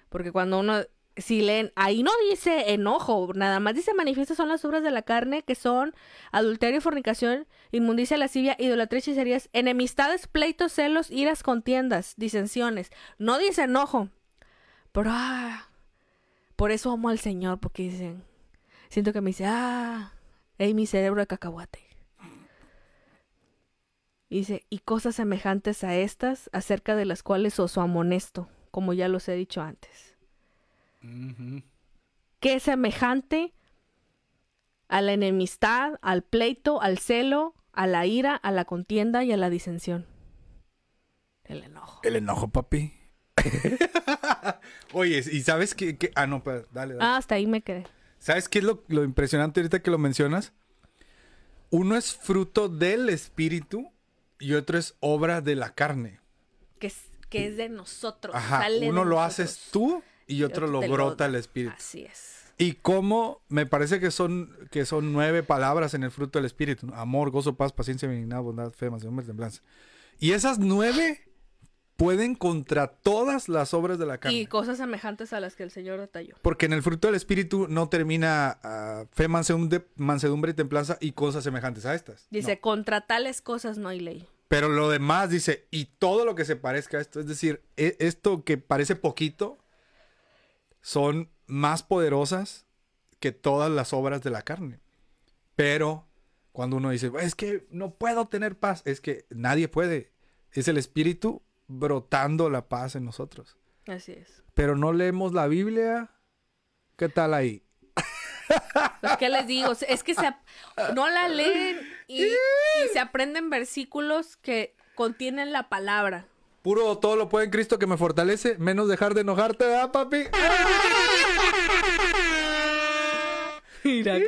B: Porque cuando uno, si leen, ahí no dice enojo, nada más dice manifiestas son las obras de la carne, que son adulterio, fornicación, inmundicia, lascivia, idolatría, hechicerías, enemistades, pleitos, celos, iras, contiendas, disensiones. No dice enojo. Pero, ah, por eso amo al Señor, porque dicen, siento que me dice, ah, hey, mi cerebro de cacahuate. Dice, y cosas semejantes a estas, acerca de las cuales os amonesto, como ya los he dicho antes.
A: Ujú.
B: que es semejante a la enemistad, al pleito, al celo, a la ira, a la contienda y a la disensión. El enojo.
A: El enojo, papi. Oye, ¿y sabes qué? qué? Ah, no, pero dale, dale.
B: Ah, hasta ahí me quedé.
A: ¿Sabes qué es lo, lo impresionante ahorita que lo mencionas? Uno es fruto del espíritu y otro es obra de la carne.
B: Que es, que es de nosotros.
A: Ajá,
B: sale de
A: uno lo
B: nosotros.
A: haces tú y otro lo brota el espíritu.
B: Así es.
A: Y cómo me parece que son, que son nueve palabras en el fruto del espíritu. Amor, gozo, paz, paciencia, benignidad, bondad, fe, mansedumbre, templanza. Y esas nueve pueden contra todas las obras de la carne.
B: Y cosas semejantes a las que el Señor detalló.
A: Porque en el fruto del espíritu no termina ah, fe, mansedumbre, mansedumbre y templanza y cosas semejantes a estas.
B: Dice,
A: No.
B: contra tales cosas no hay ley.
A: Pero lo demás dice, y todo lo que se parezca a esto, es decir, e- esto que parece poquito, son más poderosas que todas las obras de la carne. Pero cuando uno dice, es que no puedo tener paz, es que nadie puede. Es el espíritu brotando la paz en nosotros.
B: Así es.
A: Pero no leemos la Biblia. ¿Qué tal ahí?
B: Pues, ¿Qué les digo? Es que se, no la leen y, y se aprenden versículos que contienen la palabra.
A: Puro todo lo puede en Cristo que me fortalece, menos dejar de enojarte, ¿verdad, papi?
B: Mira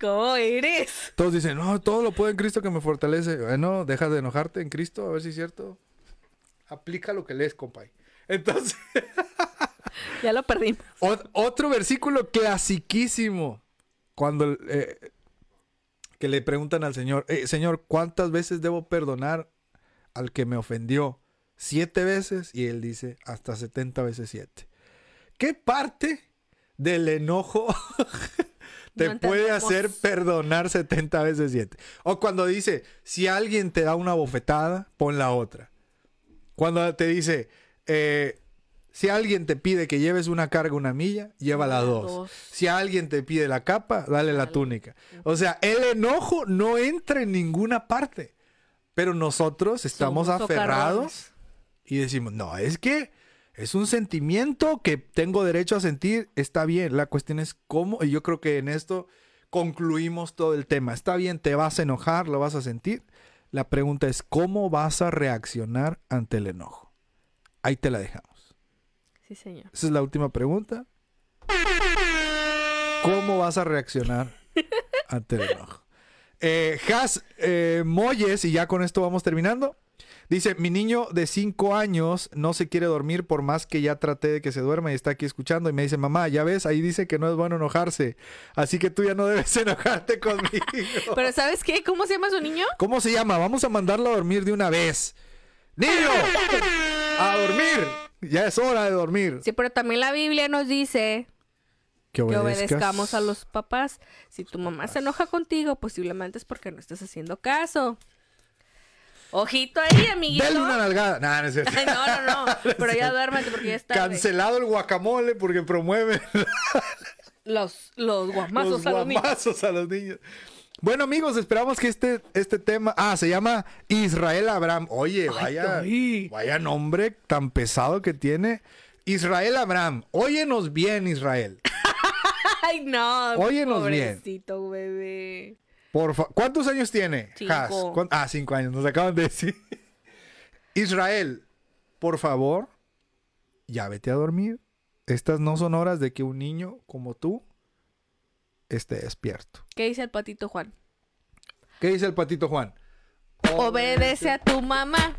B: cómo eres.
A: Todos dicen, no, todo lo puede en Cristo que me fortalece. Bueno, deja de enojarte en Cristo, a ver si es cierto. Aplica lo que lees, compay. Entonces,
B: Ya lo perdimos.
A: ot- otro versículo clasiquísimo. Cuando eh, que le preguntan al Señor, "Eh, Señor, ¿cuántas veces debo perdonar al que me ofendió? ¿Siete veces? Y él dice, hasta 70 veces siete. ¿Qué parte del enojo te
B: No
A: puede hacer perdonar 70 veces 7. O cuando dice, si alguien te da una bofetada, pon la otra. Cuando te dice, eh, si alguien te pide que lleves una carga una milla, llévala
B: Llévala
A: dos.
B: dos.
A: Si alguien te pide la capa, dale la túnica. O sea, el enojo no entra en ninguna parte. Pero nosotros estamos
B: Somos
A: aferrados. Y decimos, no, es que Es un sentimiento que tengo derecho a sentir, está bien. La cuestión es cómo, y yo creo que en esto concluimos todo el tema. Está bien, te vas a enojar, lo vas a sentir. La pregunta es cómo vas a reaccionar ante el enojo. Ahí te la dejamos.
B: Sí, señor.
A: Esa es la última pregunta. ¿Cómo vas a reaccionar ante el enojo? Eh, Has eh, Moyes, y ya con esto vamos terminando. Dice, mi niño de 5 años no se quiere dormir por más que ya traté de que se duerma y está aquí escuchando y me dice, mamá, ya ves, ahí dice que no es bueno enojarse, así que tú ya no debes enojarte conmigo.
B: Pero ¿sabes qué? ¿Cómo se llama su niño?
A: ¿Cómo se llama? Vamos a mandarlo a dormir de una vez. ¡Niño! ¡A dormir! Ya es hora de dormir.
B: Sí, pero también la Biblia nos dice
A: Que
B: obedezcamos a los papás. Si tu mamá se enoja contigo, posiblemente es porque no estás haciendo caso. Ojito ahí, amiguito.
A: Dale una nalgada. Nah, no es cierto.
B: Ay, no, no, no. Pero ya duérmete porque ya está.
A: Cancelado el guacamole porque promueve
B: Los, los guamazos
A: los
B: a los niños.
A: guamazos a los niños. Bueno, amigos, esperamos que este, este tema. Ah, se llama Israel Abraham. Oye, vaya,
B: ay.
A: vaya nombre tan pesado que tiene. Israel Abraham. Óyenos bien, Israel.
B: Ay, no.
A: Óyenos bien.
B: pobrecito, bebé.
A: Por fa- ¿Cuántos años tiene?
B: Cinco.
A: Ah, cinco años, nos acaban de decir. Israel, por favor, ya vete a dormir. Estas no son horas de que un niño como tú esté despierto.
B: ¿Qué dice el patito Juan?
A: ¿Qué dice el patito Juan?
B: Obedece a tu mamá.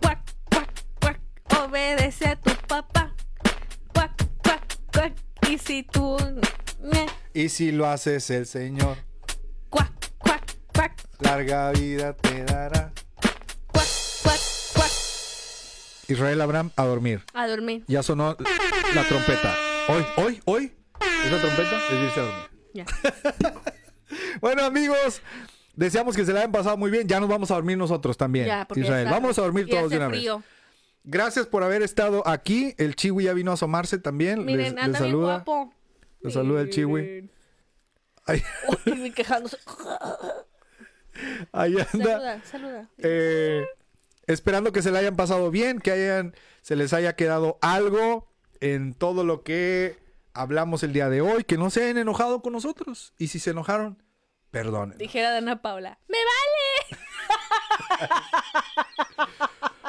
B: Cuac, cuac, cuac. Obedece a tu papá. Cuac, cuac, cuac. Y si tú.
A: Y si lo haces el Señor. Larga vida te dará.
B: Cuac, cuac, cuac.
A: Israel Abraham a dormir.
B: A dormir.
A: Ya sonó la trompeta. Hoy, hoy, hoy. ¿Es la trompeta? Es irse a dormir.
B: Ya.
A: Bueno, amigos, deseamos que se la hayan pasado muy bien. Ya nos vamos a dormir nosotros también.
B: Ya,
A: Israel, vamos a dormir todos de una vez. Gracias por haber estado aquí. El Chiwi ya vino a asomarse también.
B: Miren,
A: les, les
B: anda bien
A: saluda.
B: guapo.
A: Les saluda el Chiwi. Ahí,
B: Uy, quejándose.
A: ahí anda.
B: Saluda, saluda.
A: Eh, esperando que se la hayan pasado bien, que hayan, se les haya quedado algo en todo lo que hablamos el día de hoy, que no se hayan enojado con nosotros. Y si se enojaron, perdonen.
B: Dijera Dana Paula. ¡Me vale!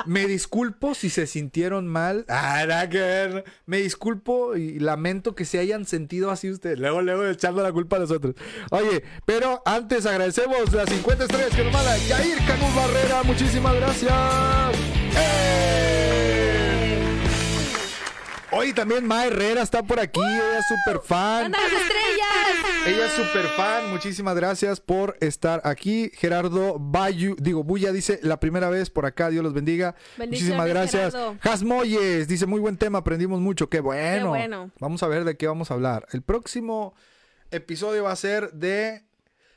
A: Me disculpo si se sintieron mal. Ah, que. Me disculpo y lamento que se hayan sentido así ustedes. Luego, luego echando la culpa a los otros. Oye, pero antes agradecemos las 50 estrellas que nos manda Yair Canul Barrera. Muchísimas gracias. ¡Eh! Oye, también Ma Herrera está por aquí. Ella es súper fan.
B: ¡Anda las estrellas!
A: Ella es súper fan. Muchísimas gracias por estar aquí. Gerardo Bayu, digo, Buya dice la primera vez por acá. Dios los bendiga. Muchísimas gracias.
B: Gerardo.
A: Has Moyes dice muy buen tema. Aprendimos mucho. Qué bueno.
B: Qué bueno.
A: Vamos a ver de qué vamos a hablar. El próximo episodio va a ser de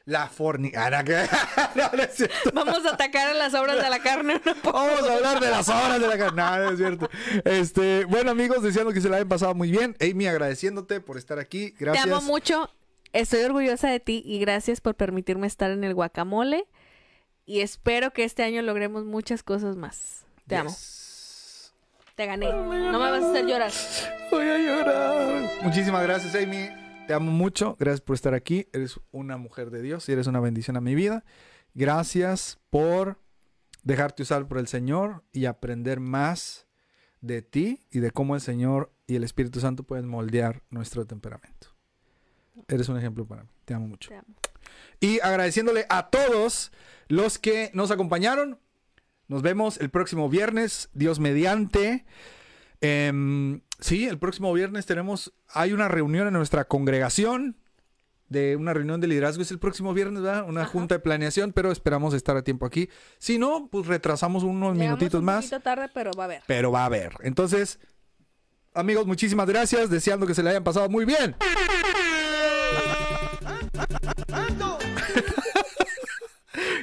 A: la fornicada. no, no es cierto.
B: Vamos a atacar a las obras de la carne. No.
A: Vamos a hablar de las horas de la carne. No, no es cierto. Este, bueno, amigos, deseando que se la hayan pasado muy bien. Amy, agradeciéndote por estar aquí. Gracias.
B: Te amo mucho. Estoy orgullosa de ti y gracias por permitirme estar en el guacamole. Y espero que este año logremos muchas cosas más. Te amo. Te gané. No me vas a hacer llorar.
A: Voy a llorar. Muchísimas gracias, Amy. Te amo mucho. Gracias por estar aquí. Eres una mujer de Dios y eres una bendición a mi vida. Gracias por dejarte usar por el Señor y aprender más de ti y de cómo el Señor y el Espíritu Santo pueden moldear nuestro temperamento. Eres un ejemplo para mí. Te amo mucho.
B: Te amo.
A: Y agradeciéndole a todos los que nos acompañaron. Nos vemos el próximo viernes, Dios mediante. Em, sí, el próximo viernes tenemos, hay una reunión en nuestra congregación de una reunión de liderazgo. Es el próximo viernes, ¿verdad? Una
B: Ajá.
A: junta de planeación, pero esperamos estar a tiempo aquí. Si no, pues retrasamos unos
B: Llegamos
A: minutitos
B: un
A: más,
B: poquito tarde, pero va a haber.
A: pero va a haber. Entonces, amigos, muchísimas gracias. Deseando que se le hayan pasado muy bien.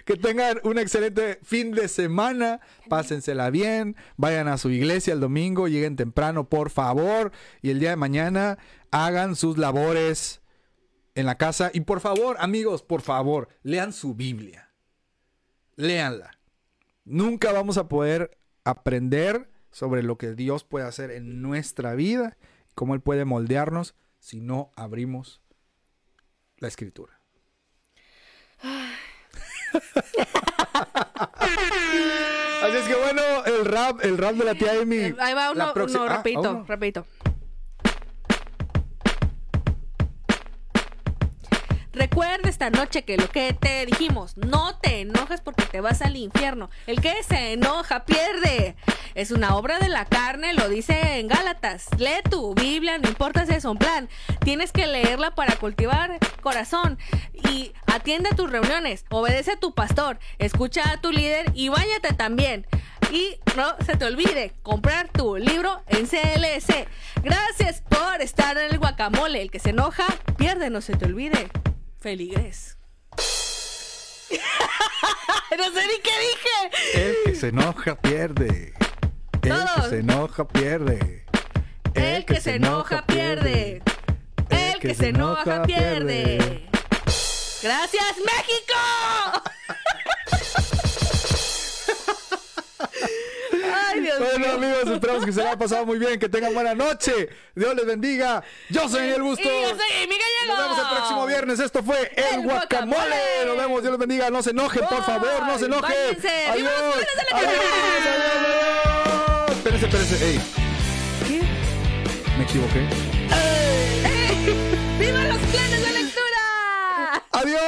A: Que tengan un excelente fin de semana. Pásensela bien. Vayan a su iglesia el domingo. Lleguen temprano, por favor. Y el día de mañana hagan sus labores en la casa. Y por favor, amigos, por favor, lean su Biblia. Léanla. Nunca vamos a poder aprender sobre lo que Dios puede hacer en nuestra vida, cómo Él puede moldearnos si no abrimos la escritura. Así es que bueno, el rap, el rap de la tía Amy.
B: Ahí va uno, uno,
A: ah,
B: rapidito,
A: uno.
B: rapidito. Recuerda esta noche que lo que te dijimos, no te enojes porque te vas al infierno. El que se enoja pierde. Es una obra de la carne, lo dice en Gálatas. Lee tu Biblia, no importa si es un plan. Tienes que leerla para cultivar corazón y atiende a tus reuniones. Obedece a tu pastor, escucha a tu líder y báñate también. Y no se te olvide comprar tu libro en CLS. Gracias por estar en el guacamole. El que se enoja, pierde, no se te olvide. Feligres. no sé ni qué dije.
A: El que se enoja pierde. El que se enoja pierde.
B: El que se enoja pierde. El que se enoja pierde. Gracias, México. Dios
A: Bueno
B: mío.
A: amigos, esperamos que se la haya pasado muy bien, que tengan buena noche. Dios les bendiga. Yo soy Miguel Bustos.
B: Y yo soy Gallego.
A: Nos vemos el próximo viernes. Esto fue El,
B: El
A: Guacamole.
B: Guacamole.
A: Nos vemos. Dios les bendiga. No se enojen, por
B: Bye.
A: favor. No se enojen.
B: Báñense. ¡Viva
A: Adiós. Adiós, adiós, adiós. Espérense, espérense. Ey,
B: ¿Qué?
A: me equivoqué.
B: ¡Viva los planes de lectura!
A: Adiós.